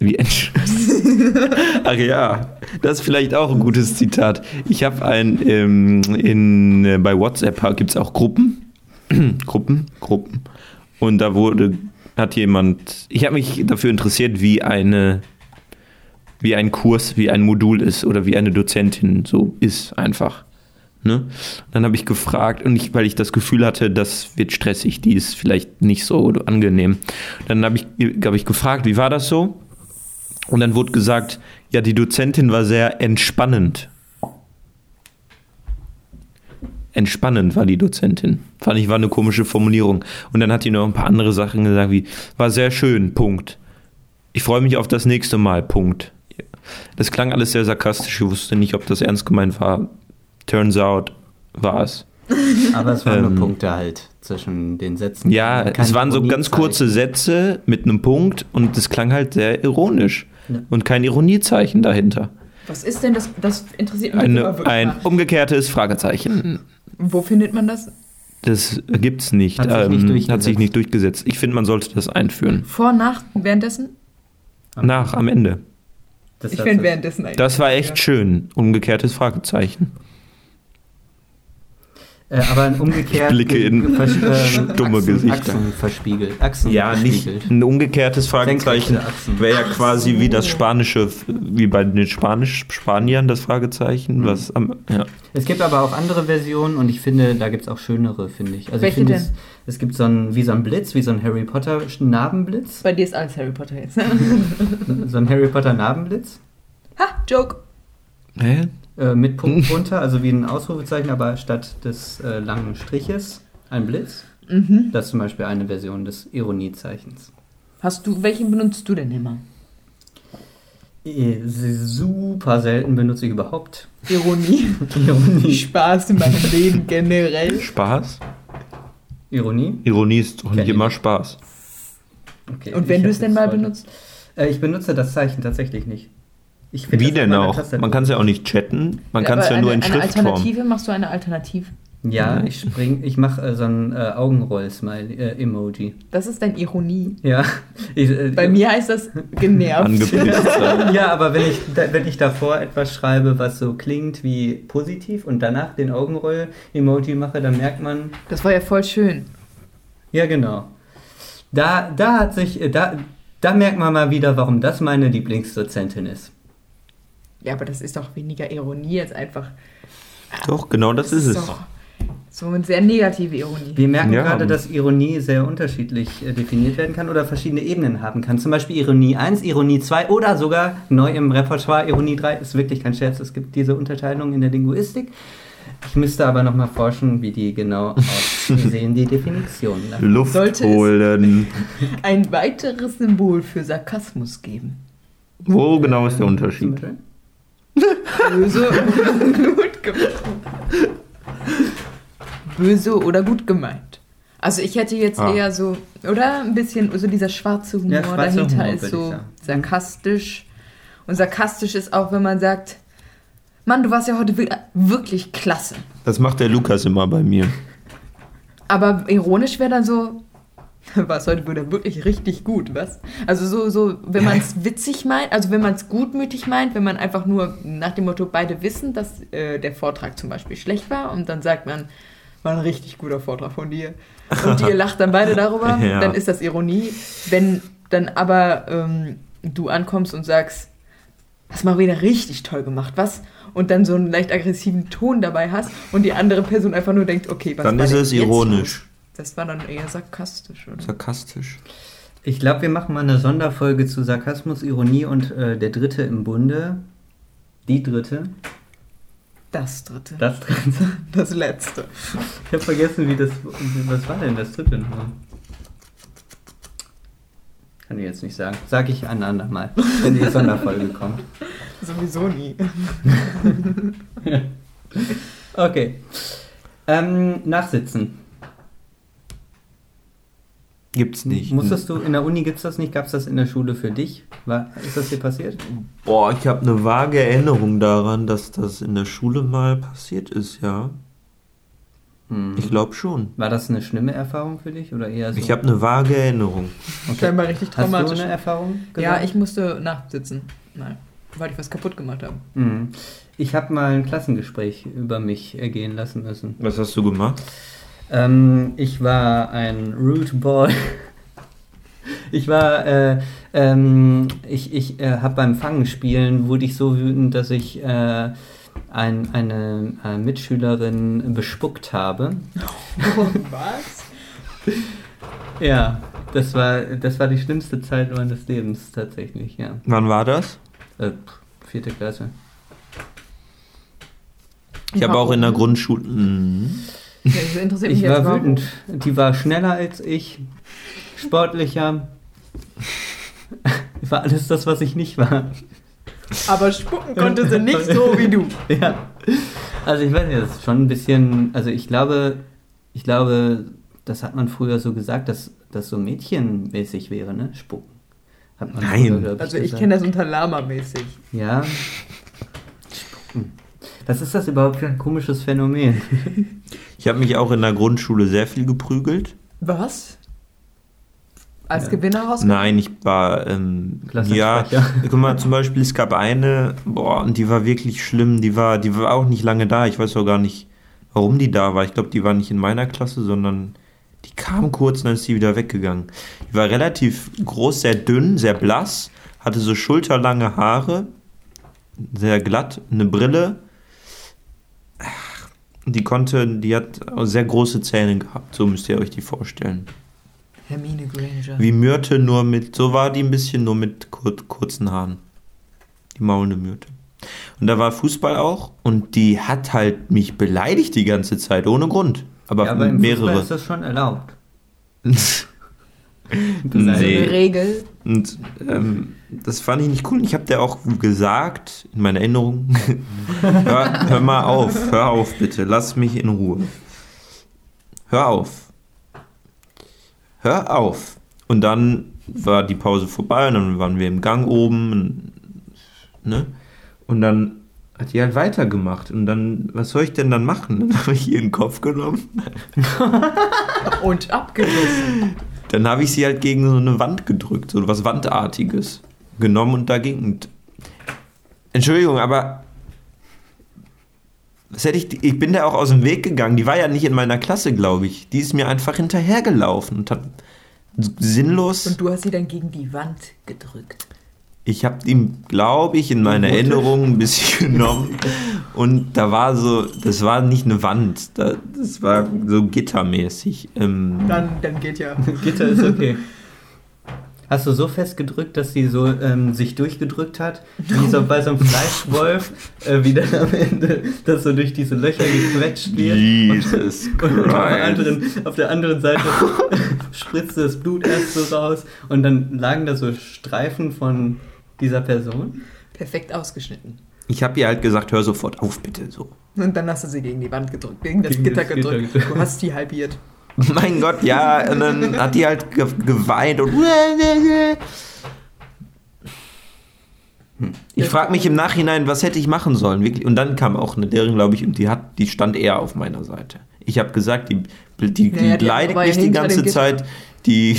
Speaker 1: Wie entsch Ach ja, das ist vielleicht auch ein gutes Zitat. Ich habe ein, ähm, in, äh, bei WhatsApp gibt es auch Gruppen. Gruppen, Gruppen. Und da wurde, hat jemand, ich habe mich dafür interessiert, wie eine, wie ein Kurs, wie ein Modul ist oder wie eine Dozentin so ist einfach. Ne? Dann habe ich gefragt, und ich, weil ich das Gefühl hatte, das wird stressig, die ist vielleicht nicht so angenehm. Dann habe ich, hab ich gefragt, wie war das so? Und dann wurde gesagt, ja, die Dozentin war sehr entspannend. Entspannend war die Dozentin. Fand ich, war eine komische Formulierung. Und dann hat die noch ein paar andere Sachen gesagt, wie, war sehr schön, Punkt. Ich freue mich auf das nächste Mal, Punkt. Das klang alles sehr sarkastisch. Ich wusste nicht, ob das ernst gemeint war. Turns out, war es.
Speaker 2: Aber es waren
Speaker 1: Ähm,
Speaker 2: nur Punkte halt zwischen den Sätzen.
Speaker 1: Ja, es waren so ganz kurze Sätze mit einem Punkt und das klang halt sehr ironisch.
Speaker 2: Ja.
Speaker 1: Und kein Ironiezeichen dahinter.
Speaker 3: Was ist denn das? Das interessiert mich
Speaker 1: Eine,
Speaker 3: wirklich
Speaker 1: ein
Speaker 3: mal.
Speaker 1: umgekehrtes Fragezeichen.
Speaker 3: Wo findet man das?
Speaker 1: Das gibt's nicht.
Speaker 2: Hat sich
Speaker 1: ähm,
Speaker 2: nicht
Speaker 1: hat
Speaker 2: durchgesetzt.
Speaker 1: sich nicht durchgesetzt. Ich finde, man sollte das einführen.
Speaker 3: Vor, nach, währenddessen?
Speaker 1: Nach, am Ende.
Speaker 2: Das
Speaker 3: Ich finde
Speaker 2: es-
Speaker 3: währenddessen eigentlich.
Speaker 1: Das war echt schön. Umgekehrtes Fragezeichen.
Speaker 2: Äh, aber ein umgekehrt.
Speaker 1: Ich blicke in
Speaker 2: vers- ähm,
Speaker 1: dumme
Speaker 2: Achsen,
Speaker 1: Gesichter.
Speaker 2: Achsen verspiegelt. Achsen
Speaker 1: Ja, nicht
Speaker 2: verspiegelt.
Speaker 1: ein umgekehrtes Fragezeichen. Wäre ja quasi wie das spanische, wie bei den Spanisch Spaniern das Fragezeichen, was am, ja.
Speaker 2: Es gibt aber auch andere Versionen und ich finde, da gibt es auch schönere, finde ich. Also
Speaker 3: Welche
Speaker 2: ich finde,
Speaker 3: denn?
Speaker 2: Es, es gibt so ein, wie so ein Blitz, wie so ein Harry Potter Narbenblitz.
Speaker 3: Bei dir ist alles Harry Potter jetzt.
Speaker 2: So ein Harry Potter Narbenblitz.
Speaker 3: ha, Joke.
Speaker 1: Hä?
Speaker 2: Äh, mit Punkt drunter, also wie ein Ausrufezeichen, aber statt des äh, langen Striches ein Blitz.
Speaker 3: Mhm.
Speaker 2: Das ist zum Beispiel eine Version des Ironiezeichens.
Speaker 3: Hast du, welchen benutzt du denn immer?
Speaker 2: Sie- Super selten benutze ich überhaupt
Speaker 3: Ironie.
Speaker 2: Ironie.
Speaker 3: Spaß in meinem Leben generell.
Speaker 1: Spaß?
Speaker 2: Ironie?
Speaker 1: Ironie ist doch nicht
Speaker 2: ich
Speaker 1: immer. Spaß.
Speaker 2: Okay,
Speaker 3: Und wenn du es denn mal
Speaker 2: heute-
Speaker 3: benutzt?
Speaker 2: Äh, ich benutze das Zeichen tatsächlich nicht.
Speaker 1: Wie denn auch? Man kann es ja auch nicht chatten, man kann es ja nur
Speaker 3: eine,
Speaker 1: in
Speaker 3: eine
Speaker 1: Schriftform.
Speaker 3: Alternative, machst du eine Alternative?
Speaker 2: Ja, ich spring, ich mache äh, so ein äh, Augenroll-Smile-Emoji.
Speaker 3: Das ist deine Ironie.
Speaker 2: ja. Ich, äh,
Speaker 3: Bei mir heißt das genervt.
Speaker 2: Ja, aber wenn ich, da, wenn ich davor etwas schreibe, was so klingt wie positiv und danach den Augenroll-Emoji mache, dann merkt man,
Speaker 3: Das war ja voll schön.
Speaker 2: ja genau. Da, da hat sich, äh, da, da merkt man mal wieder, warum das meine Lieblingsdozentin ist.
Speaker 3: Ja, aber das ist doch weniger Ironie als einfach.
Speaker 1: Doch, genau das ist es.
Speaker 3: so eine sehr negative Ironie.
Speaker 2: Wir merken
Speaker 1: Ja.
Speaker 2: gerade, dass Ironie sehr unterschiedlich äh, definiert werden kann oder verschiedene Ebenen haben kann. Zum Beispiel Ironie 1, Ironie 2 oder sogar neu im Repertoire Ironie 3. Ist wirklich kein Scherz, es gibt diese Unterteilung in der Linguistik. Ich müsste aber nochmal forschen, wie die genau aussehen, die Definitionen.
Speaker 1: Luft
Speaker 3: Sollte es-
Speaker 1: holen.
Speaker 3: Ein weiteres Symbol für Sarkasmus geben.
Speaker 1: Wo genau ist der
Speaker 2: Zum
Speaker 1: Unterschied?
Speaker 3: Böse oder gut gemeint. Böse oder gut gemeint. Also ich hätte jetzt
Speaker 1: Ah.
Speaker 3: eher so, oder ein bisschen, so dieser schwarze Humor
Speaker 2: Ja, schwarzer
Speaker 3: dahinter
Speaker 2: Humor,
Speaker 3: ist so sarkastisch. Und sarkastisch ist auch, wenn man sagt, Mann, du warst ja heute wi- wirklich klasse.
Speaker 1: Das macht der Lukas immer bei mir.
Speaker 3: Aber ironisch wäre dann so, war es heute wieder wirklich richtig gut, was? Also so, so wenn man es witzig meint, also wenn man es gutmütig meint, wenn man einfach nur nach dem Motto, beide wissen, dass äh, der Vortrag zum Beispiel schlecht war und dann sagt man, war ein richtig guter Vortrag von dir. Und ihr lacht dann beide darüber,
Speaker 1: Ja.
Speaker 3: dann ist das Ironie. Wenn dann aber ähm, du ankommst und sagst, hast mal wieder richtig toll gemacht, was? Und dann so einen leicht aggressiven Ton dabei hast und die andere Person einfach nur denkt, okay, was
Speaker 1: Dann
Speaker 3: war
Speaker 1: ist es ironisch.
Speaker 3: Das war dann eher sarkastisch, oder?
Speaker 1: Sarkastisch.
Speaker 2: Ich glaube, wir machen mal eine Sonderfolge zu Sarkasmus, Ironie und äh, der Dritte im Bunde. Die Dritte.
Speaker 3: Das dritte.
Speaker 2: Das Dritte.
Speaker 3: Das letzte.
Speaker 2: Ich habe vergessen, wie das. Was war denn das Dritte nochmal? Kann ich jetzt nicht sagen. Sag ich ein andermal, wenn die Sonderfolge kommt.
Speaker 3: Sowieso nie.
Speaker 2: Okay. Ähm, nachsitzen.
Speaker 1: Gibt's nicht.
Speaker 2: Musstest du in der Uni gibt's das nicht? Gab's das in der Schule für dich? War, ist das dir passiert?
Speaker 1: Boah, ich habe eine vage Erinnerung daran, dass das in der Schule mal passiert ist, ja.
Speaker 2: Hm.
Speaker 1: Ich glaube schon.
Speaker 2: War das eine schlimme Erfahrung für dich oder eher so?
Speaker 1: Ich habe eine vage Erinnerung.
Speaker 3: Scheinbar richtig
Speaker 2: Hast du
Speaker 3: traumatisch.
Speaker 2: eine Erfahrung?
Speaker 3: Ja,
Speaker 2: gesagt?
Speaker 3: ich musste nachsitzen. Nein, weil ich was kaputt gemacht habe.
Speaker 2: Hm. Ich habe mal ein Klassengespräch über mich ergehen lassen müssen.
Speaker 1: Was hast du gemacht?
Speaker 2: Ähm, ich war ein Root Boy. Ich war, äh, ähm, ich, ich äh, habe beim Fangenspielen wurde ich so wütend, dass ich äh, ein, eine, äh, Mitschülerin bespuckt habe.
Speaker 3: Was?
Speaker 2: Ja, das war, das war die schlimmste Zeit meines Lebens tatsächlich, ja.
Speaker 1: Wann war das?
Speaker 2: Äh, pff, vierte Klasse.
Speaker 1: Ich habe auch in der Grundschule.
Speaker 3: Ja, das interessiert mich
Speaker 2: Ich
Speaker 3: jetzt
Speaker 2: war
Speaker 3: warum.
Speaker 2: wütend. Die war schneller als ich, sportlicher. War alles das, was ich nicht war.
Speaker 3: Aber spucken konnte sie nicht so wie du.
Speaker 2: Ja. Also ich weiß nicht, das ist schon ein bisschen, also ich glaube, ich glaube, das hat man früher so gesagt, dass das so mädchenmäßig wäre, ne? Spucken. Hat man
Speaker 1: Nein.
Speaker 2: früher, glaub
Speaker 3: Also ich kenne das unter Lama-mäßig.
Speaker 2: Ja. Spucken. Was ist das überhaupt für ein komisches Phänomen?
Speaker 1: Ich habe mich auch in der Grundschule sehr viel geprügelt.
Speaker 3: Was? Als
Speaker 2: Ja.
Speaker 3: Gewinner rausgekommen?
Speaker 1: Nein, ich war, ähm, ja, guck mal, zum Beispiel, es gab eine, boah, und die war wirklich schlimm, die war, die war auch nicht lange da, ich weiß auch gar nicht, warum die da war, ich glaube, die war nicht in meiner Klasse, sondern die kam kurz und dann ist sie wieder weggegangen. Die war relativ groß, sehr dünn, sehr blass, hatte so schulterlange Haare, sehr glatt, eine Brille, die konnte, die hat sehr große Zähne gehabt, so müsst ihr euch die vorstellen.
Speaker 3: Hermine Granger.
Speaker 1: Wie Myrte, nur mit, so war die ein bisschen, nur mit kur kurzen Haaren. Die maulende Myrte. Und da war Fußball auch und die hat halt mich beleidigt die ganze Zeit, ohne Grund. Aber,
Speaker 2: ja, aber im Fußball
Speaker 1: mehrere.
Speaker 2: ist das schon erlaubt.
Speaker 3: So eine
Speaker 1: nee.
Speaker 3: Regel.
Speaker 1: Und ähm, das fand ich nicht cool. Ich habe der auch gesagt, in meiner Erinnerung, hör, hör mal auf, hör auf bitte, lass mich in Ruhe. Hör auf. Hör auf. Und dann war die Pause vorbei und dann waren wir im Gang oben. Ne? Und dann hat die halt weitergemacht. Und dann, was soll ich denn dann machen? Dann habe ich ihren Kopf genommen.
Speaker 3: Und abgerissen.
Speaker 1: Dann habe ich sie halt gegen so eine Wand gedrückt, so was Wandartiges genommen und dagegen. Und Entschuldigung, aber was hätte ich, ich bin da auch aus dem Weg gegangen. Die war ja nicht in meiner Klasse, glaube ich. Die ist mir einfach hinterhergelaufen und hat sinnlos.
Speaker 3: Und du hast sie dann gegen die Wand gedrückt.
Speaker 1: Ich habe ihm, glaube ich, in meiner. Erinnerung ein bisschen genommen und da war so, das war nicht eine Wand, da- das war so gittermäßig. Ähm,
Speaker 3: Dann, dann geht ja.
Speaker 2: Gitter ist okay. Hast du so fest gedrückt, dass sie so ähm, sich durchgedrückt hat, wie so bei so einem Fleischwolf, äh, wie dann am Ende das so durch diese Löcher gequetscht wird.
Speaker 1: Jesus
Speaker 2: Und auf der,
Speaker 1: Christ.
Speaker 2: anderen, auf der anderen Seite spritzte das Blut erst so raus und dann lagen da so Streifen von dieser Person.
Speaker 3: Perfekt ausgeschnitten.
Speaker 1: Ich habe ihr halt gesagt, hör sofort auf, bitte so.
Speaker 3: Und dann hast du sie gegen die Wand gedrückt, gegen das
Speaker 2: Gegen
Speaker 3: Gitter
Speaker 2: das Gitter
Speaker 3: gedrückt.
Speaker 2: gedrückt.
Speaker 3: Du hast die halbiert.
Speaker 1: Mein Gott, ja, und dann hat die halt ge geweint und. Ich frage mich im Nachhinein, was hätte ich machen sollen. Und dann kam auch eine Lehrerin, glaube ich, und die hat, die stand eher auf meiner Seite. Ich habe gesagt, die, die, die
Speaker 3: Naja, die ja
Speaker 1: mich die ganze. Zeit, die,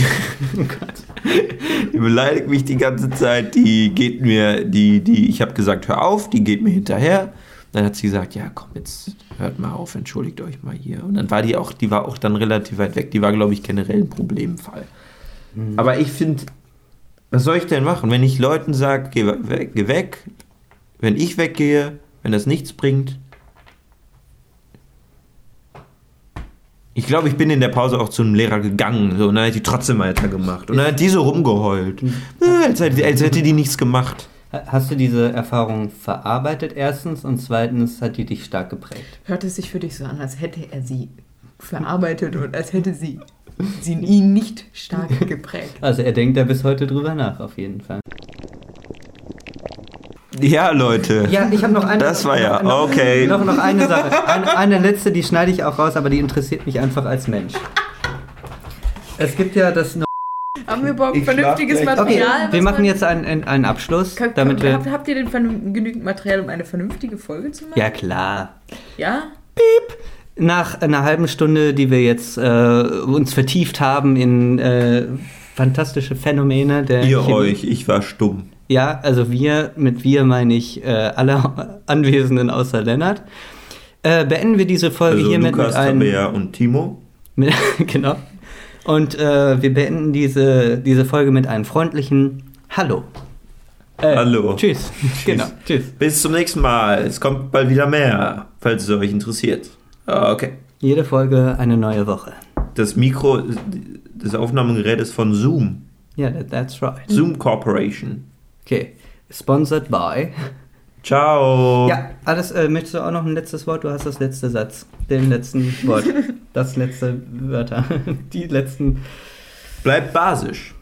Speaker 1: die beleidigt mich die ganze Zeit, die geht mir, die, die, ich habe gesagt, hör auf, die geht mir hinterher. Dann hat sie gesagt, ja, komm, jetzt hört mal auf, entschuldigt euch mal hier. Und dann war die auch, die war auch dann relativ weit weg. Die war, glaube ich, generell ein Problemfall. Aber ich finde, was soll ich denn machen, wenn ich Leuten sage, geh weg, geh weg, wenn ich weggehe, wenn das nichts bringt? Ich glaube, ich bin in der Pause auch zu einem Lehrer gegangen so, und dann hat die trotzdem weitergemacht. Und dann hat die so rumgeheult. Äh, Als, hätte- als hätte die nichts gemacht.
Speaker 2: Ha- Hast du diese Erfahrung verarbeitet erstens und zweitens hat die dich stark geprägt?
Speaker 3: Hört es sich für dich so an, als hätte er sie verarbeitet und als hätte sie, sie ihn nicht stark geprägt.
Speaker 2: Also er denkt da bis heute drüber nach, auf jeden Fall.
Speaker 1: Ja, Leute.
Speaker 2: Ja, ich habe noch eine.
Speaker 1: Das war ja,
Speaker 2: noch,
Speaker 1: okay.
Speaker 2: Noch, noch eine Sache. Eine, eine letzte, die schneide ich auch raus, aber die interessiert mich einfach als Mensch. Es gibt ja das.
Speaker 3: Haben wir überhaupt
Speaker 1: Ich
Speaker 3: vernünftiges
Speaker 2: Okay,
Speaker 3: Material? was
Speaker 2: wir machen jetzt einen, einen, einen Abschluss,
Speaker 3: Kann,
Speaker 2: damit
Speaker 3: habt,
Speaker 2: wir.
Speaker 3: habt ihr denn genügend Material, um eine vernünftige Folge zu machen?
Speaker 2: Ja, klar.
Speaker 3: Ja?
Speaker 2: Nach einer halben Stunde, die wir jetzt äh, uns vertieft haben in äh, fantastische Phänomene der
Speaker 1: Ihr
Speaker 2: Chemie-
Speaker 1: euch, ich war stumm.
Speaker 2: Ja, also wir, mit wir meine ich äh, alle Anwesenden außer Lennart. Äh, beenden wir diese Folge
Speaker 1: Also
Speaker 2: hiermit
Speaker 1: Lukas,
Speaker 2: mit einem.
Speaker 1: Tabea und Timo.
Speaker 2: Mit, genau. Und äh, wir beenden diese, diese Folge mit einem freundlichen Hallo. Äh,
Speaker 1: Hallo.
Speaker 2: Tschüss. Genau, tschüss.
Speaker 1: Bis zum nächsten Mal. Es kommt bald wieder mehr, falls es euch interessiert. Ah, Okay.
Speaker 2: Jede Folge eine neue Woche.
Speaker 1: Das Mikro, das Aufnahmegerät ist von Zoom.
Speaker 2: Ja, that, that's right.
Speaker 1: Zoom Corporation.
Speaker 2: Okay. Sponsored by.
Speaker 1: Ciao.
Speaker 2: Ja, alles, äh, möchtest du auch noch ein letztes Wort? Du hast das letzte Satz. Den letzten Wort. Das letzte Wörter. Die letzten.
Speaker 1: Bleibt basisch.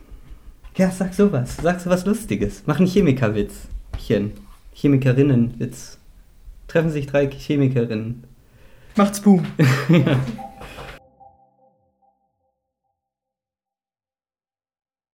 Speaker 2: Ja, sag sowas. Sag so was Lustiges. Mach einen Chemikerwitzchen. Chemikerinnenwitz. Treffen sich drei Chemikerinnen.
Speaker 3: Macht's boom.
Speaker 2: ja.